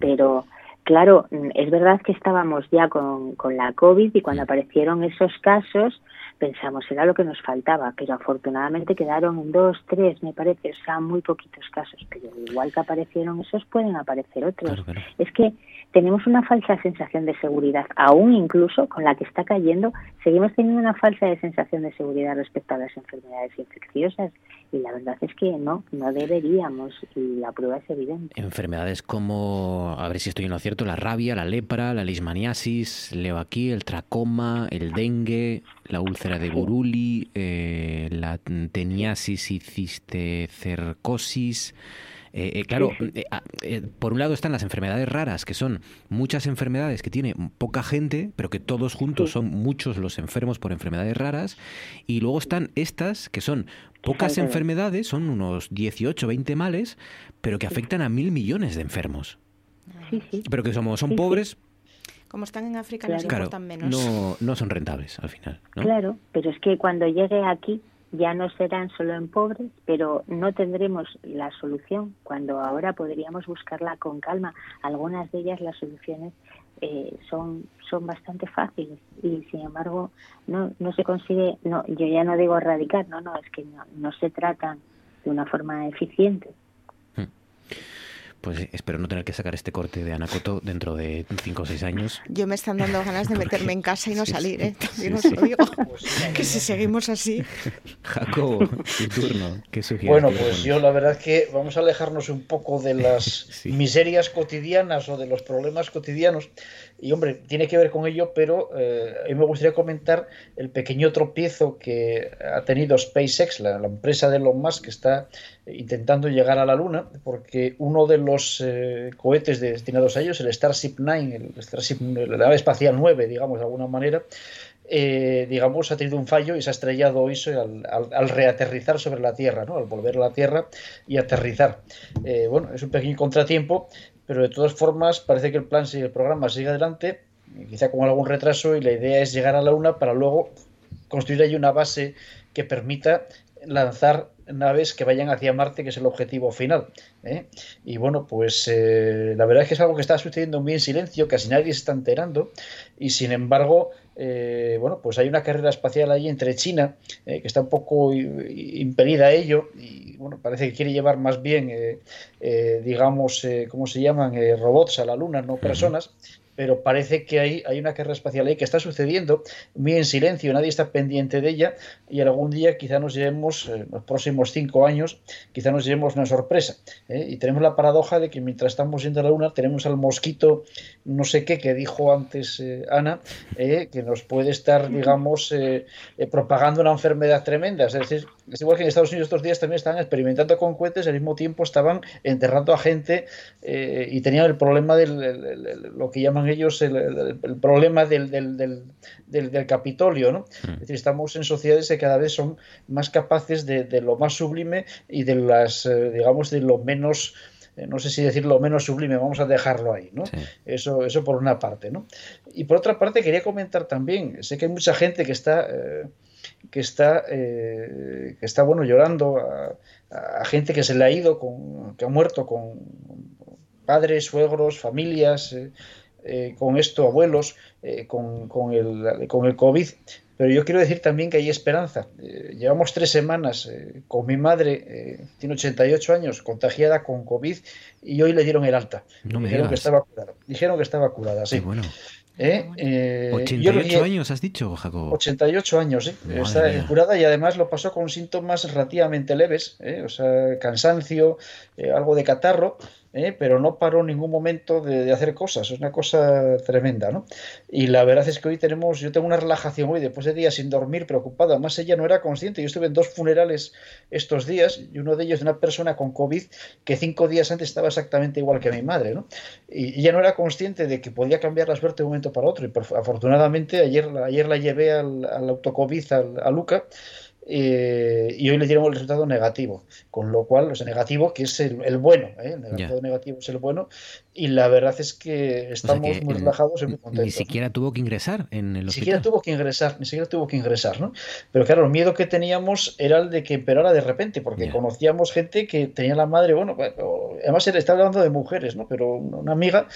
Pero, claro, es verdad que estábamos ya con, con la COVID y cuando aparecieron esos casos pensamos, era lo que nos faltaba, pero afortunadamente quedaron dos, tres, me parece, o sea, muy poquitos casos. Pero igual que aparecieron esos, pueden aparecer otros. Es que tenemos una falsa sensación de seguridad, aún incluso con la que está cayendo, seguimos teniendo una falsa sensación de seguridad respecto a las enfermedades infecciosas y la verdad es que no, no deberíamos y la prueba es evidente. Enfermedades como, a ver si estoy en lo cierto, la rabia, la lepra, la leishmaniasis, leo aquí, el tracoma, el dengue, la úlcera de Buruli, eh, la teniasis y cisticercosis. Eh, eh, claro, eh, ah, eh, por un lado están las enfermedades raras, que son muchas enfermedades que tiene poca gente, pero que todos juntos son muchos los enfermos por enfermedades raras. Y luego están estas, que son pocas enfermedades, son unos 18, 20 males, pero que afectan a mil millones de enfermos. Sí, sí. Pero que somos, son pobres, Como están en África nos claro, importan menos. no, no son rentables al final. ¿no? Claro, pero es que cuando llegue aquí ya no serán solo en pobres, pero no tendremos la solución cuando ahora podríamos buscarla con calma. Algunas de ellas las soluciones eh, son son bastante fáciles y sin embargo no no se consigue no yo ya no digo erradicar no no es que no, no se tratan de una forma eficiente Pues espero no tener que sacar este corte de Anacoto dentro de 5 o 6 años. Yo me están dando ganas de meterme en casa y no Sí, salir. ¿eh? También Sí, os lo sí. digo. que si seguimos así. Jacobo, tu turno. ¿Qué sugieres? Bueno, ¿Qué pues yo la verdad es que vamos a alejarnos un poco de las miserias cotidianas o de los problemas cotidianos. Y hombre, tiene que ver con ello, pero eh, a mí me gustaría comentar el pequeño tropiezo que ha tenido SpaceX, la, empresa de Elon Musk, que está intentando llegar a la Luna, porque uno de los eh, cohetes destinados a ellos, el Starship 9, el Starship, la nave espacial 9, digamos de alguna manera, eh, digamos, ha tenido un fallo y se ha estrellado hoy al- al reaterrizar sobre la Tierra, ¿no? al volver a la Tierra y aterrizar. Eh, bueno, es un pequeño contratiempo, pero de todas formas parece que el plan, sigue- el programa sigue adelante, quizá con algún retraso, y la idea es llegar a la Luna para luego construir ahí una base que permita lanzar naves que vayan hacia Marte, que es el objetivo final. ¿eh? Y bueno, pues eh, la verdad es que es algo que está sucediendo muy en silencio, casi nadie se está enterando, y sin embargo, eh, bueno, pues hay una carrera espacial ahí entre China, eh, que está un poco i- impelida a ello, y bueno, parece que quiere llevar más bien, eh, eh, digamos, eh, ¿cómo se llaman? Eh, robots a la Luna, no personas. Pero parece que hay, hay una carrera espacial ahí que está sucediendo muy en silencio, nadie está pendiente de ella y algún día quizá nos llevemos, eh, los próximos cinco años, quizá nos llevemos una sorpresa. ¿eh? Y tenemos la paradoja de que mientras estamos yendo a la Luna tenemos al mosquito no sé qué que dijo antes eh, Ana, que nos puede estar, digamos, propagando una enfermedad tremenda. Es decir, es igual que en Estados Unidos estos días también estaban experimentando con cohetes, al mismo tiempo estaban enterrando a gente eh, y tenían el problema del el- el- el- lo que llaman ellos el, problema del, del, del, del- Capitolio, ¿no? Es decir, estamos en sociedades que cada vez son más capaces de, de lo más sublime y de las, eh, digamos, de lo menos eh, no sé si decir lo menos sublime, vamos a dejarlo ahí, ¿no? Eso, eso por una parte, ¿no? Y por otra parte quería comentar también, sé que hay mucha gente que está, eh, que está, eh, que está bueno llorando a, a gente que se le ha ido, con, que ha muerto con padres, suegros, familias, eh, eh, con esto, abuelos, eh, con, con el, con el COVID. Pero yo quiero decir también que hay esperanza. Llevamos tres semanas con mi madre, eh, tiene 88 años, contagiada con COVID y hoy le dieron el alta. No me Dijeron que estaba curada. Dijeron que estaba curada, sí. Qué bueno. ¿Eh? Eh, yo 88 lo- años has dicho, Jacobo. 88 años, sí. Madre Está mía. curada y además lo pasó con síntomas relativamente leves, ¿eh? o sea, cansancio, eh, algo de catarro, ¿eh? pero no paró en ningún momento de, hacer cosas. Es una cosa tremenda, ¿no? Y la verdad es que hoy tenemos, yo tengo una relajación hoy, después de días sin dormir, preocupada. Además, ella no era consciente. Yo estuve en dos funerales estos días y uno de ellos de una persona con COVID que cinco días antes estaba exactamente igual que mi madre, ¿no? Y ella no era consciente de que podía cambiar la suerte de un momento para otro. Y afortunadamente ayer, ayer la llevé al, al autocovid al- a Luca eh, y hoy le dieron el resultado negativo. Con lo cual, o sea, negativo que es el, el bueno, ¿eh? el resultado negativo es el bueno. Y la verdad es que O sea estamos que muy el- relajados y muy Ni contentos. siquiera tuvo que ingresar en el Ni hospital. siquiera tuvo que ingresar, ni siquiera tuvo que ingresar, ¿no? Pero claro, el miedo que teníamos era el de que empeorara de repente, porque conocíamos gente que tenía la madre, bueno, bueno, además él está hablando de mujeres, ¿no? Pero una amiga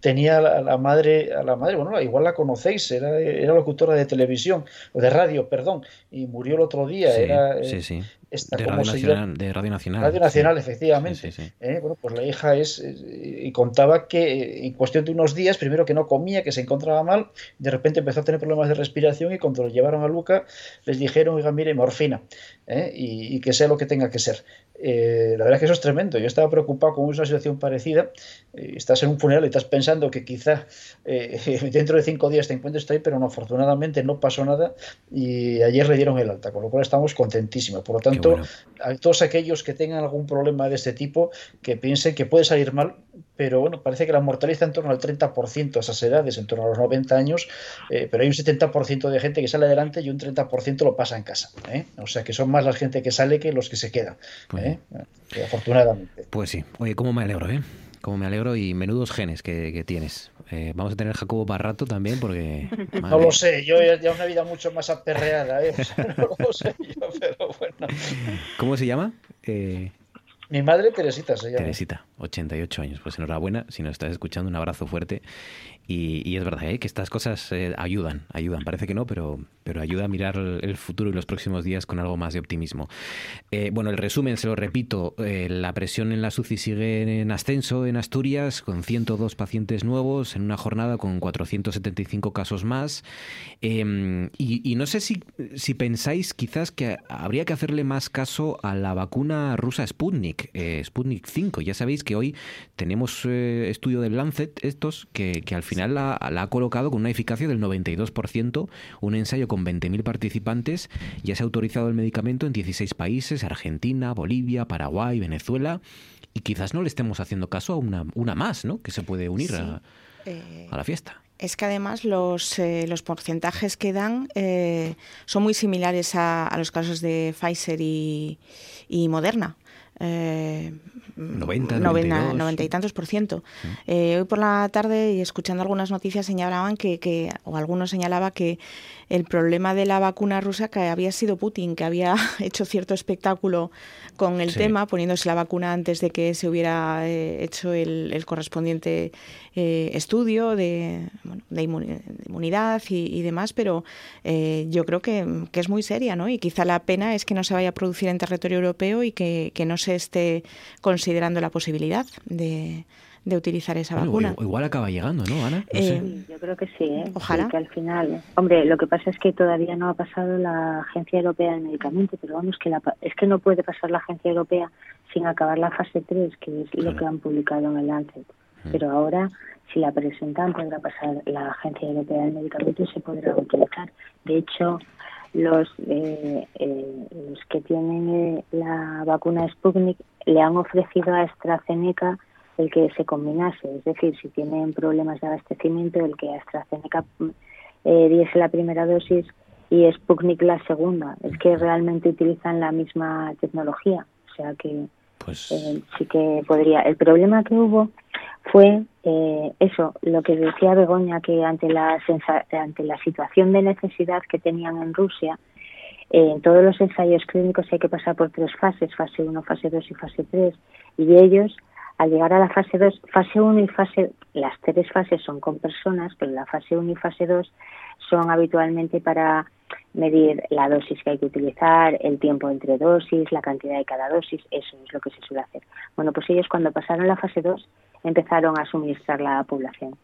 tenía a la madre, a la madre, bueno, igual la conocéis, era, era locutora de televisión, o de radio, perdón, y murió el otro día, Sí, era... eh, sí, sí. esta, De ¿cómo Radio Nacional. llama? De Radio Nacional. Radio Nacional, sí. efectivamente. Eh, bueno, pues la hija es. eh, Y contaba que en cuestión de unos días, primero que no comía, que se encontraba mal, de repente empezó a tener problemas de respiración y cuando lo llevaron a Luca, les dijeron, oiga, mire, morfina, ¿eh? y, y que sea lo que tenga que ser. Eh, la verdad es que eso es tremendo. Yo estaba preocupado con una situación parecida. Eh, estás en un funeral y estás pensando que quizá dentro de cinco días te encuentres ahí, pero no, afortunadamente no pasó nada y ayer le dieron el alta, con lo cual estamos contentísimos. Por lo tanto, a todos aquellos que tengan algún problema de este tipo, que piensen que puede salir mal, pero bueno, parece que la mortalidad está en torno al 30% a esas edades, en torno a los 90 años, eh, pero hay un 70% de gente que sale adelante y un 30% lo pasa en casa. ¿eh? O sea que son más la gente que sale que los que se quedan. ¿eh? Eh, afortunadamente. Pues sí. Oye, cómo me alegro, ¿eh? Cómo me alegro y menudos genes que, que tienes. Eh, vamos a tener Jacobo para rato también porque... No madre lo sé, yo ya una vida mucho más aperreada, ¿eh? O sea, no lo sé yo, pero bueno. ¿Cómo se llama? Eh, Mi madre Teresita se llama. Teresita, 88 años. Pues enhorabuena, si nos estás escuchando, un abrazo fuerte. Y, y es verdad ¿eh? que estas cosas eh, ayudan, ayudan. Parece que no, pero, pero ayuda a mirar el, futuro y los próximos días con algo más de optimismo. Eh, bueno, el resumen, se lo repito, eh, la presión en la SUCI sigue en ascenso en Asturias, con 102 pacientes nuevos, en una jornada con 475 casos más. Eh, y, y no sé si, si pensáis quizás que habría que hacerle más caso a la vacuna rusa Sputnik, eh, Sputnik 5. Ya sabéis que hoy tenemos eh, estudio del Lancet, estos, que, que al final la, la ha colocado con una eficacia del 92%, un ensayo con 20.000 participantes, ya se ha autorizado el medicamento en 16 países, Argentina, Bolivia, Paraguay, Venezuela, y quizás no le estemos haciendo caso a una, una más, ¿no? Que se puede unir Sí. a, Eh, a la fiesta. Es que además los, eh, los porcentajes que dan eh, son muy similares a, a los casos de Pfizer y, y Moderna. Eh, 90, novena- 92. noventa y tantos por ciento. Eh, hoy por la tarde y escuchando algunas noticias señalaban que, que, o algunos señalaba que el problema de la vacuna rusa que había sido Putin, que había hecho cierto espectáculo con el Sí. tema, poniéndose la vacuna antes de que se hubiera eh, hecho el, el correspondiente eh, estudio de, bueno, de inmuni- de inmunidad y, y demás, pero eh, yo creo que, que es muy seria, ¿no? Y quizá la pena es que no se vaya a producir en territorio europeo y que, que no se esté considerando la posibilidad de, de utilizar esa Bueno, vacuna. igual, igual acaba llegando, ¿no, Ana? No Eh, sé. Yo creo que sí, ¿eh? Ojalá. Sí, que al final, hombre, lo que pasa es que todavía no ha pasado la Agencia Europea del Medicamento, pero vamos, que la, pa- es que no puede pasar la Agencia Europea sin acabar la fase 3, que es lo que han publicado en el Lancet. Pero ahora, si la presentan, podrá pasar la Agencia Europea del Medicamento y se podrá utilizar. De hecho, los, eh, eh, los que tienen eh, la vacuna Sputnik le han ofrecido a AstraZeneca el que se combinase, es decir, si tienen problemas de abastecimiento, el que AstraZeneca eh, diese la primera dosis y Sputnik la segunda. Es que realmente utilizan la misma tecnología, o sea que Pues eh, sí que podría. El problema que hubo fue eh, eso, lo que decía Begoña, que ante la, sensa- ante la situación de necesidad que tenían en Rusia, eh, en todos los ensayos clínicos hay que pasar por tres fases, fase 1, fase 2 y fase 3. Y ellos, al llegar a la fase 2, fase 1 y fase, las tres fases son con personas, pero la fase 1 y fase 2 son habitualmente para medir la dosis que hay que utilizar, el tiempo entre dosis, la cantidad de cada dosis, eso es lo que se suele hacer. Bueno, pues ellos cuando pasaron la fase 2 empezaron a suministrar la población.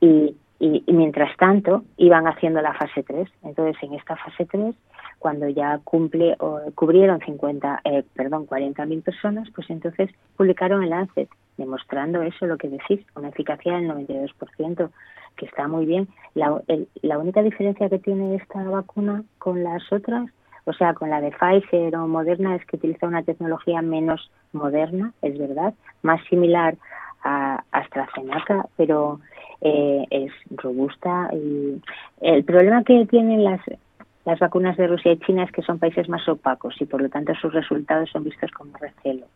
Y, y, y mientras tanto iban haciendo la fase 3. Entonces, en esta fase 3, cuando ya cumple o cubrieron 50, eh, perdón, 40.000 personas, pues entonces publicaron el Lancet demostrando eso, lo que decís, una eficacia del 92%, que está muy bien. La, el- la única diferencia que tiene esta vacuna con las otras, o sea, con la de Pfizer o Moderna, es que utiliza una tecnología menos moderna, es verdad, más similar a AstraZeneca, pero eh, es robusta. y El problema que tienen las, las vacunas de Rusia y China es que son países más opacos y por lo tanto sus resultados son vistos con recelo.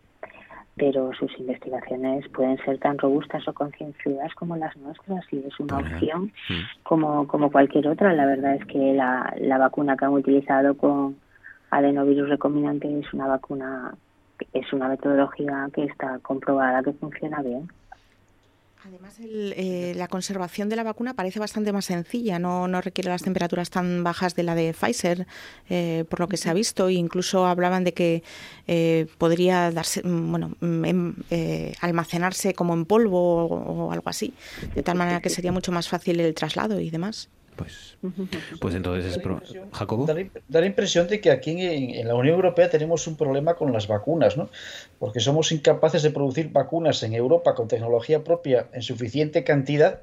Pero sus investigaciones pueden ser tan robustas o concienzudas como las nuestras y es una opción como, como cualquier otra. La verdad es que la, la vacuna que han utilizado con adenovirus recombinante es una vacuna, es una metodología que está comprobada que funciona bien. Además, el, eh, la conservación de la vacuna parece bastante más sencilla, no, no requiere las temperaturas tan bajas de la de Pfizer, eh, por lo que se ha visto. Incluso hablaban de que eh, podría darse, mm, bueno, mm, em- eh, almacenarse como en polvo o algo así, de tal manera que sería mucho más fácil el traslado y demás. Pues entonces es Jacobo. Da la, da la impresión de que aquí en, en la Unión Europea tenemos un problema con las vacunas, ¿no? Porque somos incapaces de producir vacunas en Europa con tecnología propia en suficiente cantidad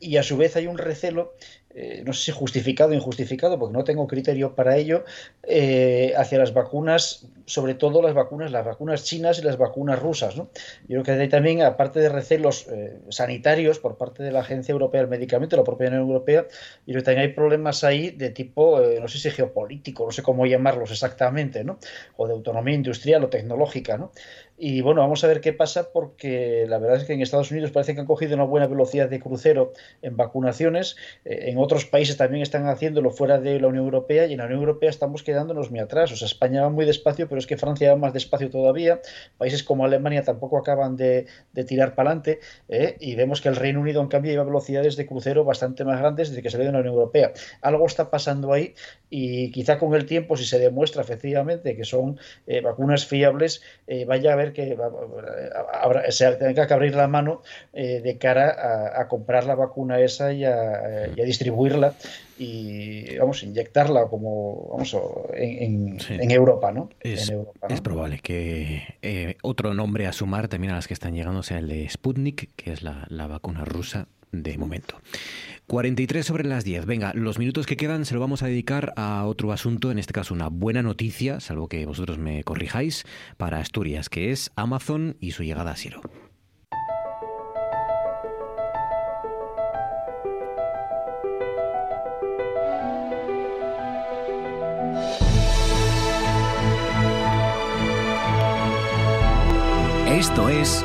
y a su vez hay un recelo, eh, no sé si justificado o injustificado, porque no tengo criterio para ello, eh, hacia las vacunas, sobre todo las vacunas, las vacunas chinas y las vacunas rusas, ¿no? Yo creo que hay también, aparte de recelos eh, sanitarios por parte de la Agencia Europea del Medicamento, la propia Unión Europea, yo creo que también hay problemas ahí de tipo, no sé si geopolítico, no sé cómo llamarlos exactamente, ¿no? O de autonomía industrial o tecnológica, ¿no? Y bueno, vamos a ver qué pasa porque la verdad es que en Estados Unidos parece que han cogido una buena velocidad de crucero en vacunaciones. Eh, en otros países también están haciéndolo fuera de la Unión Europea y en la Unión Europea estamos quedándonos muy atrás. O sea, España va muy despacio, pero es que Francia va más despacio todavía. Países como Alemania tampoco acaban de, tirar para adelante. ¿eh? Y vemos que el Reino Unido, en cambio, lleva velocidades de crucero bastante más grandes desde que salió de la Unión Europea. Algo está pasando ahí y quizá con el tiempo, si se demuestra efectivamente que son eh, vacunas fiables, vaya a ver que va- habrá- se tenga que abrir la mano eh, de cara a, a comprar la vacuna esa y a, y a distribuirla y vamos inyectarla como vamos en, en- en Europa, ¿no? Es, En Europa, ¿no? es probable que eh, otro nombre a sumar también a las que están llegando sea el de Sputnik, que es la, la vacuna rusa de momento. 43 sobre las 10. Venga, los minutos que quedan se lo vamos a dedicar a otro asunto, en este caso una buena noticia, salvo que vosotros me corrijáis, para Asturias, que es Amazon y su llegada a Siro. Esto es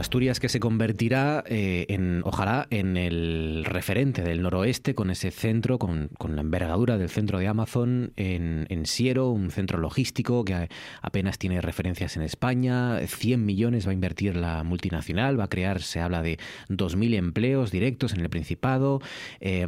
Asturias que se convertirá eh, en, ojalá, en el referente del noroeste con ese centro, con, la envergadura del centro de Amazon en, en Siero, un centro logístico que apenas tiene referencias en España, 100 millones va a invertir la multinacional, va a crear, se habla de 2.000 empleos directos en el Principado, eh,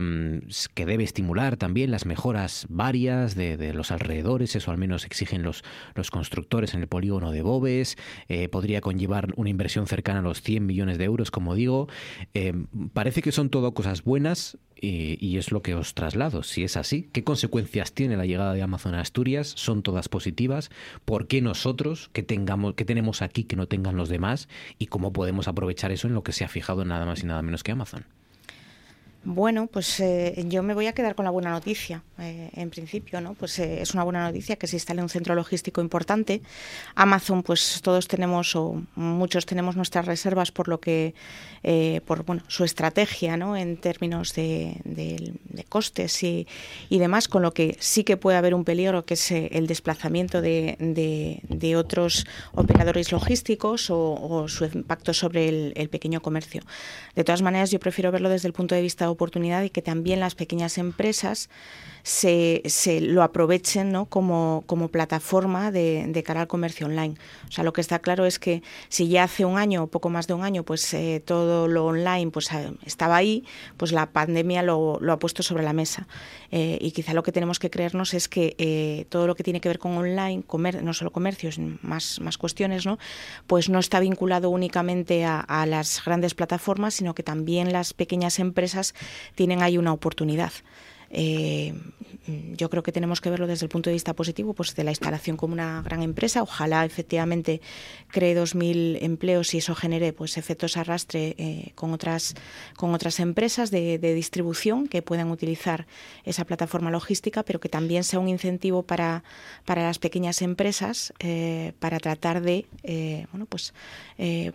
que debe estimular también las mejoras varias de, los alrededores, eso al menos exigen los, los constructores en el polígono de Bobes, eh, podría conllevar una inversión cercana a los 100 millones de euros, como digo. Eh, parece que son todo cosas buenas y, es lo que os traslado. Si es así, ¿qué consecuencias tiene la llegada de Amazon a Asturias? ¿Son todas positivas? ¿Por qué nosotros, que tengamos, que tenemos aquí que no tengan los demás? ¿Y cómo podemos aprovechar eso en lo que se ha fijado nada más y nada menos que Amazon? Bueno, pues eh, yo me voy a quedar con la buena noticia, eh, en principio, ¿no? Pues eh, es una buena noticia que se instale un centro logístico importante. Amazon, pues todos tenemos, o muchos tenemos nuestras reservas por lo que, por bueno, su estrategia, ¿no? En términos de, costes y, demás, con lo que sí que puede haber un peligro, que es el desplazamiento de, de, otros operadores logísticos o, o, su impacto sobre el pequeño comercio. De todas maneras, yo prefiero verlo desde el punto de vista de oportunidad y que también las pequeñas empresas se, se lo aprovechen ¿no? como, como plataforma de, de, cara al comercio online. O sea, lo que está claro es que si ya hace un año poco más de un año, pues eh, todo lo online pues eh, estaba ahí, pues la pandemia lo, lo ha puesto sobre la mesa. Eh, y quizá lo que tenemos que creernos es que todo lo que tiene que ver con online, comer, no solo comercios, más, más cuestiones, ¿no? pues no está vinculado únicamente a las grandes plataformas, sino que también las pequeñas empresas tienen ahí una oportunidad. Eh, yo creo que tenemos que verlo desde el punto de vista positivo, pues de la instalación como una gran empresa. Ojalá efectivamente cree 2.000 empleos y eso genere pues efectos arrastre eh, con otras con otras empresas de, de, distribución que puedan utilizar esa plataforma logística, pero que también sea un incentivo para, para las pequeñas empresas eh, para tratar de eh, bueno pues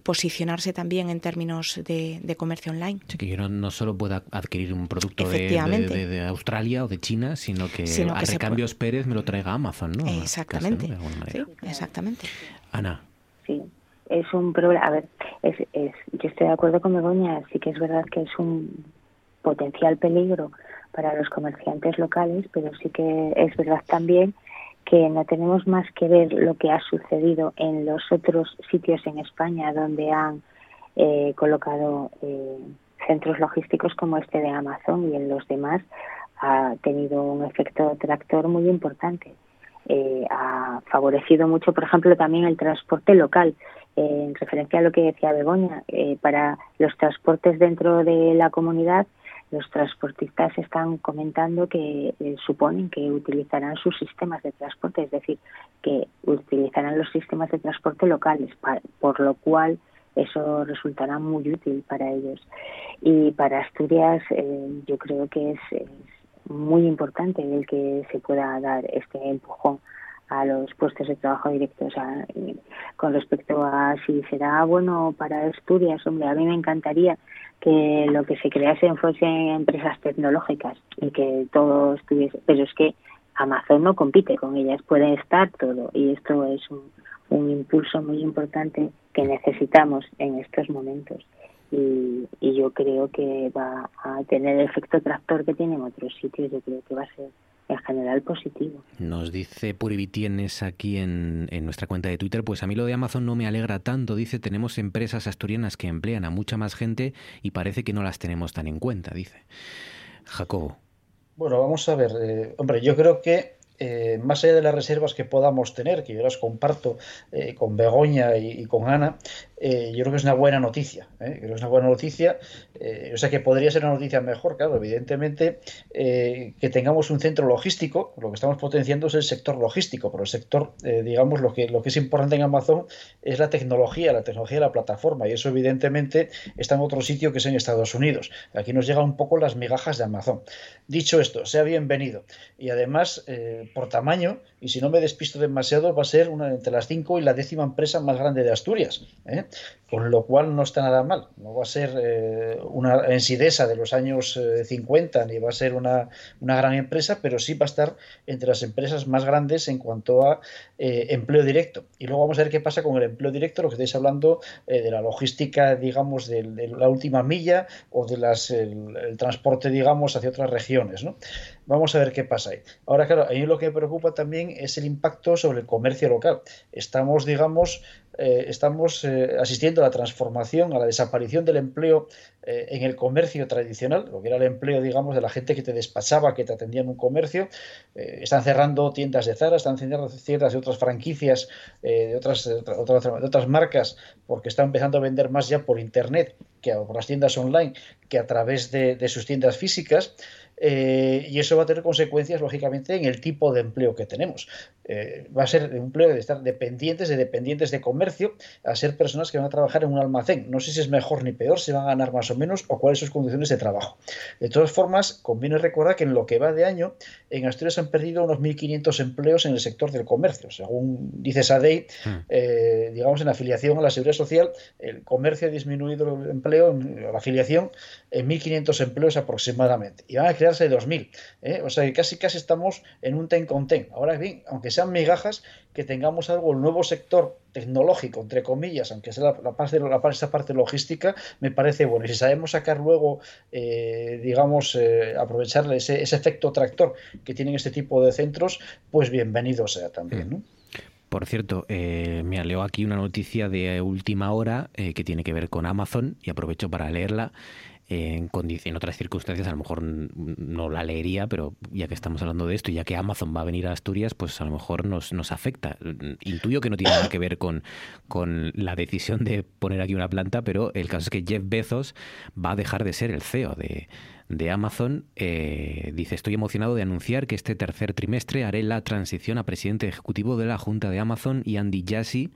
posicionarse también en términos de, de comercio online. Sí, que yo no, no, solo pueda adquirir un producto de, de, de Australia o de China, sino que, sino que a recambios Pérez me lo traiga Amazon, ¿no? Exactamente. Casa, ¿no? sí, exactamente. Ana. Sí, es un problema. A ver, es, es, yo estoy de acuerdo con Begoña, sí que es verdad que es un potencial peligro para los comerciantes locales, pero sí que es verdad también que no tenemos más que ver lo que ha sucedido en los otros sitios en España donde han eh, colocado eh, centros logísticos como este de Amazon y en los demás ha tenido un efecto tractor muy importante. Eh, ha favorecido mucho, por ejemplo, también el transporte local. Eh, en referencia a lo que decía Begoña, eh, para los transportes dentro de la comunidad, los transportistas están comentando que eh, suponen que utilizarán sus sistemas de transporte, es decir, que utilizarán los sistemas de transporte locales, por lo cual eso resultará muy útil para ellos. Y para Asturias yo creo que es, muy importante el que se pueda dar este empujón a los puestos de trabajo directos. A, con respecto a si será bueno para Asturias, hombre, a mí me encantaría que lo que se crease fuesen empresas tecnológicas y que todo estuviese, pero es que Amazon no compite con ellas, puede estar todo y esto es un impulso muy importante que necesitamos en estos momentos. Y, y, yo creo que va a tener el efecto tractor que tiene en otros sitios. Yo creo que va a ser en general positivo. Nos dice Purivitienes aquí en, en, nuestra cuenta de Twitter, pues a mí lo de Amazon no me alegra tanto. Dice, tenemos empresas asturianas que emplean a mucha más gente y parece que no las tenemos tan en cuenta, dice. Jacobo. Bueno, vamos a ver. Eh, hombre, yo creo que eh, más allá de las reservas que podamos tener, que yo las comparto eh, con Begoña y, con Ana, eh, yo creo que es una buena noticia. ¿eh? Creo que es una buena noticia. o sea que podría ser una noticia mejor, claro, evidentemente, que tengamos un centro logístico. Lo que estamos potenciando es el sector logístico, pero el sector, digamos, lo que, lo que es importante en Amazon es la tecnología, la tecnología de la plataforma. Y eso, evidentemente, está en otro sitio que es en Estados Unidos. Aquí nos llegan un poco las migajas de Amazon. Dicho esto, sea bienvenido. Y además, eh, por tamaño, y si no me despisto demasiado, va a ser una entre las cinco y la décima empresa más grande de Asturias. ¿eh? Con lo cual no está nada mal. No va a ser eh, una ensidesa de los años eh, 50 ni va a ser una, una gran empresa, pero sí va a estar entre las empresas más grandes en cuanto a eh, empleo directo. Y luego vamos a ver qué pasa con el empleo directo, lo que estáis hablando eh, de la logística, digamos, de, de la última milla o de las, el, el transporte, digamos, hacia otras regiones. ¿no? Vamos a ver qué pasa ahí. Ahora, claro, a mí lo que me preocupa también es el impacto sobre el comercio local. Estamos, digamos, eh, estamos eh, asistiendo a la transformación, a la desaparición del empleo eh, en el comercio tradicional, lo que era el empleo, digamos, de la gente que te despachaba, que te atendía en un comercio. Están cerrando tiendas de Zara, están cerrando tiendas de otras franquicias, de, otras, de, de otras marcas, porque están empezando a vender más ya por Internet que por las tiendas online que a través de sus tiendas físicas. Eh, y eso va a tener consecuencias, lógicamente, en el tipo de empleo que tenemos. Eh, va a ser un empleo de estar dependientes de dependientes de comercio a ser personas que van a trabajar en un almacén. No sé si es mejor ni peor, si van a ganar más o menos o cuáles son sus condiciones de trabajo. De todas formas, conviene recordar que en lo que va de año, en Asturias han perdido unos 1.500 empleos en el sector del comercio. Según dice SADEI, eh, digamos, en afiliación a la Seguridad Social, el comercio ha disminuido el empleo, la afiliación, en 1.500 empleos aproximadamente. Y van a crearse 2.000. ¿eh? O sea que casi casi estamos en un ten con ten. Ahora bien, aunque sean migajas, que tengamos algo, el nuevo sector tecnológico, entre comillas, aunque sea la, parte, la, esa parte logística, me parece bueno. Y si sabemos sacar luego, eh, digamos, eh, aprovechar ese, ese, efecto tractor que tienen este tipo de centros, pues bienvenido sea también. ¿no? Por cierto, eh, me leo aquí una noticia de última hora eh, que tiene que ver con Amazon y aprovecho para leerla. En, en, otras circunstancias a lo mejor no la leería, pero ya que estamos hablando de esto ya que Amazon va a venir a Asturias, pues a lo mejor nos, nos afecta. Intuyo que no tiene nada que ver con, con la decisión de poner aquí una planta, pero el caso es que Jeff Bezos va a dejar de ser el CEO de, de Amazon. Eh, dice, estoy emocionado de anunciar que este tercer trimestre haré la transición a presidente ejecutivo de la Junta de Amazon y Andy Jassy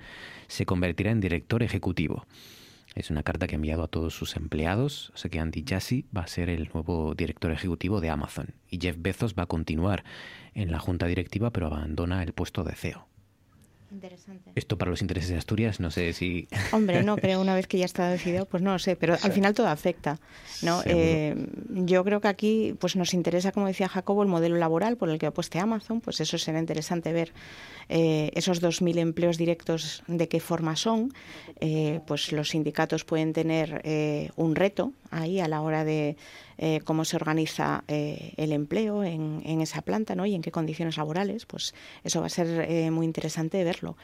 se convertirá en director ejecutivo. Es una carta que ha enviado a todos sus empleados. O sea que Andy Jassy va a ser el nuevo director ejecutivo de Amazon. Y Jeff Bezos va a continuar en la junta directiva, pero abandona el puesto de CEO. Interesante. Esto para los intereses de Asturias, no sé si. Hombre, no, creo una vez que ya está decidido, pues no lo sé, pero al final todo afecta. ¿no? Eh, yo creo que aquí pues nos interesa, como decía Jacobo, el modelo laboral por el que apueste Amazon, pues eso será interesante ver eh, esos 2.000 empleos directos de qué forma son. Eh, pues los sindicatos pueden tener eh, un reto ahí a la hora de eh, cómo se organiza eh, el empleo en, esa planta ¿no? y en qué condiciones laborales, pues eso va a ser muy interesante verlo.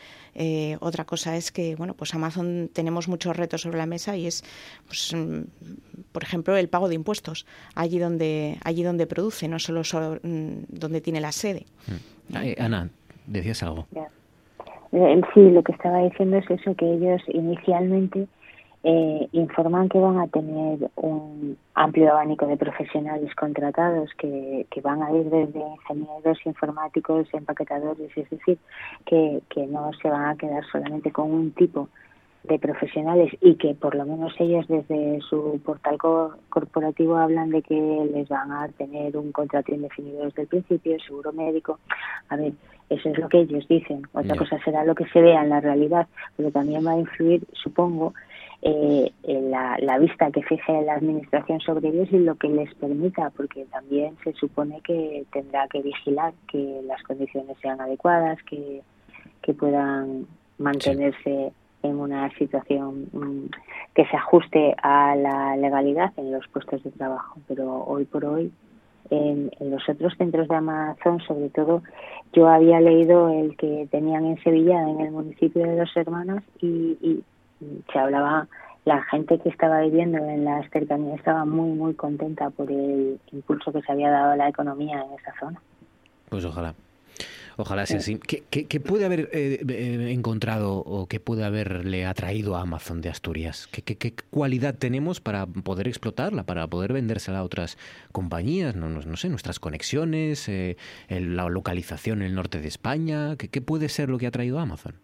Otra cosa es que, bueno, pues Amazon tenemos muchos retos sobre la mesa y es, pues, por ejemplo, el pago de impuestos allí donde, allí donde produce, no solo, solo donde tiene la sede. Ay, Ana, decías algo. Sí, lo que estaba diciendo es eso, que ellos inicialmente eh, informan que van a tener un amplio abanico de profesionales contratados que, que van a ir desde ingenieros, informáticos, empaquetadores, es decir, que, que no se van a quedar solamente con un tipo de profesionales y que por lo menos ellos desde su portal co corporativo hablan de que les van a tener un contrato indefinido desde el principio, seguro médico. A ver, eso es lo que ellos dicen. Otra yeah. cosa será lo que se vea en la realidad, pero también va a influir, supongo, eh, la, la, vista que fije la administración sobre ellos y lo que les permita, porque también se supone que tendrá que vigilar que las condiciones sean adecuadas, que, que puedan mantenerse sí. en una situación um, que se ajuste a la legalidad en los puestos de trabajo. Pero hoy por hoy, en, los otros centros de Amazon, sobre todo, yo había leído el que tenían en Sevilla, en el municipio de Dos Hermanas, y, y se hablaba, la gente que estaba viviendo en las cercanías estaba muy, muy contenta por el impulso que se había dado a la economía en esa zona. Pues ojalá. Ojalá sea así. ¿Qué, qué- qué puede haber eh, eh, encontrado o qué puede haberle atraído a Amazon de Asturias? ¿Qué, qué- qué cualidad tenemos para poder explotarla, para poder vendérsela a otras compañías? No, no, no sé, nuestras conexiones, eh, el- la localización en el norte de España. ¿Qué, qué puede ser lo que ha traído a Amazon?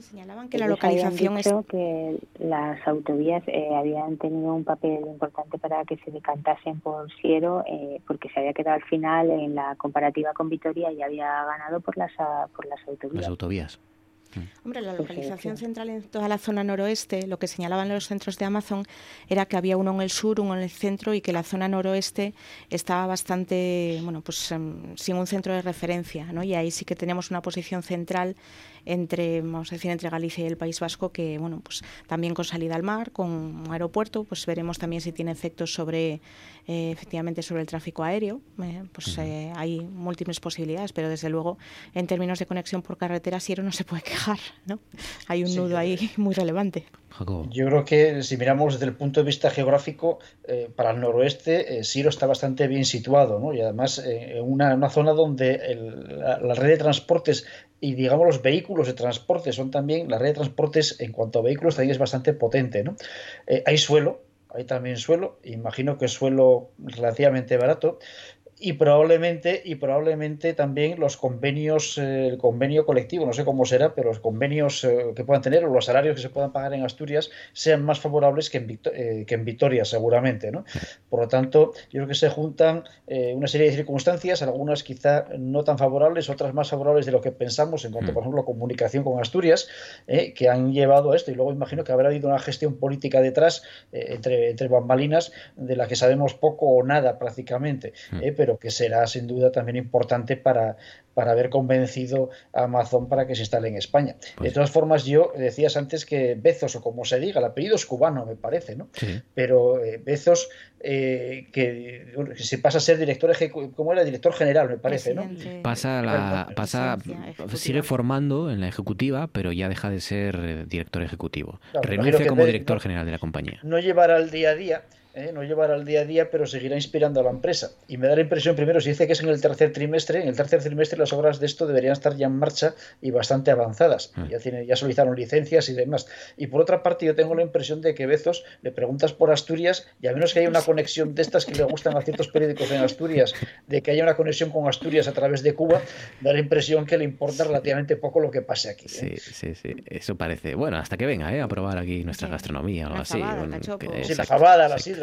Señalaban que la Ellos habían localización es que las autovías eh, habían tenido un papel importante para que se decantasen por Siero, eh, porque se había quedado al final en la comparativa con Vitoria y había ganado por las, por las autovías. Las autovías. Hombre, la localización central en toda la zona noroeste, lo que señalaban los centros de Amazon era que había uno en el sur, uno en el centro y que la zona noroeste estaba bastante, bueno, pues em, sin un centro de referencia, ¿no? Y ahí sí que tenemos una posición central entre, vamos a decir, entre Galicia y el País Vasco que, bueno, pues también con salida al mar, con un aeropuerto, pues veremos también si tiene efectos sobre, eh, efectivamente, sobre el tráfico aéreo. eh, pues eh, hay múltiples posibilidades, pero desde luego, en términos de conexión por carretera, Siero no se puede quejar, ¿no? Hay un Sí, nudo ahí muy relevante. Yo creo que si miramos desde el punto de vista geográfico, eh, para el noroeste, eh, Siro está bastante bien situado, ¿no? Y además eh, en una, una zona donde el- la, la red de transportes y digamos los vehículos de transporte son también, la red de transportes en cuanto a vehículos también es bastante potente, ¿no? Eh, hay suelo, hay también suelo, imagino que es suelo relativamente barato. Y probablemente, y probablemente también los convenios, eh, el convenio colectivo, no sé cómo será, pero los convenios eh, que puedan tener o los salarios que se puedan pagar en Asturias sean más favorables que en, Victo- eh, que en Vitoria, seguramente. ¿no? Por lo tanto, yo creo que se juntan eh, una serie de circunstancias, algunas quizá no tan favorables, otras más favorables de lo que pensamos en cuanto, por ejemplo, a comunicación con Asturias, que han llevado a esto. Y luego imagino que habrá habido una gestión política detrás, entre, entre bambalinas, de la que sabemos poco o nada prácticamente, eh, pero que será sin duda también importante para, para haber convencido a Amazon para que se instale en España. de todas formas, yo decías antes que Bezos, o como se diga, el apellido es cubano, me parece, ¿no? Pero eh, Bezos, eh, que, que se pasa a ser director ejecutivo, ¿cómo era? Director general, me parece, ¿no? Pasa la, pasa, sigue formando en la ejecutiva, pero ya deja de ser eh, director ejecutivo. Claro, Renuncia como director no- general de la compañía. no llevará al día a día, ¿eh? no llevará al día a día, pero seguirá inspirando a la empresa. Y me da la impresión, primero, si dice que es en el tercer trimestre, en el tercer trimestre las obras de esto deberían estar ya en marcha y bastante avanzadas. Ya, tiene, ya solicitaron licencias y demás. Y por otra parte, yo tengo la impresión de que Bezos le preguntas por Asturias y a menos que haya una conexión de estas que le gustan a ciertos periódicos en Asturias, de que haya una conexión con Asturias a través de Cuba, da la impresión que le importa relativamente poco lo que pase aquí. ¿eh? Sí, sí, sí. Eso parece. Bueno, hasta que venga, ¿eh? A probar aquí nuestra gastronomía o algo así. fabada, el Bueno, cachopo. que- Sí, la fabada, la exacto. sidra.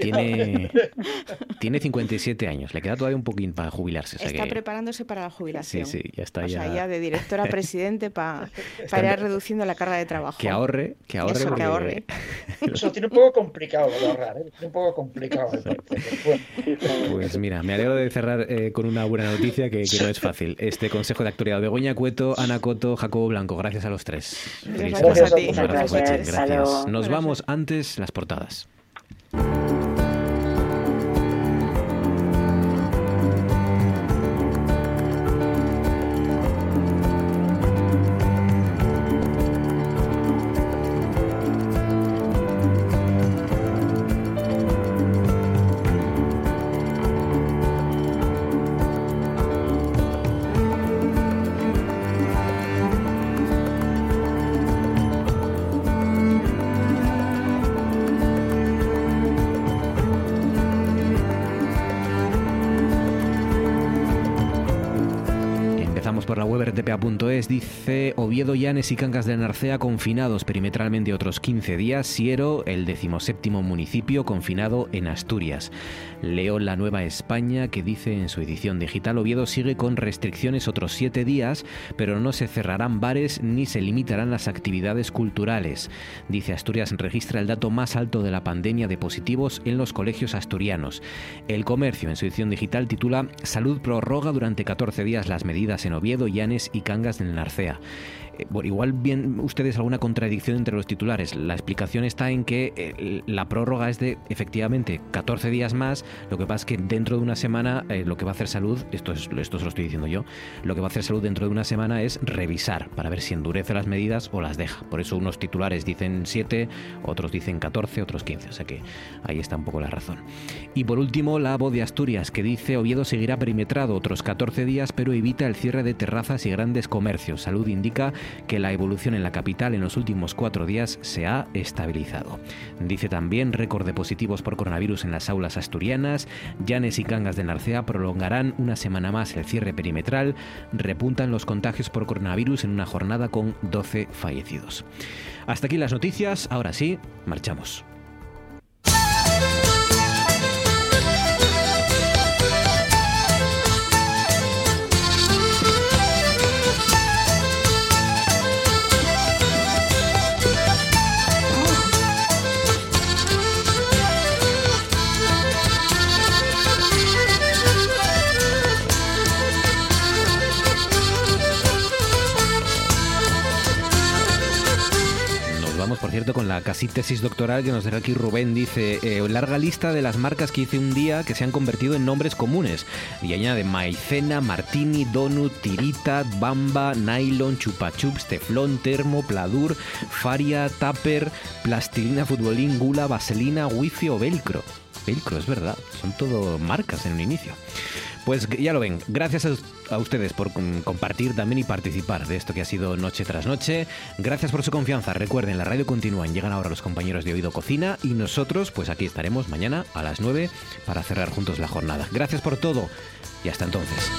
Tiene, tiene 57 años. Le queda todavía un poquín para jubilarse. o sea Está que- preparándose para la jubilación. Sí, sí, ya está O sea, ya- ya de directora a presidente pa- para ir en- reduciendo la carga de trabajo. Que ahorre, que ahorre. Eso, que porque- ahorre. Eso tiene un poco complicado lo de ahorrar, ¿eh? Tiene un poco complicado. Bueno, Pues mira, me alegro de cerrar eh, con una buena noticia que, que no es fácil. Este consejo de actualidad. Begoña Cueto, Ana Coto, Jacobo Blanco. Gracias a los tres. Feliz gracias semana. a ti. Gracias. Gracias. Nos vamos antes las portadas. Oviedo, Llanes y Cangas de Narcea confinados perimetralmente otros 15 días. Siero, el decimoséptimo municipio confinado en Asturias. Leo La Nueva España que dice en su edición digital Oviedo sigue con restricciones otros 7 días, pero no se cerrarán bares ni se limitarán las actividades culturales. Dice Asturias registra el dato más alto de la pandemia de positivos en los colegios asturianos. El comercio en su edición digital titula Salud prorroga durante 14 días las medidas en Oviedo, Llanes y Cangas del Narcea. Igual bien ustedes alguna contradicción entre los titulares. La explicación está en que eh, la prórroga es de efectivamente 14 días más. Lo que pasa es que dentro de una semana eh, lo que va a hacer salud, esto, es, esto se lo estoy diciendo yo, lo que va a hacer salud dentro de una semana es revisar para ver si endurece las medidas o las deja. Por eso unos titulares dicen 7, otros dicen 14, otros 15. O sea que ahí está un poco la razón. Y por último, la voz de Asturias, que dice Oviedo seguirá perimetrado otros 14 días, pero evita el cierre de terrazas y grandes comercios. Salud indica que la evolución en la capital en los últimos cuatro días se ha estabilizado. Dice también récord de positivos por coronavirus en las aulas asturianas. Llanes y Cangas de Narcea prolongarán una semana más el cierre perimetral. Repuntan los contagios por coronavirus en una jornada con 12 fallecidos. Hasta aquí las noticias. Ahora sí, marchamos. Por cierto, con la casi tesis doctoral que nos deja aquí Rubén. Dice, eh, larga lista de las marcas que hice un día que se han convertido en nombres comunes. Y añade maicena, martini, donut, tirita, bamba, nylon, chupa chups, teflón, termo, pladur, faria, tupper, plastilina, futbolín, gula, vaselina, wifi o velcro. Velcro, es verdad. Son todo marcas en un inicio. Pues ya lo ven, gracias a, ustedes por com- compartir también y participar de esto que ha sido noche tras noche. Gracias por su confianza. Recuerden, la radio continúa. Llegan ahora los compañeros de Oído Cocina y nosotros, pues aquí estaremos mañana a las 9 para cerrar juntos la jornada. Gracias por todo y hasta entonces.